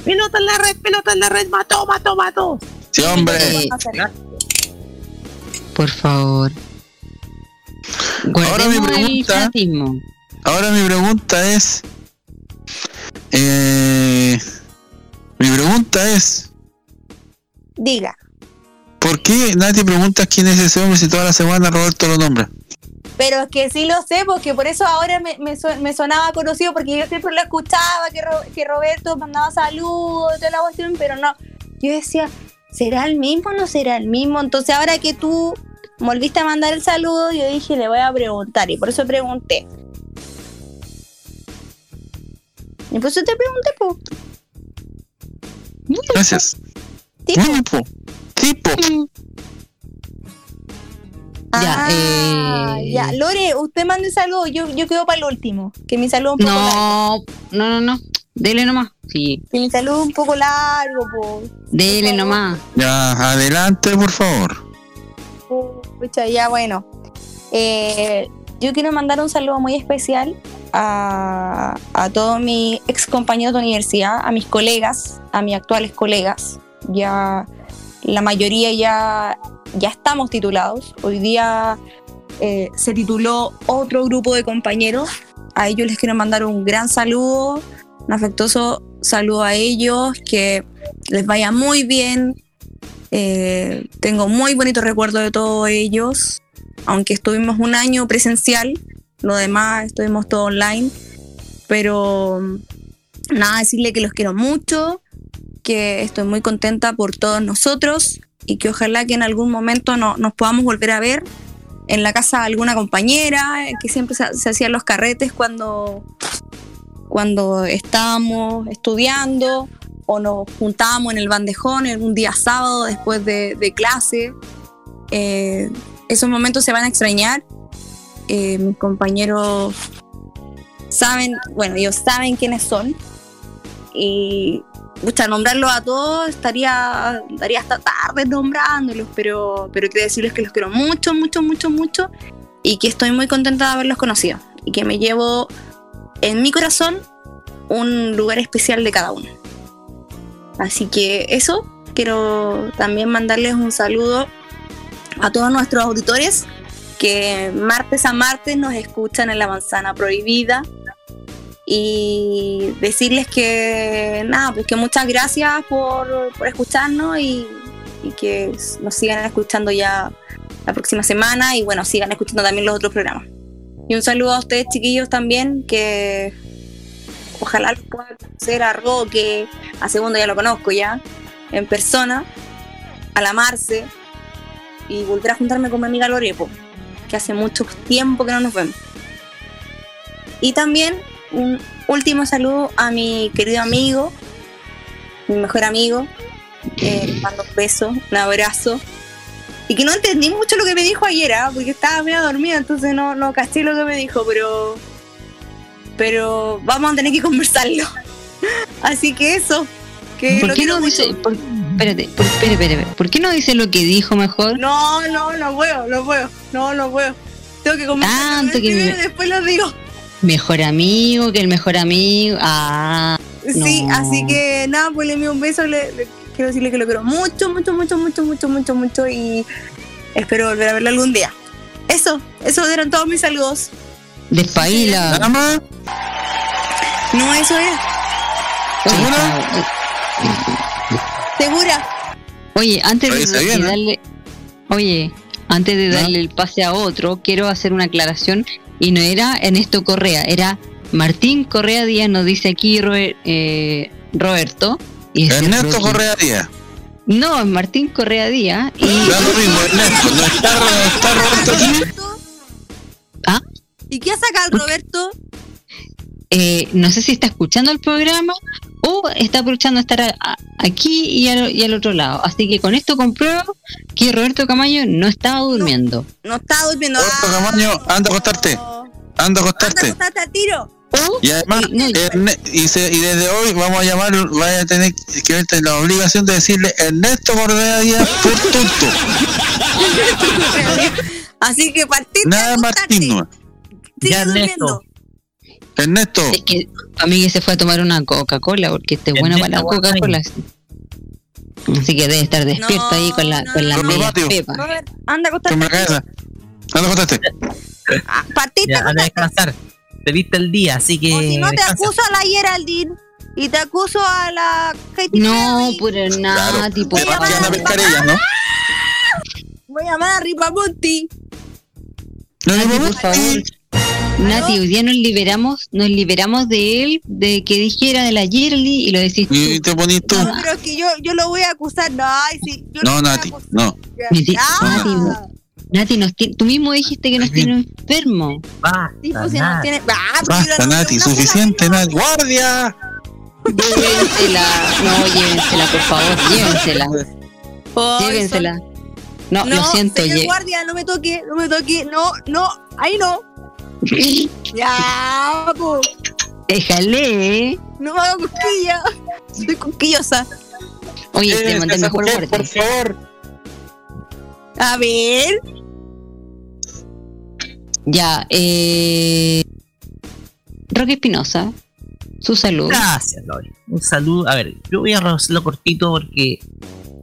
Pelota en la red, pelota en la red, mató, mató, mató. Sí, hombre. Por favor. Ahora mi pregunta. Ahora mi pregunta es. Eh, mi pregunta es. Diga. ¿Por qué nadie pregunta quién es ese hombre si toda la semana Roberto lo nombra? Pero es que sí lo sé, porque por eso ahora me, me, su- me sonaba conocido, porque yo siempre lo escuchaba, que, Ro- que Roberto mandaba saludos, toda la cuestión, pero no. Yo decía, ¿será el mismo o no será el mismo? Entonces ahora que tú volviste a mandar el saludo, yo dije, le voy a preguntar, y por eso pregunté. Y por eso te pregunté, po. Gracias. Tipo. Tipo. Tipo. Ya, Ah, eh, ya. Lore, usted mande saludo, yo, yo quedo para el último, que mi saludo es un poco largo. No, no, no, no. Dele nomás. Sí, Que mi saludo un poco largo, po. dele nomás. Ya, adelante, por favor. Pucha, ya bueno. Eh, yo quiero mandar un saludo muy especial a, a todos mis ex compañeros de universidad, a mis colegas, a mis actuales colegas. Ya la mayoría ya, ya estamos titulados. Hoy día eh, se tituló otro grupo de compañeros. A ellos les quiero mandar un gran saludo, un afectuoso saludo a ellos, que les vaya muy bien, eh, tengo muy bonitos recuerdos de todos ellos, aunque estuvimos un año presencial, lo demás estuvimos todo online, pero nada, decirle que los quiero mucho, que estoy muy contenta por todos nosotros y que ojalá que en algún momento no- nos podamos volver a ver en la casa de alguna compañera, que siempre se, se hacían los carretes cuando, cuando estábamos estudiando o nos juntábamos en el bandejón algún día sábado después de, de clase. Eh, esos momentos se van a extrañar. Eh, mis compañeros saben, bueno, ellos saben quiénes son. Y pucha, nombrarlos a todos estaría, estaría hasta tarde nombrándolos, pero, pero quiero decirles que los quiero mucho, mucho, mucho, mucho. Y que estoy muy contenta de haberlos conocido. Y que me llevo en mi corazón un lugar especial de cada uno. Así que eso, quiero también mandarles un saludo a todos nuestros auditores que martes a martes nos escuchan en la manzana prohibida y decirles que nada, pues que muchas gracias por, por escucharnos y, que nos sigan escuchando ya la próxima semana y bueno, sigan escuchando también los otros programas. Y un saludo a ustedes chiquillos también, que ojalá los pueda conocer a Roque, a Segundo ya lo conozco ya, en persona, a la Marce y volver a juntarme con mi amiga Lorepo, que hace mucho tiempo que no nos vemos. Y también un último saludo a mi querido amigo, mi mejor amigo, eh, le mando un beso, un abrazo. Y que no entendí mucho lo que me dijo ayer, ¿ah? porque estaba medio dormida, entonces no, no caché lo que me dijo, pero pero vamos a tener que conversarlo. Así que eso. Que ¿Por qué no dice, por- espérate, por- espere, espere. ¿por qué no dice lo que dijo mejor? No, no, no puedo, no puedo. No, no puedo. Tengo que conversarlo Tanto que primero me- y después lo digo. Mejor amigo que el mejor amigo. Ah, Sí, no. así que nada, pues le envío un beso. Le, le quiero decirle que lo quiero mucho, mucho, mucho, mucho, mucho, mucho, mucho. Y espero volver a verlo algún día. Eso, eso eran todos mis saludos. Despaila. Nada más. No, eso es. ¿Segura? Oye, antes de, Revisa de bien, darle, oye, antes de darle el pase a otro, quiero hacer una aclaración y no era Ernesto Correa, era Martín Correa Díaz, nos dice aquí eh, Roberto, Y Ernesto Correa Díaz. No, es Martín Correa Díaz. Y Da lo mismo, Ernesto. ¿No está, no está Roberto aquí? ¿Ah? ¿Y qué saca el Roberto? Eh, no sé si está escuchando el programa o está aprovechando estar a- a- aquí y al, y al otro lado. Así que con esto compruebo que Roberto Camayo no estaba durmiendo. No está durmiendo. Roberto Camaño, anda a acostarte. Anda a acostarte. Al tiro. Y además, Erne- y, se- y desde hoy vamos a llamar, vaya a tener que verte la obligación de decirle Ernesto Correa Díaz por tonto. Así que partiste Nada a Martín, no. Sigue Ya, durmiendo. Ernesto. Es que a mí que se fue a tomar una Coca-Cola porque este es bueno para la Coca-Cola. Así que debe estar despierto ahí con la, con la no. media pepa. Anda a cabeza. Anda a acostarte. Partiste Ya, a anda a descansar. Te diste el día, así que. O si no, te descansa. acuso a la Geraldine y te acuso a la Katy No, puro Claro. Nati, por Además que van a favor. pescar ellas, ¿no? Voy a llamar a Ripamonti. Nati, por favor. Nati, hoy día nos liberamos, nos liberamos de él, de que dijera de la Yerli y lo decís tú. Y te ponís tú. No, pero es que yo, yo lo voy a acusar. No, ay, sí. Yo No, Nati, no. Di- Ah. Nati, Nati, nos tiene- tú mismo dijiste que nos tiene enfermo. Sí, pues, tiene. Ah, Basta, no- Nati, suficiente, Nati. ¡Guardia! Llévensela. No, llévensela, por favor, llévensela. Llévensela. No, No, lo siento, señor guardia, no me toque, no me toque. No, no, ahí no. ya, po. Déjale, ¿eh? No me hago cosquilla. Soy cosquillosa. Oye, te Eh, mandé el esa mejor mujer. Por favor. A ver. Ya, eh. Roque Espinosa, su salud. Gracias, Lori. Un saludo. A ver, yo voy a hacerlo cortito porque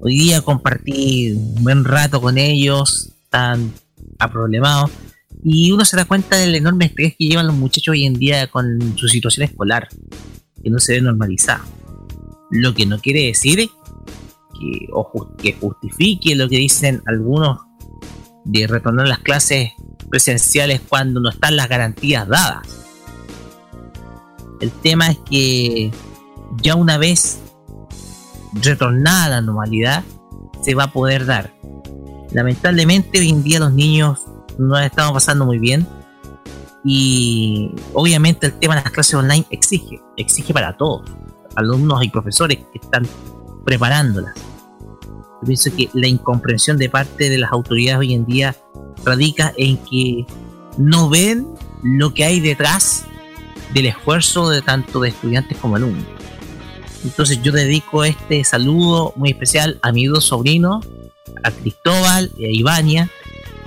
hoy día compartí un buen rato con ellos, están aproblemados, y uno se da cuenta del enorme estrés que llevan los muchachos hoy en día con su situación escolar, que no se ve normalizada. Lo que no quiere decir que, o que justifique lo que dicen algunos de retornar las clases presenciales cuando no están las garantías dadas. El tema es que ya una vez retornada a la normalidad, se va a poder dar. Lamentablemente hoy en día los niños no la estamos pasando muy bien y obviamente el tema de las clases online exige, exige para todos, alumnos y profesores que están preparándolas. Yo pienso que la incomprensión de parte de las autoridades hoy en día radica en que no ven lo que hay detrás del esfuerzo de tanto de estudiantes como alumnos. Entonces yo dedico este saludo muy especial a mis dos sobrinos, a Cristóbal y a Ivania,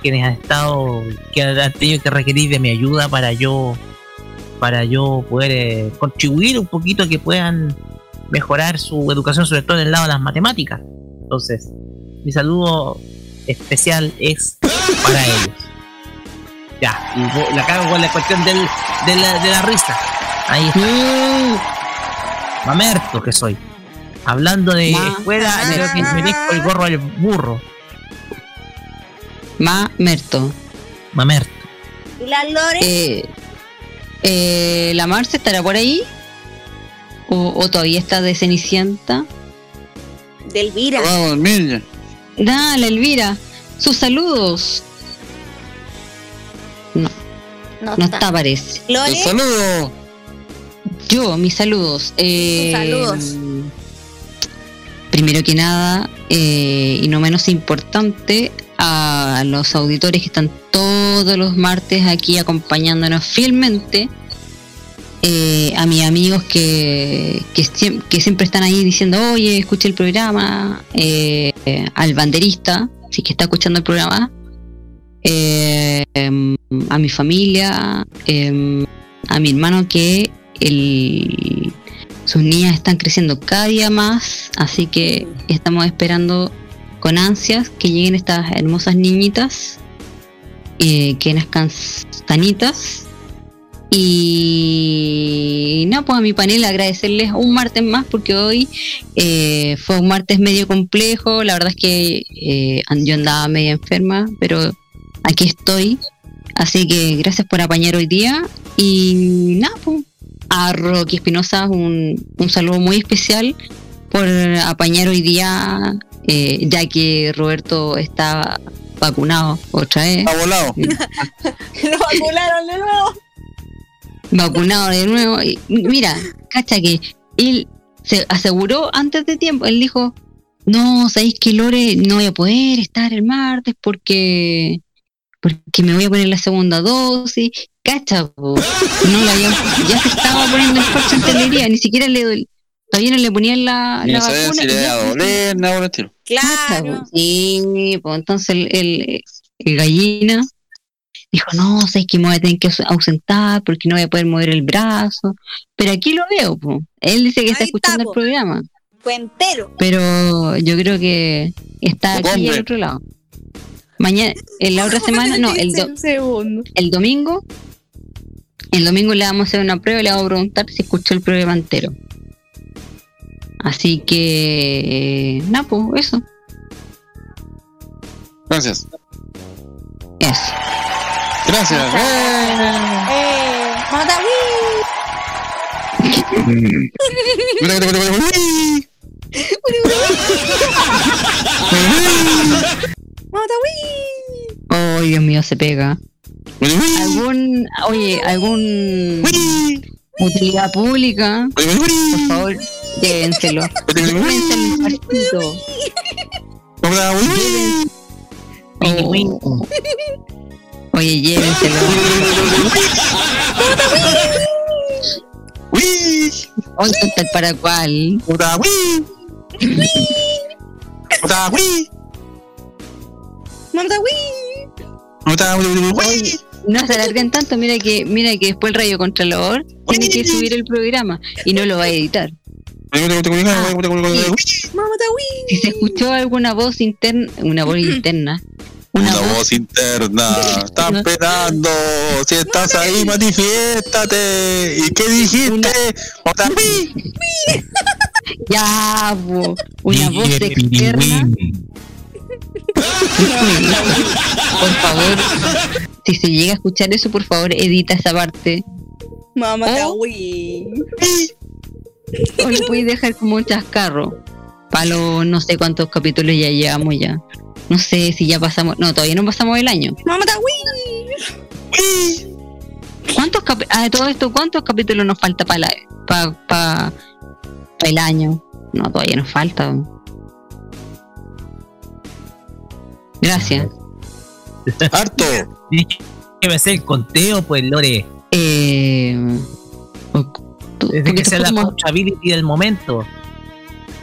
quienes han estado, que han tenido que requerir de mi ayuda para yo, para yo poder eh, contribuir un poquito a que puedan mejorar su educación, sobre todo en el lado de las matemáticas. Entonces, mi saludo especial es para ellos. Ya, y la cago con la cuestión del, de, la, de la risa. Ahí está. Mamerto que soy. Hablando de escuela, creo que merezco el gorro del burro. Mamerto. Mamerto. ¿Y la Lore? Eh, eh, ¿La Marce estará por ahí? ¿O, o todavía está de Cenicienta? De Elvira. Ya. Dale, Elvira. Sus saludos. No, No, no está, parece. Lore. Un saludo. Yo, mis saludos. Eh, saludos. Primero que nada, eh, y no menos importante, a los auditores que están todos los martes aquí acompañándonos fielmente. eh, a mis amigos que, que, siem- que siempre están ahí diciendo, oye, escuché el programa, eh, al banderista, si que está escuchando el programa, eh, a mi familia, em, a mi hermano que el, sus niñas están creciendo cada día más, así que estamos esperando con ansias que lleguen estas hermosas niñitas, eh, que nazcan sanitas. Y no, pues a mi panel agradecerles un martes más porque hoy eh, fue un martes medio complejo. La verdad es que eh, yo andaba media enferma, pero aquí estoy. Así que gracias por apañar hoy día. Y nada, pues, a Rocky Espinosa un, un saludo muy especial por apañar hoy día, eh, ya que Roberto está vacunado otra vez. Está volado. Lo vacunaron de nuevo. vacunado de nuevo. Y mira, cacha que él se aseguró antes de tiempo, él dijo, no, sabéis que Lore no voy a poder estar el martes porque porque me voy a poner la segunda dosis. Cacha, po. no la habían- ya se estaba poniendo el parche en telería, ni siquiera le dol- todavía no le ponían la, la vacuna. si le a doler, nada por el estilo. Claro. Sí, pues entonces el, el, el gallina dijo, no, sabes que me voy a tener que aus- ausentar porque no voy a poder mover el brazo. Pero aquí lo veo, pues. Él dice que está Ahí está, escuchando po. el programa, Fue entero. pero yo creo que está aquí hombre. al otro lado. Mañana, en la otra semana, no, el, do- el domingo, el domingo le vamos a hacer una prueba y le vamos a preguntar si escuchó el programa entero. Así que, nada, pues eso. Gracias. Eso. Gracias. Eh, mira, uy. Mata Oh, Dios mío, se pega. ¿Algún, oye, algún utilidad pública? Por favor, llévenselo. Llévense el partido. Llévense- Oh. Oye, llévenselo. Hoy está para. Mata Oye, no se alarguen tanto, mira que, mira que después el radio contralor tiene que subir el programa y no lo va a editar. Si se escuchó alguna voz interna, una voz interna, Una voz interna, están esperando. Si estás ahí, manifiéstate. ¿Y qué dijiste? Otra- ya, po, una voz externa. Por favor, si se llega a escuchar eso, por favor, edita esa parte. Mamá Oh. O lo puedes dejar como un chascarro. Para los no sé cuántos capítulos ya llevamos ya. No sé si ya pasamos. No, todavía no pasamos el año. Mamá ¿Cuántos capi- ah, de todo esto, ¿cuántos capítulos nos falta para pa, pa- pa el año? No, todavía nos falta. Gracias. Harto. Tienes que hacer el conteo, pues, Lore. Eh, Desde que sea la coachability del momento.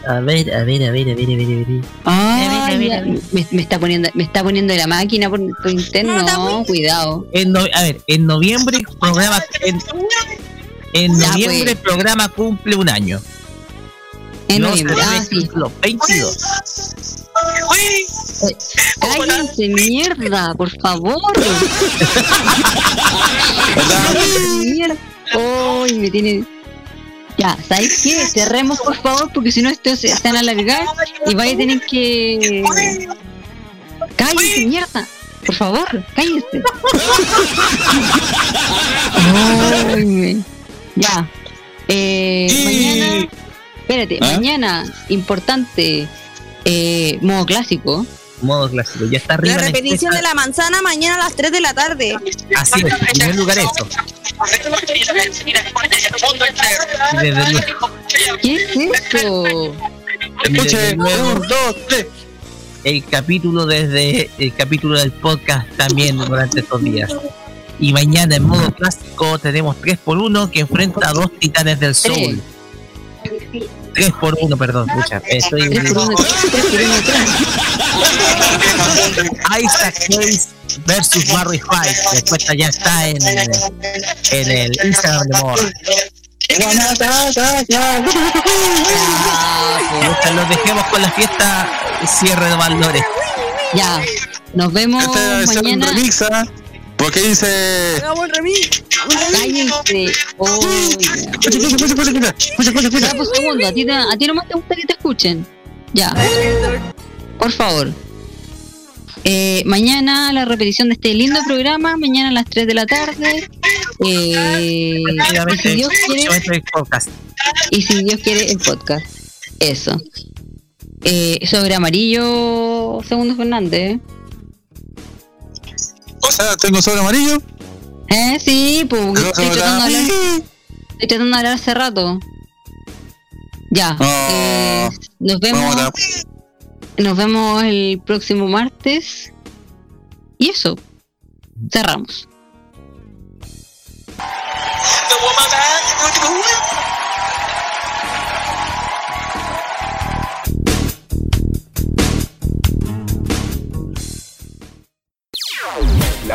A ver, a ver, a ver, a ver, a ver, a ver. Ah, A ver, a ver, ya, a ver. Me, me está poniendo, me está poniendo la máquina por, por interno. No, cuidado. En no- a ver, en noviembre el programa en, noviembre pues. el programa cumple un año. En No, noviembre, ah, es sí. Los 22. Cállense, mierda, por favor. mierda. Uy, me tiene. Ya, ¿sabes qué? Cerremos, por favor, porque si no, esto se están a alargar y vaya a tener que. Cállense, mierda. Por favor, cállense. Ay, Ya. Eh, mañana. Espérate, ¿Ah? mañana, importante. Eh, modo clásico. Modo clásico, ya está La arriba. la repetición de la manzana mañana a las 3 de la tarde. Así es, en primer lugar eso. ¿Qué es eso? Escuche, un, dos, tres. El capítulo desde el capítulo del podcast también durante estos días. Y mañana en modo clásico tenemos 3x1 que enfrenta a dos titanes del sol. 3x1, perdón, escucha, estoy Isaac Hayes versus Barry White. La encuesta ya está en, en el Instagram de. Mientras Los dejemos con la fiesta cierre de valores. Ya, nos vemos Este mañana. ¿Ah? Porque dice. Hagamos el remix. Cállense. Ya. Ya, pues, segundo, a ti, te- a ti nomás te gusta que te escuchen. Ya. Por favor. Eh, mañana la repetición de este lindo programa, mañana a las 3 de la tarde. Eh, y si Dios quiere, Próximamente el podcast. y si Dios quiere, el podcast. Eso. Eh, sobre amarillo, segundo Fernández. O sea, tengo sobre amarillo. Eh, sí, pues estoy tratando, de hablar, estoy tratando de hablar hace rato. Ya. eh, nos vemos. Nos vemos el próximo martes. Y eso. Cerramos.